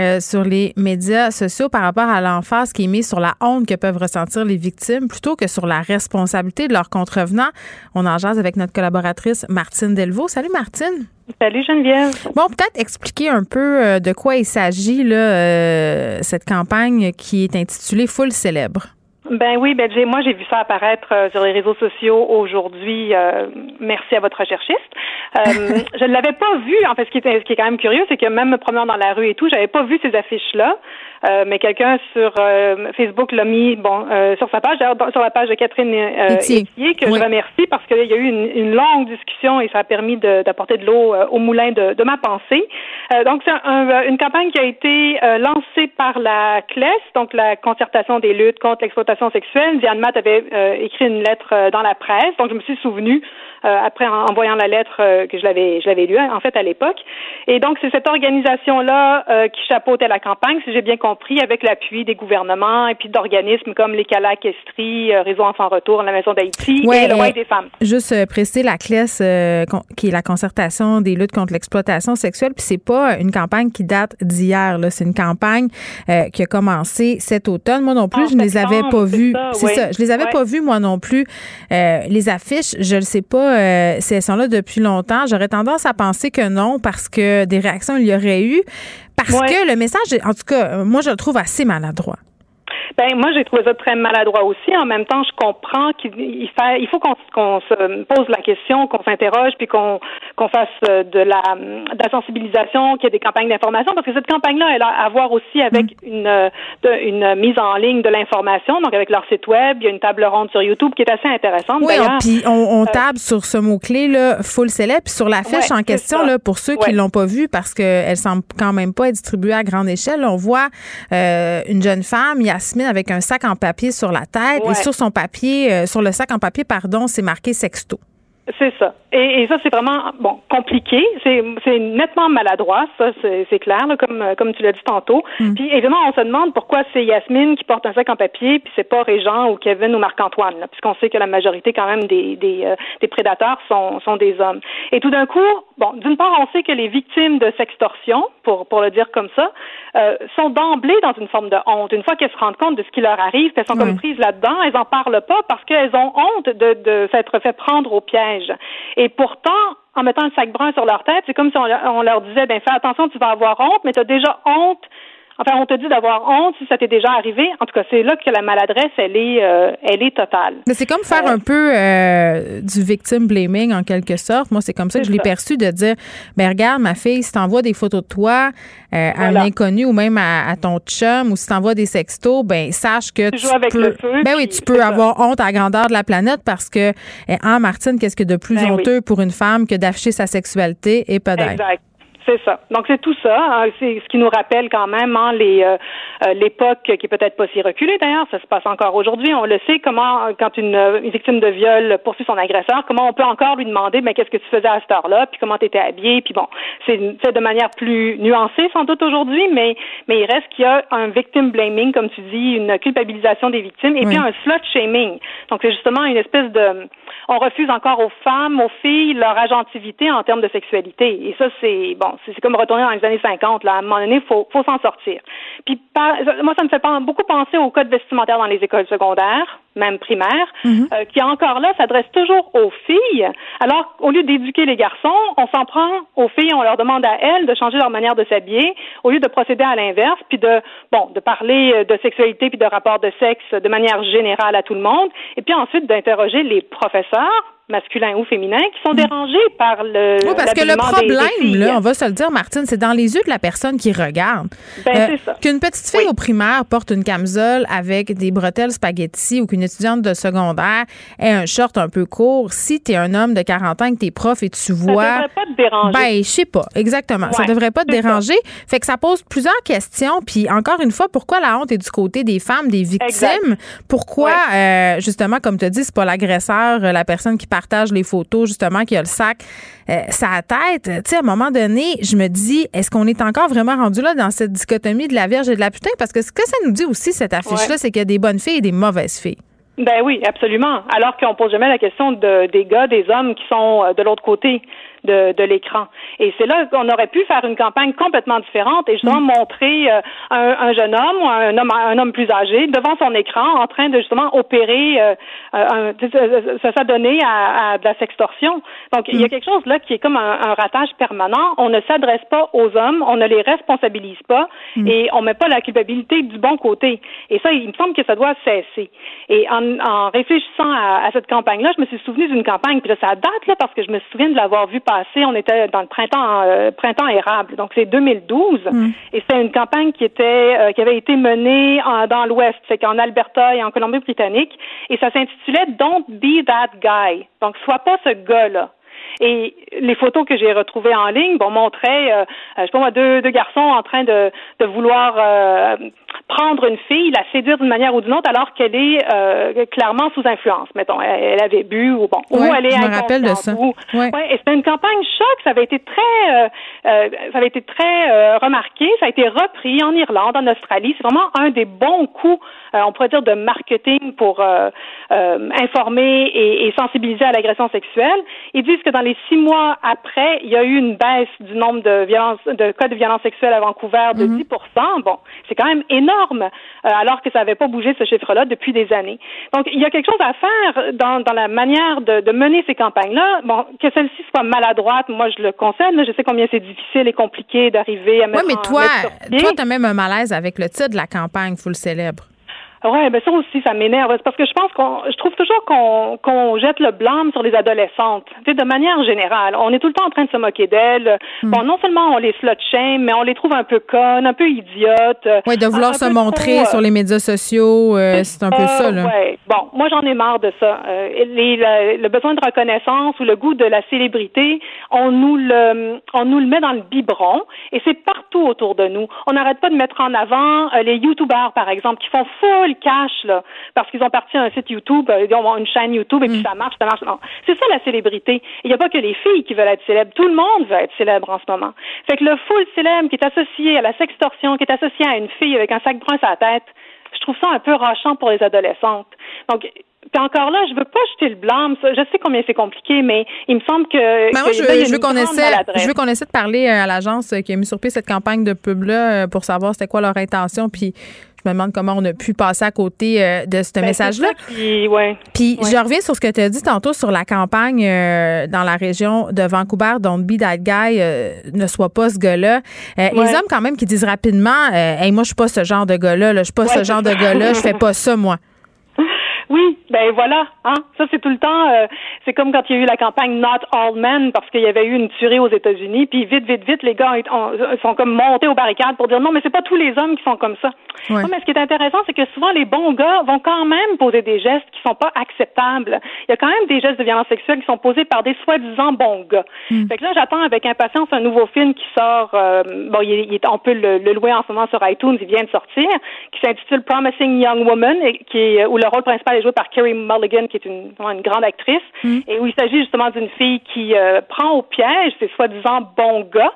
euh, sur les médias sociaux par rapport à l'emphase qui est mise sur la honte que peuvent ressentir les victimes plutôt que sur la responsabilité de leurs contrevenants. On en jase avec notre collaboratrice Martine Delvaux. Salut Martine. Salut Geneviève. Bon, peut-être expliquer un peu euh, de quoi il s'agit, là, euh, cette campagne qui est intitulée Full célèbre. Ben oui, ben j'ai, moi j'ai vu ça apparaître euh, sur les réseaux sociaux aujourd'hui. euh, merci à votre recherchiste. Euh, je ne l'avais pas vu. En fait, ce qui, était, ce qui est quand même curieux, c'est que même me promenant dans la rue et tout, j'avais pas vu ces affiches-là. Euh, mais quelqu'un sur euh, Facebook l'a mis, bon, euh, sur sa page, d'ailleurs, sur la page de Catherine euh. Étier, que je remercie parce qu'il y a eu une, une longue discussion et ça a permis de- d'apporter de, l'eau euh, au moulin de, de ma pensée. Euh, donc, c'est un- une campagne qui a été euh, lancée par la CLES, donc la concertation des luttes contre l'exploitation sexuelle. Diane Matt avait euh, écrit une lettre dans la presse, donc je me suis souvenue euh, après en, en voyant la lettre euh, que je l'avais je l'avais lue en fait à l'époque. Et donc c'est cette organisation là qui chapeautait la campagne, si j'ai bien compris, avec l'appui des gouvernements et puis d'organismes comme les Calac Estrie, euh, Réseau Enfants Retour, la Maison d'Haïti Ouais, et le euh, White des femmes. Juste euh, préciser la CLES, euh, qui est la concertation des luttes contre l'exploitation sexuelle, puis c'est pas une campagne qui date d'hier. là. C'est une campagne euh, qui a commencé cet automne. Moi non plus, En je ne les avais pas vues. C'est oui. ça, je les avais Ouais. pas vues moi non plus. Euh, les affiches, je ne sais pas euh, si elles sont là depuis longtemps. J'aurais tendance à penser que non, parce que des réactions il y aurait eu. Parce Ouais. que le message, en tout cas, euh, moi je le trouve assez maladroit. Ben moi j'ai trouvé ça très maladroit aussi. En même temps, je comprends qu'il il fait, il faut qu'on se pose la question, qu'on s'interroge, puis qu'on qu'on fasse euh, de la, de la sensibilisation, qu'il y ait des campagnes d'information, parce que cette campagne-là, elle a à voir aussi avec une de- une mise en ligne de l'information, donc avec leur site web. Il y a une table ronde sur YouTube qui est assez intéressante. Oui, on- puis on, on Euh, table sur ce mot-clé, là, full célèbre, puis sur l'affiche Ouais, en question, là, pour ceux qui Ouais. l'ont pas vue, parce qu'elle semble quand même pas être distribuée à grande échelle, on voit euh, une jeune femme, Yasmine, avec un sac en papier sur la tête, Ouais. et sur son papier, euh, sur le sac en papier, pardon, c'est marqué sexto. C'est ça. Et, et ça, c'est vraiment bon compliqué. C'est nettement maladroit, ça, c'est clair, là, comme comme tu l'as dit tantôt. Puis évidemment, on se demande pourquoi c'est Yasmine qui porte un sac en papier, puis c'est pas Régent ou Kevin ou Marc-Antoine, puisqu'on sait que la majorité quand même des des, euh, des prédateurs sont sont des hommes. Et tout d'un coup, bon, d'une part, on sait que les victimes de sextorsion, pour pour le dire comme ça, euh, sont d'emblée dans une forme de honte. Une fois qu'elles se rendent compte de ce qui leur arrive, elles sont comme prises là-dedans, elles en parlent pas parce qu'elles ont honte de, de s'être fait prendre au piège. Et pourtant, en mettant un sac brun sur leur tête, c'est comme si on, leur- disait, ben fais attention, tu vas avoir honte, mais tu as déjà honte. Enfin, on te dit d'avoir honte si ça t'est déjà arrivé. En tout cas, c'est là que la maladresse, elle est, euh, elle est totale. Mais c'est comme faire un peu euh, du victim blaming en quelque sorte. Moi, c'est comme ça que je l'ai perçu de dire ben regarde ma fille, si t'envoies des photos de toi euh, à un inconnu ou même à, à ton chum ou si t'envoies des sextos, ben sache que Tu joues avec peux le feu, ben oui, tu peux ça. avoir honte à la grandeur de la planète parce que eh, hein, Martine, qu'est-ce que de plus Ben oui. honteux pour une femme que d'afficher sa sexualité et peut-être. Exact. C'est ça. Donc c'est tout ça. hein. C'est ce qui nous rappelle quand même hein, les euh, euh, l'époque qui est peut-être pas si reculée d'ailleurs. Ça se passe encore aujourd'hui. On le sait comment quand une, euh, une victime de viol poursuit son agresseur, comment on peut encore lui demander mais qu'est-ce que tu faisais à cette heure-là, puis comment tu étais habillé, puis bon, c'est fait de manière plus nuancée sans doute aujourd'hui, mais mais il reste qu'il y a un victim blaming comme tu dis, une culpabilisation des victimes et puis un slut shaming. Donc c'est justement une espèce de on refuse encore aux femmes, aux filles leur agentivité en termes de sexualité. Et ça, c'est bon, c'est c'est comme retourner dans les années 50. Là, à un moment donné, faut faut s'en sortir. Puis par- moi, ça me fait beaucoup penser au code vestimentaire dans les écoles secondaires, même primaires, euh, qui encore là s'adresse toujours aux filles. Alors, au lieu d'éduquer les garçons, on s'en prend aux filles, on leur demande à elles de changer leur manière de s'habiller, au lieu de procéder à l'inverse, puis de bon, de parler euh, de sexualité puis de rapport de sexe de manière générale à tout le monde, et puis ensuite d'interroger les professeurs masculins ou féminins qui sont dérangés par le Oui, parce que le l'habillement des- des problème, là, on va se le dire, Martine, c'est dans les yeux de la personne qui regarde. Euh, Ben, c'est ça. Qu'une petite fille au primaire porte une camisole avec des bretelles spaghetti ou qu'une étudiante de secondaire ait un short un peu court, si tu es un homme de 40 ans que tu es prof et tu vois. devrait pas te déranger. Ben, je sais pas, exactement. ça Ouais, devrait pas te c'est ça. déranger. Fait que ça pose plusieurs questions. Puis encore une fois, pourquoi la honte est du côté des femmes, des victimes? Pourquoi, euh, justement, comme tu as dit, c'est pas l'agresseur, euh, la personne qui partage les photos, justement, qui a le sac, euh, sa tête. Tu sais, à un moment donné, je me dis, est-ce qu'on est encore vraiment rendu là dans cette dichotomie de la Vierge et de la putain? Parce que ce que ça nous dit aussi, cette affiche-là, Ouais. c'est qu'il y a des bonnes filles et des mauvaises filles. Ben oui, absolument. Alors qu'on pose jamais la question de, des gars, des hommes qui sont euh, de l'autre côté de, de l'écran. Et c'est là qu'on aurait pu faire une campagne complètement différente et justement montrer euh, un, un jeune homme ou un homme, un homme plus âgé devant son écran en train de justement opérer, euh, un, tu sais, se- s'adonner à, à de la sextorsion. Donc il y a quelque chose là qui est comme un, un ratage permanent. On ne s'adresse pas aux hommes, on ne les responsabilise pas et on met pas la culpabilité du bon côté. Et ça, il me semble que ça doit cesser. Et en, en réfléchissant à, à cette campagne-là, je me suis souvenu d'une campagne, puis là, ça date là parce que je me souviens de l'avoir vue On était dans le printemps, euh, printemps érable, donc c'est 2012, et c'était une campagne qui était, euh, qui avait été menée en- dans l'Ouest, c'est qu'en Alberta et en Colombie-Britannique, et ça s'intitulait Don't be that guy. Donc, sois pas ce gars-là. Et les photos que j'ai retrouvées en ligne, bon, montraient, euh, euh, je sais pas moi, deux, deux garçons en train de, de vouloir euh, prendre une fille, la séduire d'une manière ou d'une autre, alors qu'elle est euh, clairement sous influence. Mettons, elle, avait bu ou bon, ou Ouais, elle est je me rappelle de ça. ou- Ouais. Ouais, et c'était une campagne choc. Ça avait été très, euh, euh, ça avait été très euh, remarqué. Ça a été repris en Irlande, en Australie. C'est vraiment un des bons coups, euh, on pourrait dire, de marketing pour euh, informer et, et sensibiliser à l'agression sexuelle. Ils disent que dans les six mois après, il y a eu une baisse du nombre de violences, de cas de violence sexuelle à Vancouver de 10% Bon, c'est quand même énorme, euh, alors que ça n'avait pas bougé ce chiffre-là depuis des années. Donc, il y a quelque chose à faire dans, dans la manière de, de mener ces campagnes-là. Bon, que celle-ci soit maladroite, moi, je le concède. Je sais combien c'est difficile et compliqué d'arriver à Oui, mettre mais en- toi, toi, t'as même un malaise avec le titre de la campagne, faut le célèbre. Ouais, ben ça aussi, ça m'énerve. C'est parce que je pense qu'on, je trouve toujours qu'on qu'on jette le blâme sur les adolescentes. Tu sais, de manière générale, on est tout le temps en train de se moquer d'elles. Hmm. Bon, non seulement on les slut shame, mais on les trouve un peu connes, un peu idiotes. Oui, de vouloir un se montrer trop, sur les médias sociaux, euh, c'est un peu ça, là. ouais. Bon, moi j'en ai marre de ça. Euh, les- le, le besoin de reconnaissance ou le goût de la célébrité, on nous le, on nous le met dans le biberon et c'est partout autour de nous. On n'arrête pas de mettre en avant euh, les YouTubers, par exemple, qui font full cash là, parce qu'ils ont parti un site YouTube, euh, ils ont une chaîne YouTube et puis ça marche, ça marche. Non, c'est ça la célébrité. Il n'y a pas que les filles qui veulent être célèbres. Tout le monde veut être célèbre en ce moment. Fait que le full célèbre qui est associé à la sextorsion, qui est associé à une fille avec un sac brun sur la tête, je trouve ça un peu rachant pour les adolescentes. Donc, puis encore là, je veux pas jeter le blâme. Je sais combien c'est compliqué, mais il me semble que. Mais Ben, moi, que je, là, y a je veux qu'on essaie, je veux qu'on essaie de parler euh, à l'agence euh, qui a mis sur pied cette campagne de pub-là euh, pour savoir c'était quoi leur intention. Puis je me demande comment on a pu passer à côté euh, de ce Ben, message-là. ouais. Puis Ouais. je reviens sur ce que tu as dit tantôt sur la campagne euh, dans la région de Vancouver, Don't be that guy, euh, ne sois pas ce gars-là. Euh, Les Ouais. hommes quand même qui disent rapidement, hey, moi je suis pas ce genre de gars-là, là, je suis pas Ouais, ce genre de gars-là, je fais pas ça moi. Oui, ben voilà, hein. Ça c'est tout le temps. euh, c'est comme quand il y a eu la campagne Not All Men parce qu'il y avait eu une tuerie aux États-Unis, puis vite, vite, vite, les gars ont- ont- sont comme montés aux barricades pour dire non, mais c'est pas tous les hommes qui sont comme ça. Ouais. Non, mais ce qui est intéressant, c'est que souvent les bons gars vont quand même poser des gestes qui sont pas acceptables. Il y a quand même des gestes de violence sexuelle qui sont posés par des soi-disant bons gars. Fait que là, j'attends avec impatience un nouveau film qui sort. euh, bon, il est, il on peut le, le louer en ce moment sur iTunes. Il vient de sortir, qui s'intitule Promising Young Woman, et qui est, où le rôle principal est joué par Kerry Mulligan, qui est une, une grande actrice, et où il s'agit justement d'une fille qui euh, prend au piège ces soi-disant bons gars.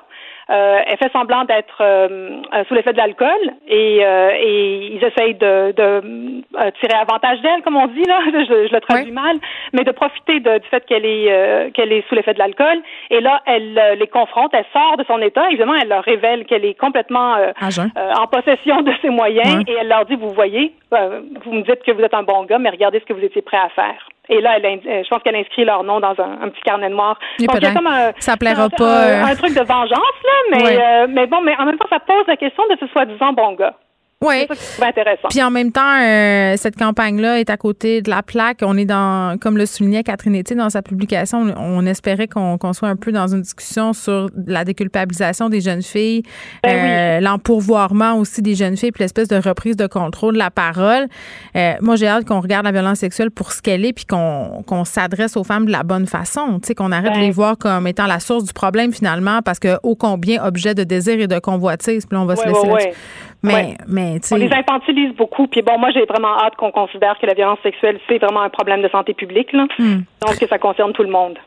Euh, elle fait semblant d'être euh, euh, sous l'effet de l'alcool et, euh, et ils essayent de, de euh, tirer avantage d'elle, comme on dit là. Je, je le traduis mal, mais de profiter de- du fait qu'elle est euh, qu'elle est sous l'effet de l'alcool. Et là, elle euh, les confronte, elle sort de son état. Évidemment, elle leur révèle qu'elle est complètement euh, euh, en possession de ses moyens et elle leur dit vous voyez, euh, vous me dites que vous êtes un bon gars, mais regardez ce que vous étiez prêt à faire. Et là, elle, euh, je pense qu'elle inscrit leur nom dans un, un petit carnet noir. Et Donc, comme un, Ça plaira un- pas, un- euh. un truc de vengeance là, mais Ouais. euh, mais bon, mais en même temps, ça pose la question de ce soi-disant bon gars. Oui. Intéressant. Puis en même temps, euh, cette campagne-là est à côté de la plaque. On est dans, comme le soulignait Catherine Etier dans sa publication, on, on espérait qu'on qu'on soit un peu dans une discussion sur la déculpabilisation des jeunes filles, Ben euh, aussi des jeunes filles, puis l'espèce de reprise de contrôle de la parole. Euh, moi, j'ai hâte qu'on regarde la violence sexuelle pour ce qu'elle est, puis qu'on qu'on s'adresse aux femmes de la bonne façon. Tu sais, qu'on arrête de Ben. les voir comme étant la source du problème finalement, parce que ô combien objet de désir et de convoitise. Puis là, on va se laisser ouais, là-dessus. Ouais. Mais, Ouais. mais tu On les infantilise beaucoup. Puis bon, moi, j'ai vraiment hâte qu'on considère que la violence sexuelle, c'est vraiment un problème de santé publique. Là. Hmm. Donc, que ça concerne tout le monde.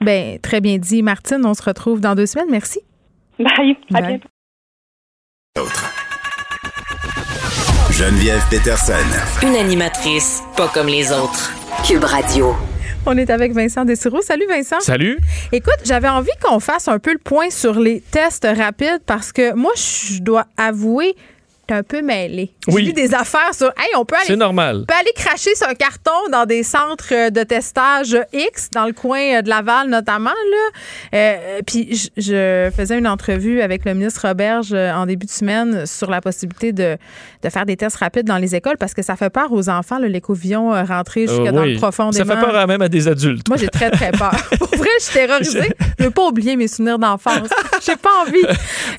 Ben, très bien dit. Martine, on se retrouve dans deux semaines. Merci. Bye. À Bye. bientôt. Geneviève Peterson. Une animatrice pas comme les autres. Cube Radio. On est avec Vincent Dessureau. Salut, Vincent. Salut. Écoute, j'avais envie qu'on fasse un peu le point sur les tests rapides parce que moi, je dois avouer, t'es un peu mêlé. Oui. J'ai lu des affaires sur. Hey, on peut aller. C'est normal. On peut aller cracher sur un carton dans des centres euh, de testage X, dans le coin euh, de Laval notamment. Là. Euh, puis je, faisais une entrevue avec le ministre Roberge en début de semaine sur la possibilité de, de faire des tests rapides dans les écoles parce que ça fait peur aux enfants, euh, rentré jusque Euh, dans oui. le profond Ça fait peur à- même à des adultes. Moi, j'ai très, très peur. Pour vrai, je suis terrorisée. Je veux pas oublier mes souvenirs d'enfance. J'ai pas envie.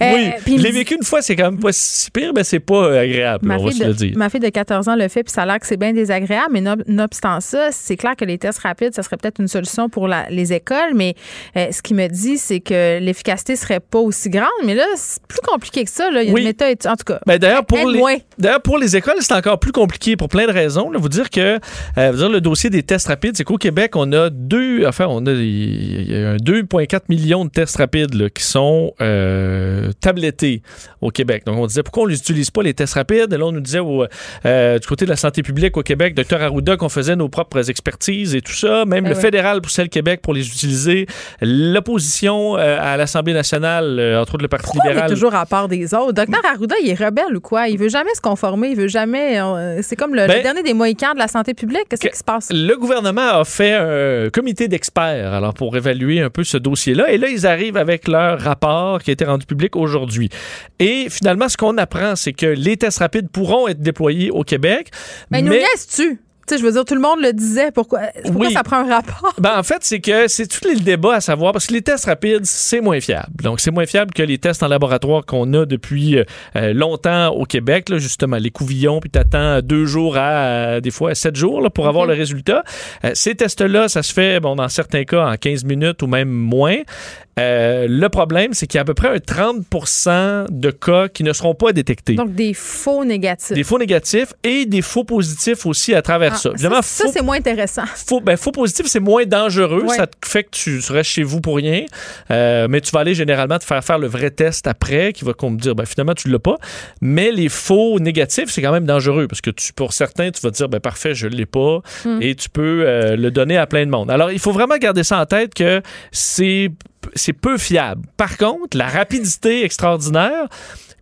Euh, oui, je l'ai vécu une fois, c'est quand même pas si pire, mais c'est pas euh, agréable, Ma on va fille, se de, le dire. ma fille de 14 ans le fait, puis ça a l'air que c'est bien désagréable, mais non- nonobstant ça, c'est clair que les tests rapides, ça serait peut-être une solution pour la- les écoles, mais euh, ce qu'il me dit, c'est que l'efficacité serait pas aussi grande, mais là, c'est plus compliqué que ça. Là. Il y a Oui. une méthode, en tout cas. Ben, d'ailleurs, pour les, d'ailleurs, pour les écoles, c'est encore plus compliqué pour plein de raisons. Là. Vous dire que euh, vous dire, le dossier des tests rapides, c'est qu'au Québec, on a deux, enfin, on a il y a un 2,4 millions de tests rapides là, qui sont euh, tablettés au Québec. Donc, on disait pourquoi on n'utilise pas les tests rapides? Et là, on nous disait au, euh, du côté de la santé publique au Québec, Dr Arruda, qu'on faisait nos propres expertises et tout ça. Même Eh le fédéral poussait le Québec pour les utiliser. L'opposition euh, à l'Assemblée nationale, euh, entre autres le Parti Pourquoi on est libéral. toujours à part des autres? Docteur Arruda, il est rebelle ou quoi? Il veut jamais se conformer, il veut jamais. euh, c'est comme le, Ben, le dernier des Mohicans de la santé publique. Qu'est-ce qui se passe? Le gouvernement a fait un comité d'experts alors pour évaluer un peu ce dossier-là. Et là, ils arrivent avec leur rapport qui a été rendu public aujourd'hui. Et finalement, ce qu'on apprend, c'est que les tests rapides pourront être déployés au Québec. Mais, nous niaises-tu? Tu sais, je veux dire, tout le monde le disait. Pourquoi, pourquoi Oui. ça prend un rapport? Ben, en fait, c'est que c'est tout le débat à savoir parce que les tests rapides, c'est moins fiable. Donc, c'est moins fiable que les tests en laboratoire qu'on a depuis euh, longtemps au Québec, là, justement, les couvillons, puis t'attends deux jours à, euh, des fois, sept jours là, pour avoir le résultat. Euh, ces tests-là, ça se fait, bon, dans certains cas, en 15 minutes ou même moins. Euh, le problème, c'est qu'il y a à peu près un 30% de cas qui ne seront pas détectés. Donc, des faux négatifs. des faux négatifs et des faux positifs aussi à travers Ah, ça. Évidemment, ça, c'est moins intéressant. faux, ben, faux positif, c'est moins dangereux. Ouais. Ça te fait que tu restes chez vous pour rien. Euh, mais tu vas aller généralement te faire faire le vrai test après qui va me dire, ben, finalement, tu l'as pas. Mais les faux négatifs, c'est quand même dangereux parce que tu, pour certains, tu vas te dire, ben, parfait, je l'ai pas. Hmm. Et tu peux euh, le donner à plein de monde. Alors, il faut vraiment garder ça en tête que c'est c'est peu fiable. Par contre, la rapidité extraordinaire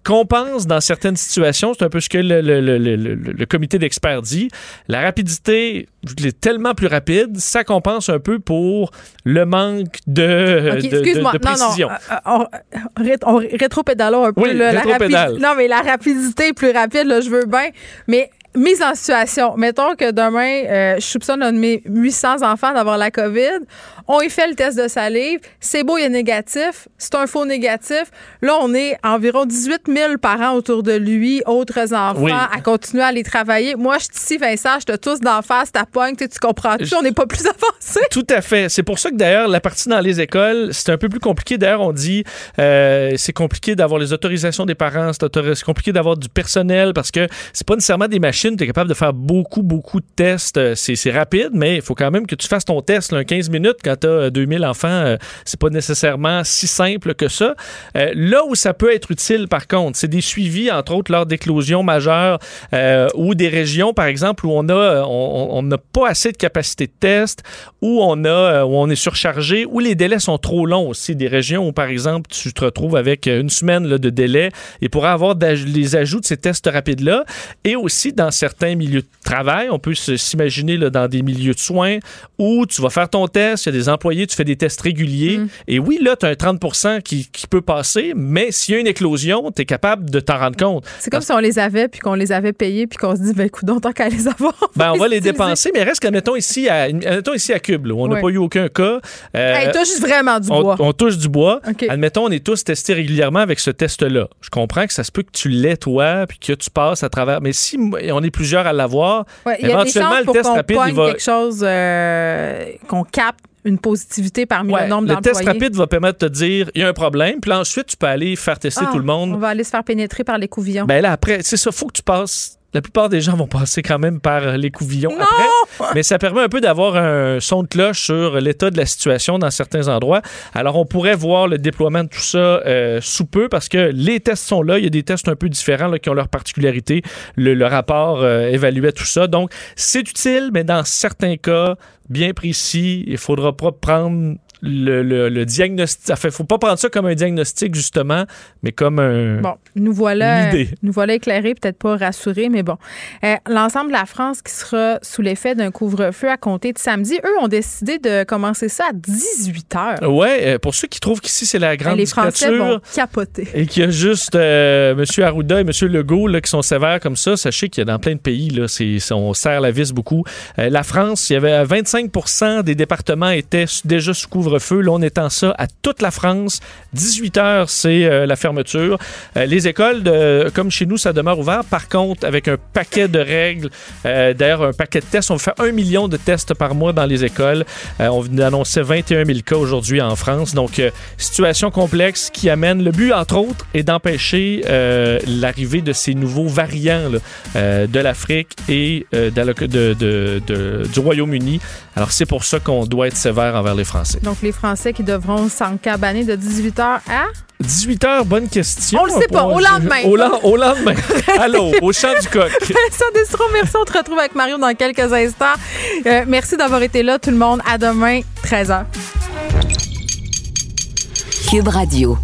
compense dans certaines situations, c'est un peu ce que le, le- le- le- le- le comité d'experts dit, la rapidité est tellement plus rapide, ça compense un peu pour le manque de, OK, de- de- excuse-moi. de Non, non. précision. euh, euh, on, on rétropédalons un peu. Oui, là, la rapidi- Non, mais la rapidité plus rapide, là, je veux bien. Mais mise en situation. Mettons que demain, euh, je soupçonne un de mes 800 enfants d'avoir la COVID. On y fait le test de salive. C'est beau, il est négatif. C'est un faux négatif. Là, on est environ 18 000 parents autour de lui, autres enfants, Oui. à continuer à aller travailler. Moi, je suis ici, Vincent, je te tous d'en face, ta pogne, tu comprends-tu? On n'est pas plus avancé. Tout à fait. C'est pour ça que d'ailleurs, la partie dans les écoles, c'est un peu plus compliqué. D'ailleurs, on dit euh, c'est compliqué d'avoir les autorisations des parents, c'est compliqué d'avoir du personnel parce que c'est pas nécessairement des machines. Tu es capable de faire beaucoup, beaucoup de tests. Euh, C'est rapide, mais il faut quand même que tu fasses ton test là, en 15 minutes quand tu as 2000 enfants. euh, c'est pas nécessairement si simple que ça. Euh, là où ça peut être utile, par contre, c'est des suivis, entre autres, lors d'éclosions majeures ou des régions, par exemple, où on on n'a pas assez de capacité de test, où on a où on est surchargé, où les délais sont trop longs aussi. Des régions où, par exemple, tu te retrouves avec une semaine de délai et pour avoir les ajouts de ces tests rapides-là, et aussi dans certains milieux de travail, on peut s'imaginer dans des milieux de soins où tu vas faire ton test, il y a des employés, tu fais des tests réguliers, et oui, là, tu as un 30 qui, qui peut passer, mais s'il y a une éclosion, tu es capable de t'en rendre compte. C'est comme si on les avait, puis qu'on les avait payés, puis qu'on se dit, ben écoute, tant qu'à les avoir. Ben, on va les dépenser, mais reste qu'admettons ici à, admettons ici à Cube, là, où on n'a pas eu aucun cas. euh, Hey, touche vraiment du on, bois. on touche du bois. Admettons, on est tous testés régulièrement avec ce test-là. Je comprends que ça se peut que tu l'aies, toi, puis que tu passes à travers. Mais si m- on est plusieurs à l'avoir, Ouais, éventuellement, le test rapide, il va. quelque chose, euh, qu'on capte une positivité parmi Ouais, le nombre le d'employés. test rapide va permettre de te dire il y a un problème, puis ensuite, tu peux aller faire tester Ah, tout le monde. On va aller se faire pénétrer par les couvillons. Ben là, après, c'est ça, faut que tu passes. La plupart des gens vont passer quand même par les couvillons après. Mais ça permet un peu d'avoir un son de cloche sur l'état de la situation dans certains endroits. Alors, on pourrait voir le déploiement de tout ça euh, sous peu parce que les tests sont là. Il y a des tests un peu différents là, qui ont leurs particularités. Le, le rapport euh, évaluait tout ça. Donc, c'est utile, mais dans certains cas bien précis, il faudra pas prendre le, le, le diagnostic. Enfin, faut pas prendre ça comme un diagnostic, justement, mais comme un. Bon, nous voilà, Une idée. nous voilà éclairés, peut-être pas rassurés, mais bon. Euh, L'ensemble de la France qui sera sous l'effet d'un couvre-feu à compter de samedi, eux ont décidé de commencer ça à 18 heures. Ouais, euh, pour ceux qui trouvent qu'ici c'est la grande les Français vont capoter. et qu'il y a juste euh, M. Arruda et M. Legault là, qui sont sévères comme ça, sachez qu'il y a dans plein de pays, là, on serre la vis beaucoup. Euh, la France, il y avait 25% des départements étaient déjà sous couvre-feu. Là, on étend ça à toute la France. 18 heures, c'est euh, la fermeture. Euh, les écoles, comme chez nous, ça demeure ouvert. Par contre, avec un paquet de règles, euh, d'ailleurs, un paquet de tests, on fait un million de tests par mois dans les écoles. On d'annoncer 21 000 cas aujourd'hui en France. Donc, situation complexe qui amène. Le but, entre autres, est d'empêcher l'arrivée de ces nouveaux variants de l'Afrique et du Royaume-Uni. Alors, c'est pour ça qu'on doit être sévère envers les Français. Les Français qui devront s'encabaner de 18 heures à? 18 heures, bonne question. On le sait pas, au lendemain. Au, lan- au lendemain. Allô, au champ du coq. Vincent Destro, merci. On te retrouve avec Mario dans quelques instants. Euh, merci d'avoir été là, tout le monde. À demain, 13h. Cube Radio.